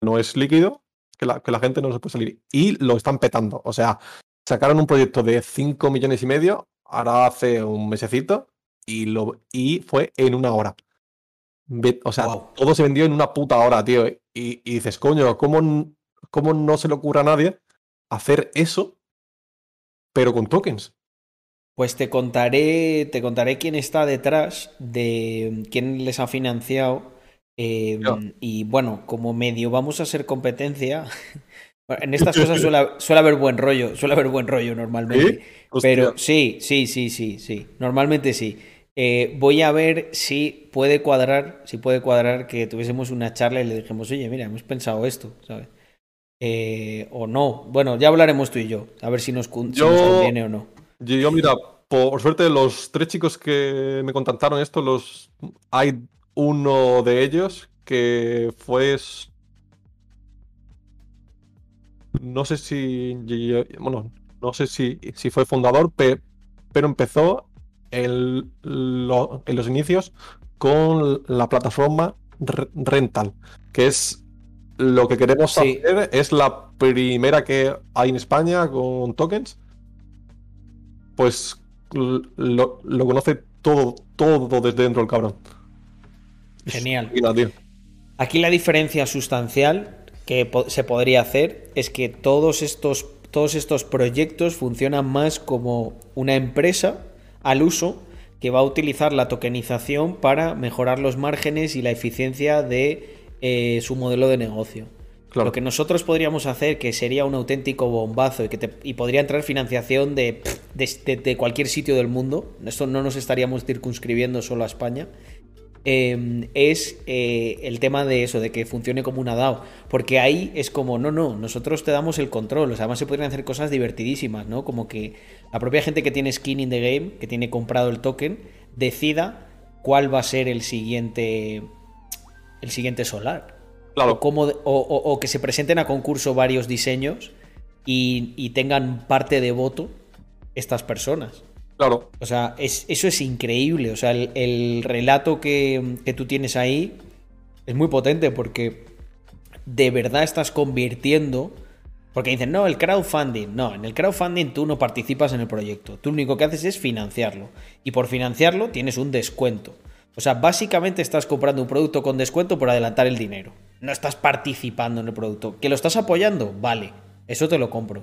no es líquido, que la, que la gente no se puede salir. Y lo están petando. O sea, sacaron un proyecto de 5 millones y medio, ahora hace un mesecito, y, lo, y fue en una hora. O sea, todo se vendió en una puta hora, tío. Y, dices, coño, ¿cómo, ¿cómo no se le ocurre a nadie hacer eso, pero con tokens? Pues te contaré, te contaré quién está detrás de quién les ha financiado Em, y bueno, como medio vamos a ser competencia. <laughs> en <laughs> estas cosas suele, haber buen rollo, suele haber buen rollo normalmente. Pero sí, sí, sí, sí, sí. Normalmente sí. Eh, voy a ver si puede cuadrar, si puede cuadrar que tuviésemos una charla y le dijimos, oye, mira, hemos pensado esto, ¿sabes? Eh, o no. Bueno, ya hablaremos tú y yo, a ver si nos, conviene o no. Yo, mira, por suerte, los tres chicos que me contactaron esto, los hay uno de ellos que fue no sé si bueno no sé si, si fue fundador pero empezó en, los inicios con la plataforma rental que es lo que queremos hacer es la primera que hay en España con tokens. Pues lo, lo conoce todo todo desde dentro del cabrón Genial. <laughs> Aquí la diferencia sustancial que se podría hacer es que todos estos, todos estos proyectos funcionan más como una empresa al uso que va a utilizar la tokenización para mejorar los márgenes y la eficiencia de eh, su modelo de negocio. Lo que nosotros podríamos hacer, que sería un auténtico bombazo y que y podría entrar financiación de, de, cualquier sitio del mundo, esto no nos estaríamos circunscribiendo solo a España, Em, es eh, el tema de eso, de que funcione como una DAO. Porque ahí es como, no, no, nosotros te damos el control. O sea, además se podrían hacer cosas divertidísimas, ¿no? Como que la propia gente que tiene skin in the game, que tiene comprado el token, decida cuál va a ser el siguiente. El siguiente solar. Claro. O, que se presenten a concurso varios diseños y, y tengan parte de voto estas personas. Claro. O sea, eso es increíble. O sea, el, relato que, tú tienes ahí es muy potente porque de verdad estás convirtiendo. Porque dicen, no, el crowdfunding. No, en el crowdfunding tú no participas en el proyecto. Tú lo único que haces es financiarlo. Y por financiarlo tienes un descuento. O sea, básicamente estás comprando un producto con descuento por adelantar el dinero. No estás participando en el producto. ¿Que lo estás apoyando? Vale, eso te lo compro.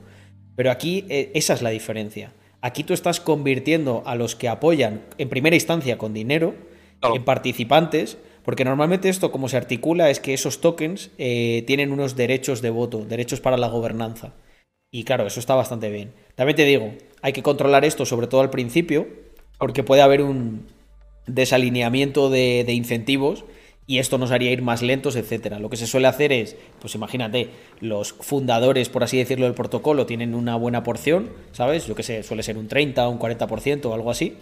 Pero aquí eh, esa es la diferencia. Aquí tú estás convirtiendo a los que apoyan en primera instancia con dinero en participantes, porque normalmente esto como se articula es que esos tokens eh, tienen unos derechos de voto, derechos para la gobernanza. Y claro, eso está bastante bien. También te digo, hay que controlar esto sobre todo al principio, porque puede haber un desalineamiento de, incentivos y esto nos haría ir más lentos, etcétera. Lo que se suele hacer es, pues imagínate, los fundadores, por así decirlo, del protocolo tienen una buena porción, ¿sabes? Yo que sé, suele ser un 30, un 40% o algo así.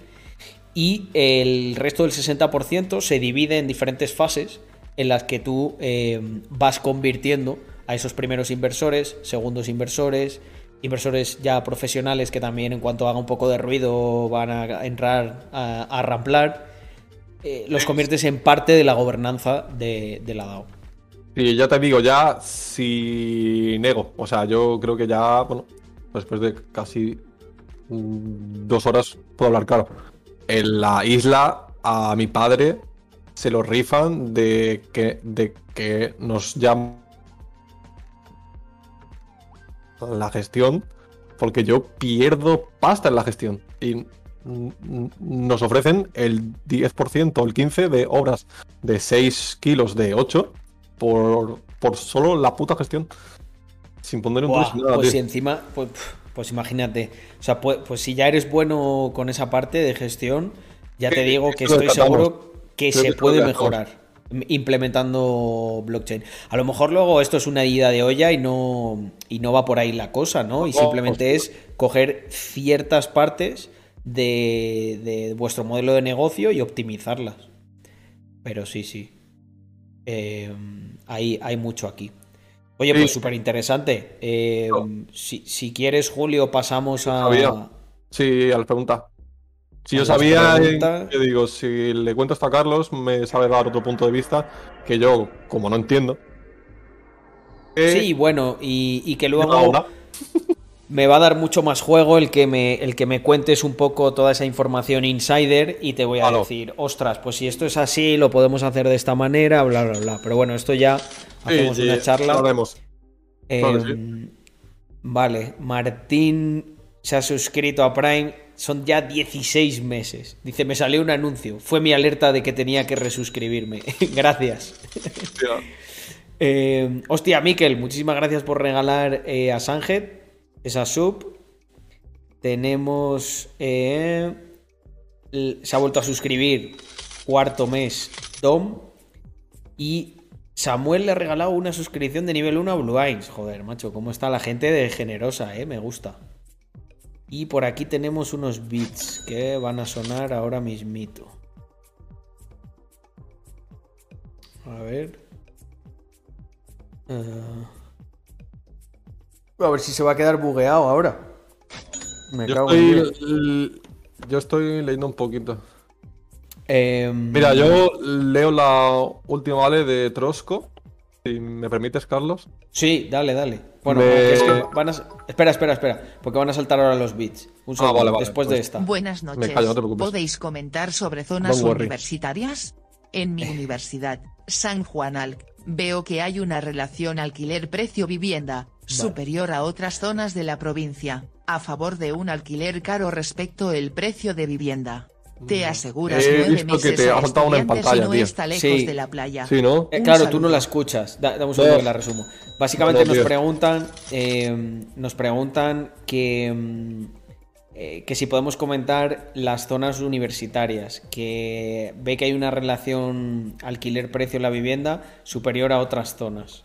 Y el resto del 60% se divide en diferentes fases en las que tú eh, vas convirtiendo a esos primeros inversores, segundos inversores, inversores ya profesionales que también en cuanto haga un poco de ruido van a entrar a, a ramplar eh, los conviertes en parte de la gobernanza de, la DAO. Y ya te digo, ya si nego, o sea, yo creo que ya, bueno, después de casi mm, dos horas puedo hablar claro. En la isla a mi padre se lo rifan de que, de que nos llama la gestión, porque yo pierdo pasta en la gestión. Y nos ofrecen el 10% o el 15% de obras de 6 kilos de 8 por, por solo la puta gestión. Sin poner un Buah, Pues si encima, pues, pues, imagínate. O sea, pues, pues, si ya eres bueno con esa parte de gestión, ya te digo que estoy seguro que se puede mejorar implementando blockchain. A lo mejor luego esto es una ida de olla y no, y no va por ahí la cosa, ¿no? Y simplemente es coger ciertas partes de, vuestro modelo de negocio y optimizarlas. Pero sí, sí. Eh, hay, mucho aquí. Oye, pues súper interesante. Eh, si, quieres, Julio, pasamos a. Sí, a la pregunta. Si yo sabía, yo digo, si le cuento esto a Carlos, me sabe dar otro punto de vista que yo, como no entiendo. Sí, bueno, y, que luego me va a dar mucho más juego el que me, el que me cuentes un poco toda esa información insider y te voy a decir, ostras, pues si esto es así, lo podemos hacer de esta manera, bla, bla, bla. Pero bueno, esto ya hacemos una charla. Em, vale, Martín se ha suscrito a Prime. Son ya 16 meses. Dice, me salió un anuncio. Fue mi alerta de que tenía que resuscribirme. <laughs> gracias. <laughs> Em, hostia, Miquel, muchísimas gracias por regalar eh, a Sanjet esa sub. Tenemos. Eh, se ha vuelto a suscribir. Cuarto mes. Dom. Y Samuel le ha regalado una suscripción de nivel 1 a Blue Eyes. Joder, macho, cómo está la gente de generosa, eh. Me gusta. Y por aquí tenemos unos beats que van a sonar ahora mismito. A ver. Uh... A ver si se va a quedar bugueado ahora. Me yo, estoy, yo estoy leyendo un poquito. Em, Mira, yo leo la última, ¿vale? De Trosco. Si me permites, Carlos. Sí, dale, dale. Bueno, es que van a... Espera, espera, espera. Porque van a saltar ahora los bits. Un ah, segundo, después de pues esta. Buenas noches. ¿Podéis comentar sobre zonas universitarias? En mi <laughs> universidad, San Juan Alc, veo que hay una relación alquiler-precio-vivienda superior a otras zonas de la provincia, a favor de un alquiler caro respecto el precio de vivienda. Te aseguras nueve meses que te ha una en pantalla, no está lejos de la playa. Sí, ¿no? Eh, claro, tú no la escuchas. dame un segundo que la resumo. Básicamente nos preguntan, eh, nos preguntan que, mm, eh, que si podemos comentar las zonas universitarias, que ve que hay una relación alquiler-precio en la vivienda superior a otras zonas.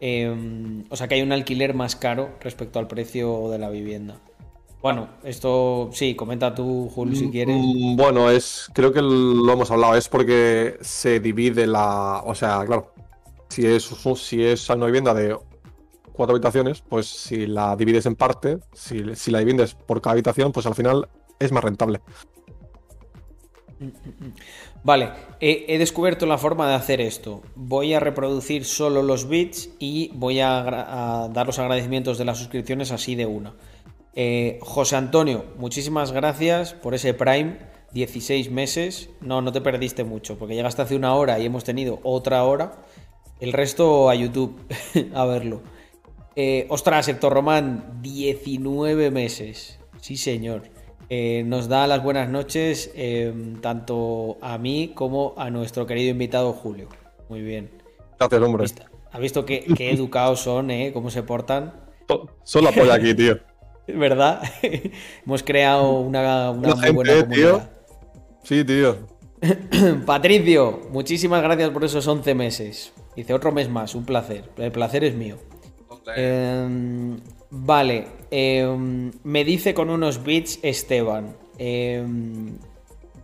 Em, o sea que hay un alquiler más caro respecto al precio de la vivienda. Bueno, esto sí, comenta tú, Julio, si quieres. Mm, bueno, es, creo que lo hemos hablado, es porque se divide la. O sea, claro, si es, si es una vivienda de cuatro habitaciones, pues si la divides en parte, si, si la divides por cada habitación, pues al final es más rentable. Vale, he, descubierto la forma de hacer esto. Voy a reproducir solo los bits y voy a, dar los agradecimientos de las suscripciones así de una. Eh, José Antonio, muchísimas gracias por ese Prime. 16 meses. No, no te perdiste mucho, porque llegaste hace una hora y hemos tenido otra hora. El resto a YouTube <laughs> a verlo. Eh, ostras, Héctor Román, 19 meses. Sí, señor. Eh, nos da las buenas noches eh, tanto a mí como a nuestro querido invitado Julio. Muy bien. Gracias, hombre. ¿Ha visto qué, educados son, eh? Cómo se portan. Solo apoya aquí, tío. <laughs> ¿Verdad? <laughs> Hemos creado una, muy buena comunidad. Sí, tío. <coughs> Patricio, muchísimas gracias por esos 11 meses. Dice otro mes más, un placer. El placer es mío. Em, vale, em, me dice con unos bits Esteban. Em,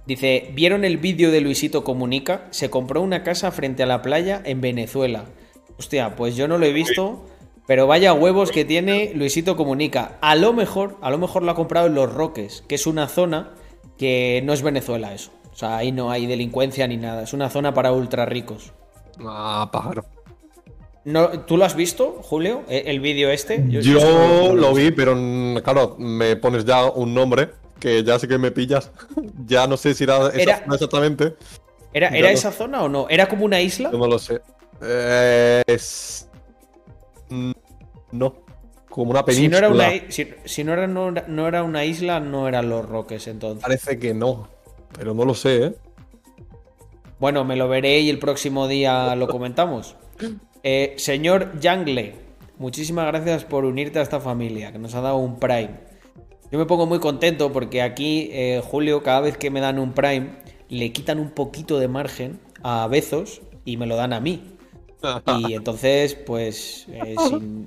dice, ¿vieron el vídeo de Luisito Comunica? Se compró una casa frente a la playa en Venezuela. Hostia, pues yo no lo he visto, pero vaya huevos que tiene Luisito Comunica. A lo mejor, a lo mejor lo ha comprado en Los Roques, que es una zona que no es Venezuela eso. O sea, ahí no hay delincuencia ni nada. Es una zona para ultra ricos. Ah, pájaro. No, ¿Tú lo has visto, Julio? ¿E-, ¿El vídeo este? Yo, lo vi, pero claro, me pones ya un nombre que ya sé que me pillas. <laughs> ya no sé si era, esa zona exactamente. ¿Era, era esa zona o no? ¿Era como una isla? no lo sé. es... No. Como una península. Si no era una, si, no era, no, era una isla, no eran los Roques entonces. Parece que no. Pero no lo sé, ¿eh? Bueno, me lo veré y el próximo día lo comentamos. <laughs> Eh, señor Jungle, muchísimas gracias por unirte a esta familia, que nos ha dado un Prime. Yo me pongo muy contento porque aquí, eh, Julio, cada vez que me dan un Prime, le quitan un poquito de margen a Bezos y me lo dan a mí. Y <laughs> entonces, pues, eh,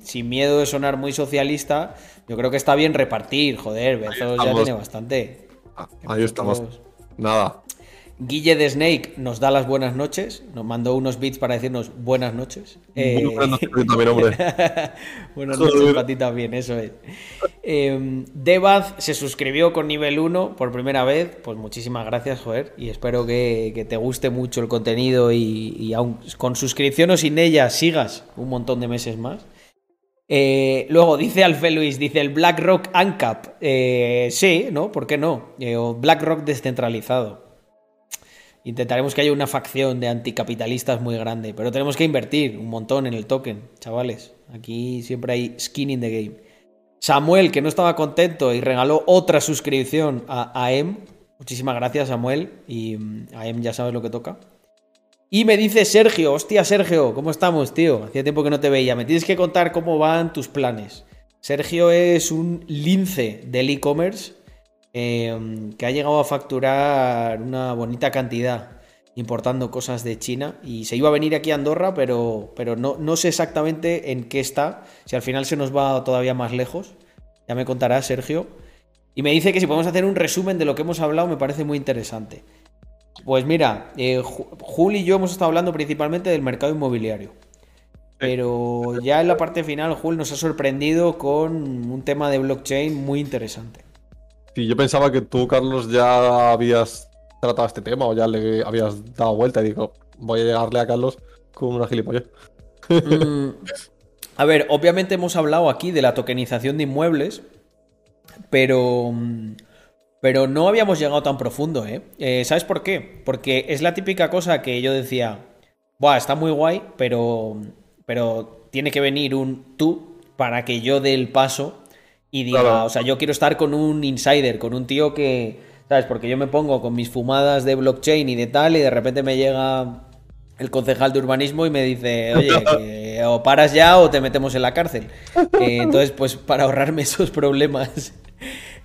sin, miedo de sonar muy socialista, yo creo que está bien repartir, joder, Bezos ya tiene bastante. Ah, ahí estamos. Nada. Guille de Snake nos da las buenas noches, nos mandó unos bits para decirnos buenas noches. buenas noches también, hombre. <laughs> buenas noches para ti también, eso es. Eh, Debaz se suscribió con nivel 1 por primera vez, pues muchísimas gracias, joder, y espero que, te guste mucho el contenido y, aún con suscripción o sin ella sigas un montón de meses más. Eh, luego dice Alfe Luis, dice el BlackRock ANCAP. Eh, sí, ¿no? ¿Por qué no? Eh, o BlackRock descentralizado. Intentaremos que haya una facción de anticapitalistas muy grande, pero tenemos que invertir un montón en el token, chavales. Aquí siempre hay skin in the game. Samuel, que no estaba contento y regaló otra suscripción a AM. Muchísimas gracias, Samuel. Y mm, AM ya sabes lo que toca. Y me dice Sergio, hostia Sergio, ¿cómo estamos, tío? Hacía tiempo que no te veía. Me tienes que contar cómo van tus planes. Sergio es un lince del e-commerce Em, que ha llegado a facturar una bonita cantidad importando cosas de China y se iba a venir aquí a Andorra, pero, pero no, no sé exactamente en qué está, si al final se nos va todavía más lejos, ya me contará Sergio. Y me dice que si podemos hacer un resumen de lo que hemos hablado me parece muy interesante. Pues mira, eh, Jul y yo hemos estado hablando principalmente del mercado inmobiliario. Pero ya en la parte final, Jul nos ha sorprendido con un tema de blockchain muy interesante. Sí, yo pensaba que tú, Carlos, ya habías tratado este tema o ya le habías dado vuelta y digo, voy a llegarle a Carlos con una gilipollas. Mm, a ver, obviamente hemos hablado aquí de la tokenización de inmuebles, pero, pero no habíamos llegado tan profundo, ¿eh? ¿eh? ¿Sabes por qué? Porque es la típica cosa que yo decía, Buah, está muy guay, pero, pero tiene que venir un tú para que yo dé el paso y diga, o sea, yo quiero estar con un insider, con un tío que, ¿sabes? Porque yo me pongo con mis fumadas de blockchain y de tal y de repente me llega el concejal de urbanismo y me dice, oye, <laughs> o paras ya o te metemos en la cárcel. Eh, entonces, pues para ahorrarme <laughs> esos problemas,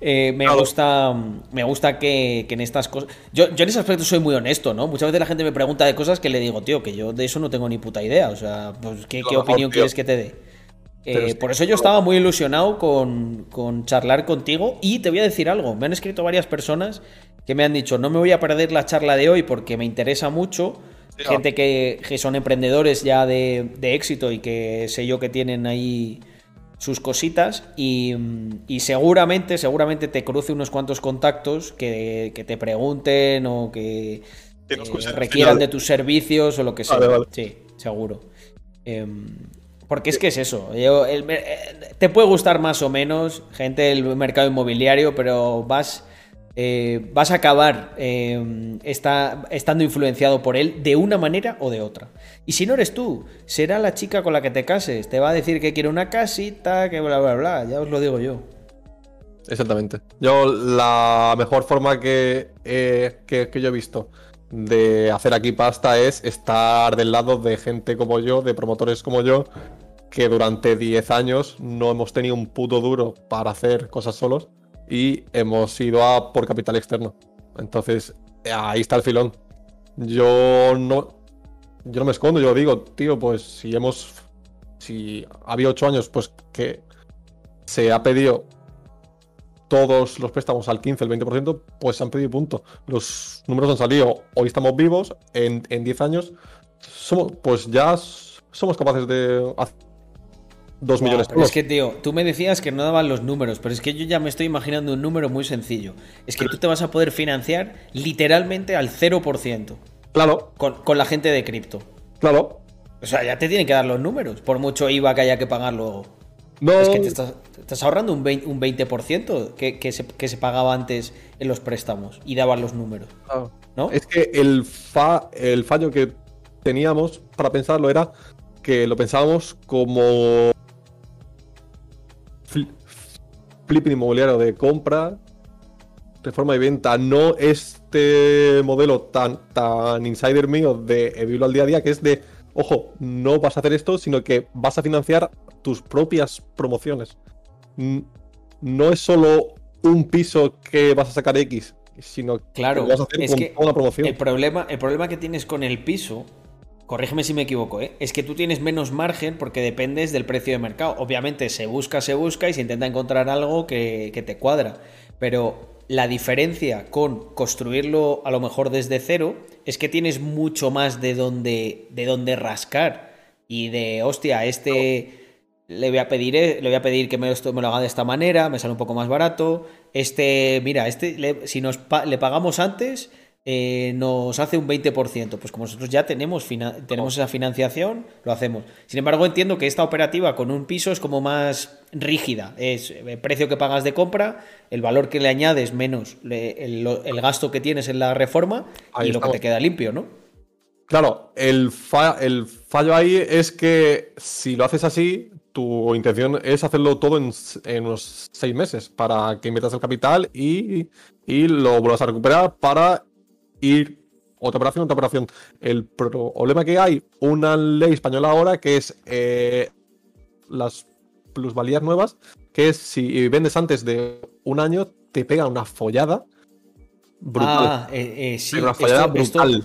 eh, me, gusta, me gusta que, en estas cosas... Yo, yo, en ese aspecto soy muy honesto, ¿no? Muchas veces la gente me pregunta de cosas que le digo, tío, que yo de eso no tengo ni puta idea. O sea, pues, ¿qué, ¿qué opinión quieres que te dé? Eh, por eso yo estaba muy ilusionado con, charlar contigo. Y te voy a decir algo, me han escrito varias personas que me han dicho, no me voy a perder la charla de hoy porque me interesa mucho, gente que, son emprendedores ya de, éxito y que sé yo que tienen ahí sus cositas. Y, seguramente, seguramente te cruce unos cuantos contactos que, te pregunten o que eh, requieran de tus servicios o lo que sea. Sí, seguro. Em, porque es que es eso. Eh, te puede gustar más o menos, gente del mercado inmobiliario, pero vas, eh, vas a acabar eh, estando influenciado por él de una manera o de otra. Y si no eres tú, será la chica con la que te cases. Te va a decir que quiere una casita, que bla, bla, bla. Ya os lo digo yo. Exactamente. Yo la mejor forma que, que, que yo he visto de hacer aquí pasta es estar del lado de gente como yo, de promotores como yo, que durante 10 años no hemos tenido un puto duro para hacer cosas solos y hemos ido a por capital externo. Entonces, ahí está el filón. yo no, yo no me escondo, yo digo, tío, pues si hemos, si había ocho años, pues que se ha pedido todos los préstamos al 15, el 20%, pues se han pedido punto. Los números han salido, hoy estamos vivos, en, en 10 años, somos, pues ya somos capaces de hacer 2 millones. Pero es que, tío, tú me decías que no daban los números, pero es que yo ya me estoy imaginando un número muy sencillo. Es que tú te vas a poder financiar literalmente al 0%. Claro. Con, la gente de cripto. Claro. O sea, ya te tienen que dar los números, por mucho IVA que haya que pagar luego. No. Es que te estás, ahorrando un 20%, que, que, se, que, se, pagaba antes en los préstamos y daban los números. Ah. ¿No? Es que el, fa, el fallo que teníamos para pensarlo era que lo pensábamos como flipping inmobiliario de compra, reforma y venta, no este modelo tan, tan insider mío de vivirlo al día a día, que es de, ojo, no vas a hacer esto, sino que vas a financiar tus propias promociones. No es solo un piso que vas a sacar X, sino claro, que vas a hacer con toda una promoción. El problema, el problema que tienes con el piso corrígeme si me equivoco, ¿eh? es que tú tienes menos margen porque dependes del precio de mercado. Obviamente se busca, se busca y se intenta encontrar algo que, te cuadra. Pero la diferencia con construirlo a lo mejor desde cero es que tienes mucho más de donde, de donde rascar. Y de, hostia, este... Le voy a pedir, eh, le voy a pedir que me, lo haga de esta manera, me sale un poco más barato. Este, mira, este, si nos le pagamos antes, eh, nos hace un 20%. Pues como nosotros ya tenemos, tenemos esa financiación, lo hacemos. Sin embargo, entiendo que esta operativa con un piso es como más rígida. Es el eh, precio que pagas de compra, el valor que le añades menos el, gasto que tienes en la reforma y lo que te queda limpio, ¿no? Claro, el, el fallo ahí es que si lo haces así, tu intención es hacerlo todo en, unos seis meses para que inviertas el capital y, y lo vuelvas a recuperar para ir otra operación, otra operación. El problema que hay, una ley española ahora que es eh, las plusvalías nuevas, que es si vendes antes de un año, te pega una follada brutal. Ah, eh, eh, sí, una follada brutal.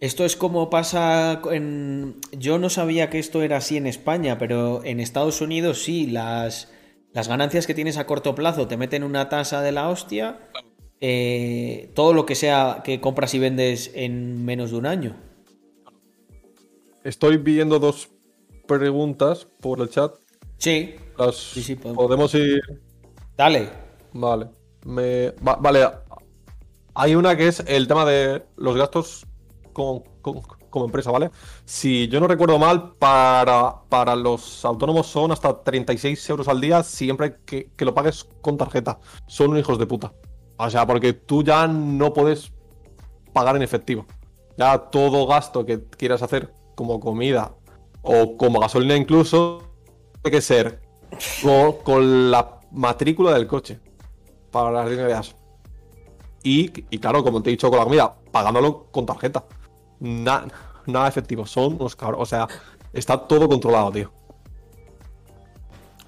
Esto, es como pasa en... Yo no sabía que esto era así en España, pero en Estados Unidos sí, las, las ganancias que tienes a corto plazo te meten una tasa de la hostia eh, todo lo que sea que compras y vendes en menos de un año. Estoy viendo dos preguntas por el chat. Sí. sí, podemos. ir. Dale. Vale. vale. Hay una que es el tema de los gastos como, empresa, ¿vale? Si yo no recuerdo mal, para, para los autónomos son hasta 36 euros al día siempre que, que lo pagues con tarjeta. Son hijos de puta. O sea, porque tú ya no puedes pagar en efectivo. Ya todo gasto que quieras hacer como comida o como gasolina incluso, tiene que ser con, la matrícula del coche para las líneas y, y claro, como te he dicho con la comida, pagándolo con tarjeta. nada efectivo, son unos cabros. O sea, está todo controlado, tío.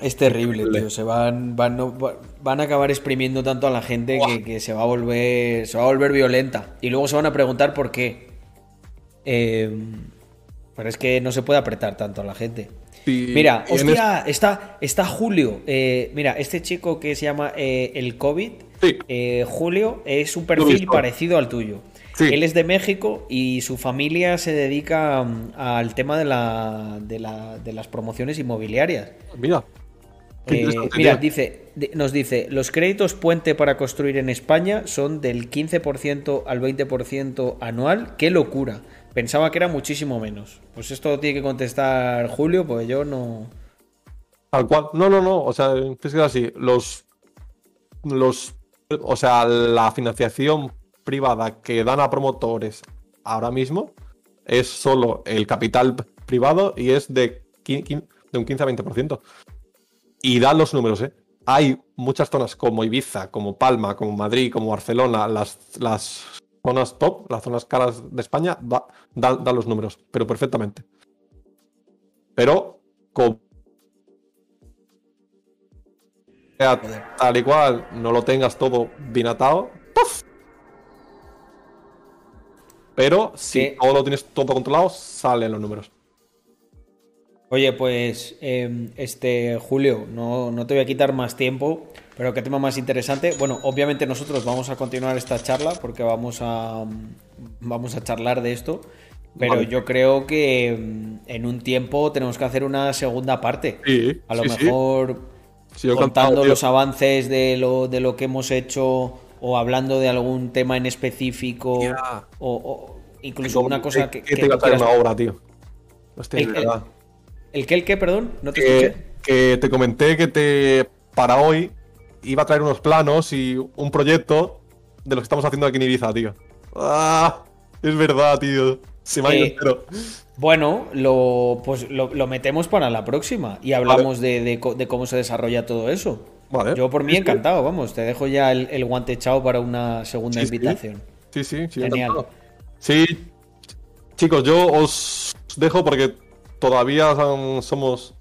Es terrible, tío. Se van, van, van a acabar exprimiendo tanto a la gente que, se va a volver. Se va a volver violenta. Y luego se van a preguntar por qué. Em, pero es que no se puede apretar tanto a la gente. mira, hostia, está, está Julio. Eh, mira, este chico que se llama eh, el COVID, eh, Julio, es un perfil parecido al tuyo. Él es de México y su familia se dedica mm, al tema de, la, de, la, de las promociones inmobiliarias. Mira. Eh, mira, dice, nos dice, los créditos puente para construir en España son del 15% al 20% anual. ¡Qué locura! Pensaba que era muchísimo menos. Pues esto tiene que contestar Julio, pues yo no... Tal cual. No, no, no. O sea, es que así. Los... Los... O sea, la financiación privada que dan a promotores ahora mismo es solo el capital privado y es de, de un 15 a 20%. Y dan los números, ¿eh? Hay muchas zonas como Ibiza, como Palma, como Madrid, como Barcelona, las, las zonas top, las zonas caras de España, dan los números, pero perfectamente. Pero, como tal y cual no lo tengas todo bien atado, Pero si todo lo tienes todo controlado, salen los números. Oye, pues em, este Julio, no, no, te voy a quitar más tiempo, pero qué tema más interesante. Bueno, obviamente nosotros vamos a continuar esta charla porque vamos a vamos a charlar de esto, pero yo creo que em, en un tiempo tenemos que hacer una segunda parte. Sí, a lo mejor contando los avances de lo, de lo que hemos hecho o hablando de algún tema en específico o, incluso una cosa que, que, te iba a una obra, tío. el, el, que el que, perdón, no te que, que te comenté que te para hoy iba a traer unos planos y un proyecto de lo que estamos haciendo aquí en Ibiza, tío. Ah, es verdad, tío. Se me ha ido eh, Bueno, lo, pues lo, metemos para la próxima y hablamos de, cómo se desarrolla todo eso. Yo por mí encantado, vamos, te dejo ya el, guante echado para una segunda invitación. Sí, sí, sí. Genial. Sí, chicos, yo os dejo porque todavía somos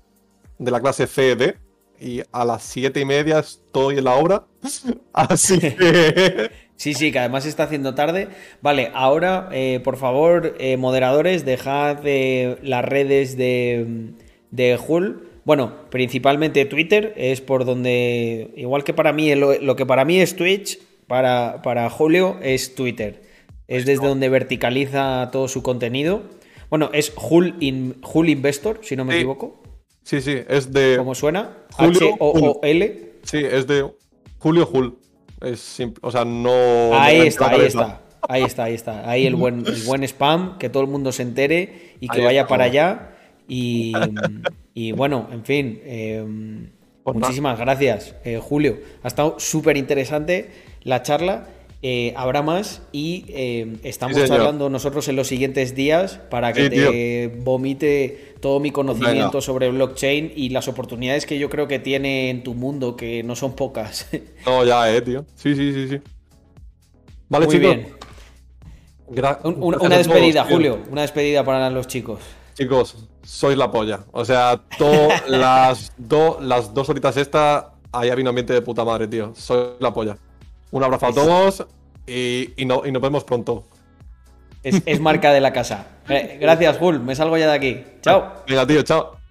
de la clase CD y a las siete y media estoy en la obra. <laughs> Así <laughs> que. Sí, sí, que además se está haciendo tarde. Vale, ahora, eh, por favor, eh, moderadores, dejad eh, las redes de, de Hull bueno, principalmente Twitter es por donde, igual que para mí, lo, que para mí es Twitch, para, para Julio es Twitter. Es desde donde verticaliza todo su contenido. Bueno, es Hull, Investor, si no me equivoco. Sí, sí, es de. ¿Cómo suena? H-O-O-L. Sí, es de Julio Hull. Es simple, o sea, no. Ahí está, ahí está. Ahí está, ahí está. Ahí el buen, el buen spam, que todo el mundo se entere y que vaya para allá. Y. Y bueno, en fin, em, muchísimas gracias, eh, Julio. Ha estado súper interesante la charla. Eh, habrá más y em, estamos charlando nosotros en los siguientes días para que te vomite todo mi conocimiento sobre blockchain y las oportunidades que yo creo que tiene en tu mundo, que no son pocas. <laughs> No, ya, eh, tío. Sí, sí, sí, sí. Vale, Muy bien. una despedida, Julio. Una despedida para los chicos. Chicos, sois la polla. O sea, <laughs> las, las dos horitas esta, ahí había un ambiente de puta madre, tío. Sois la polla. Un abrazo a todos y, nos vemos pronto. Es, es marca de la casa. Gracias, Jul. Me salgo ya de aquí. Chao. Venga, tío, chao.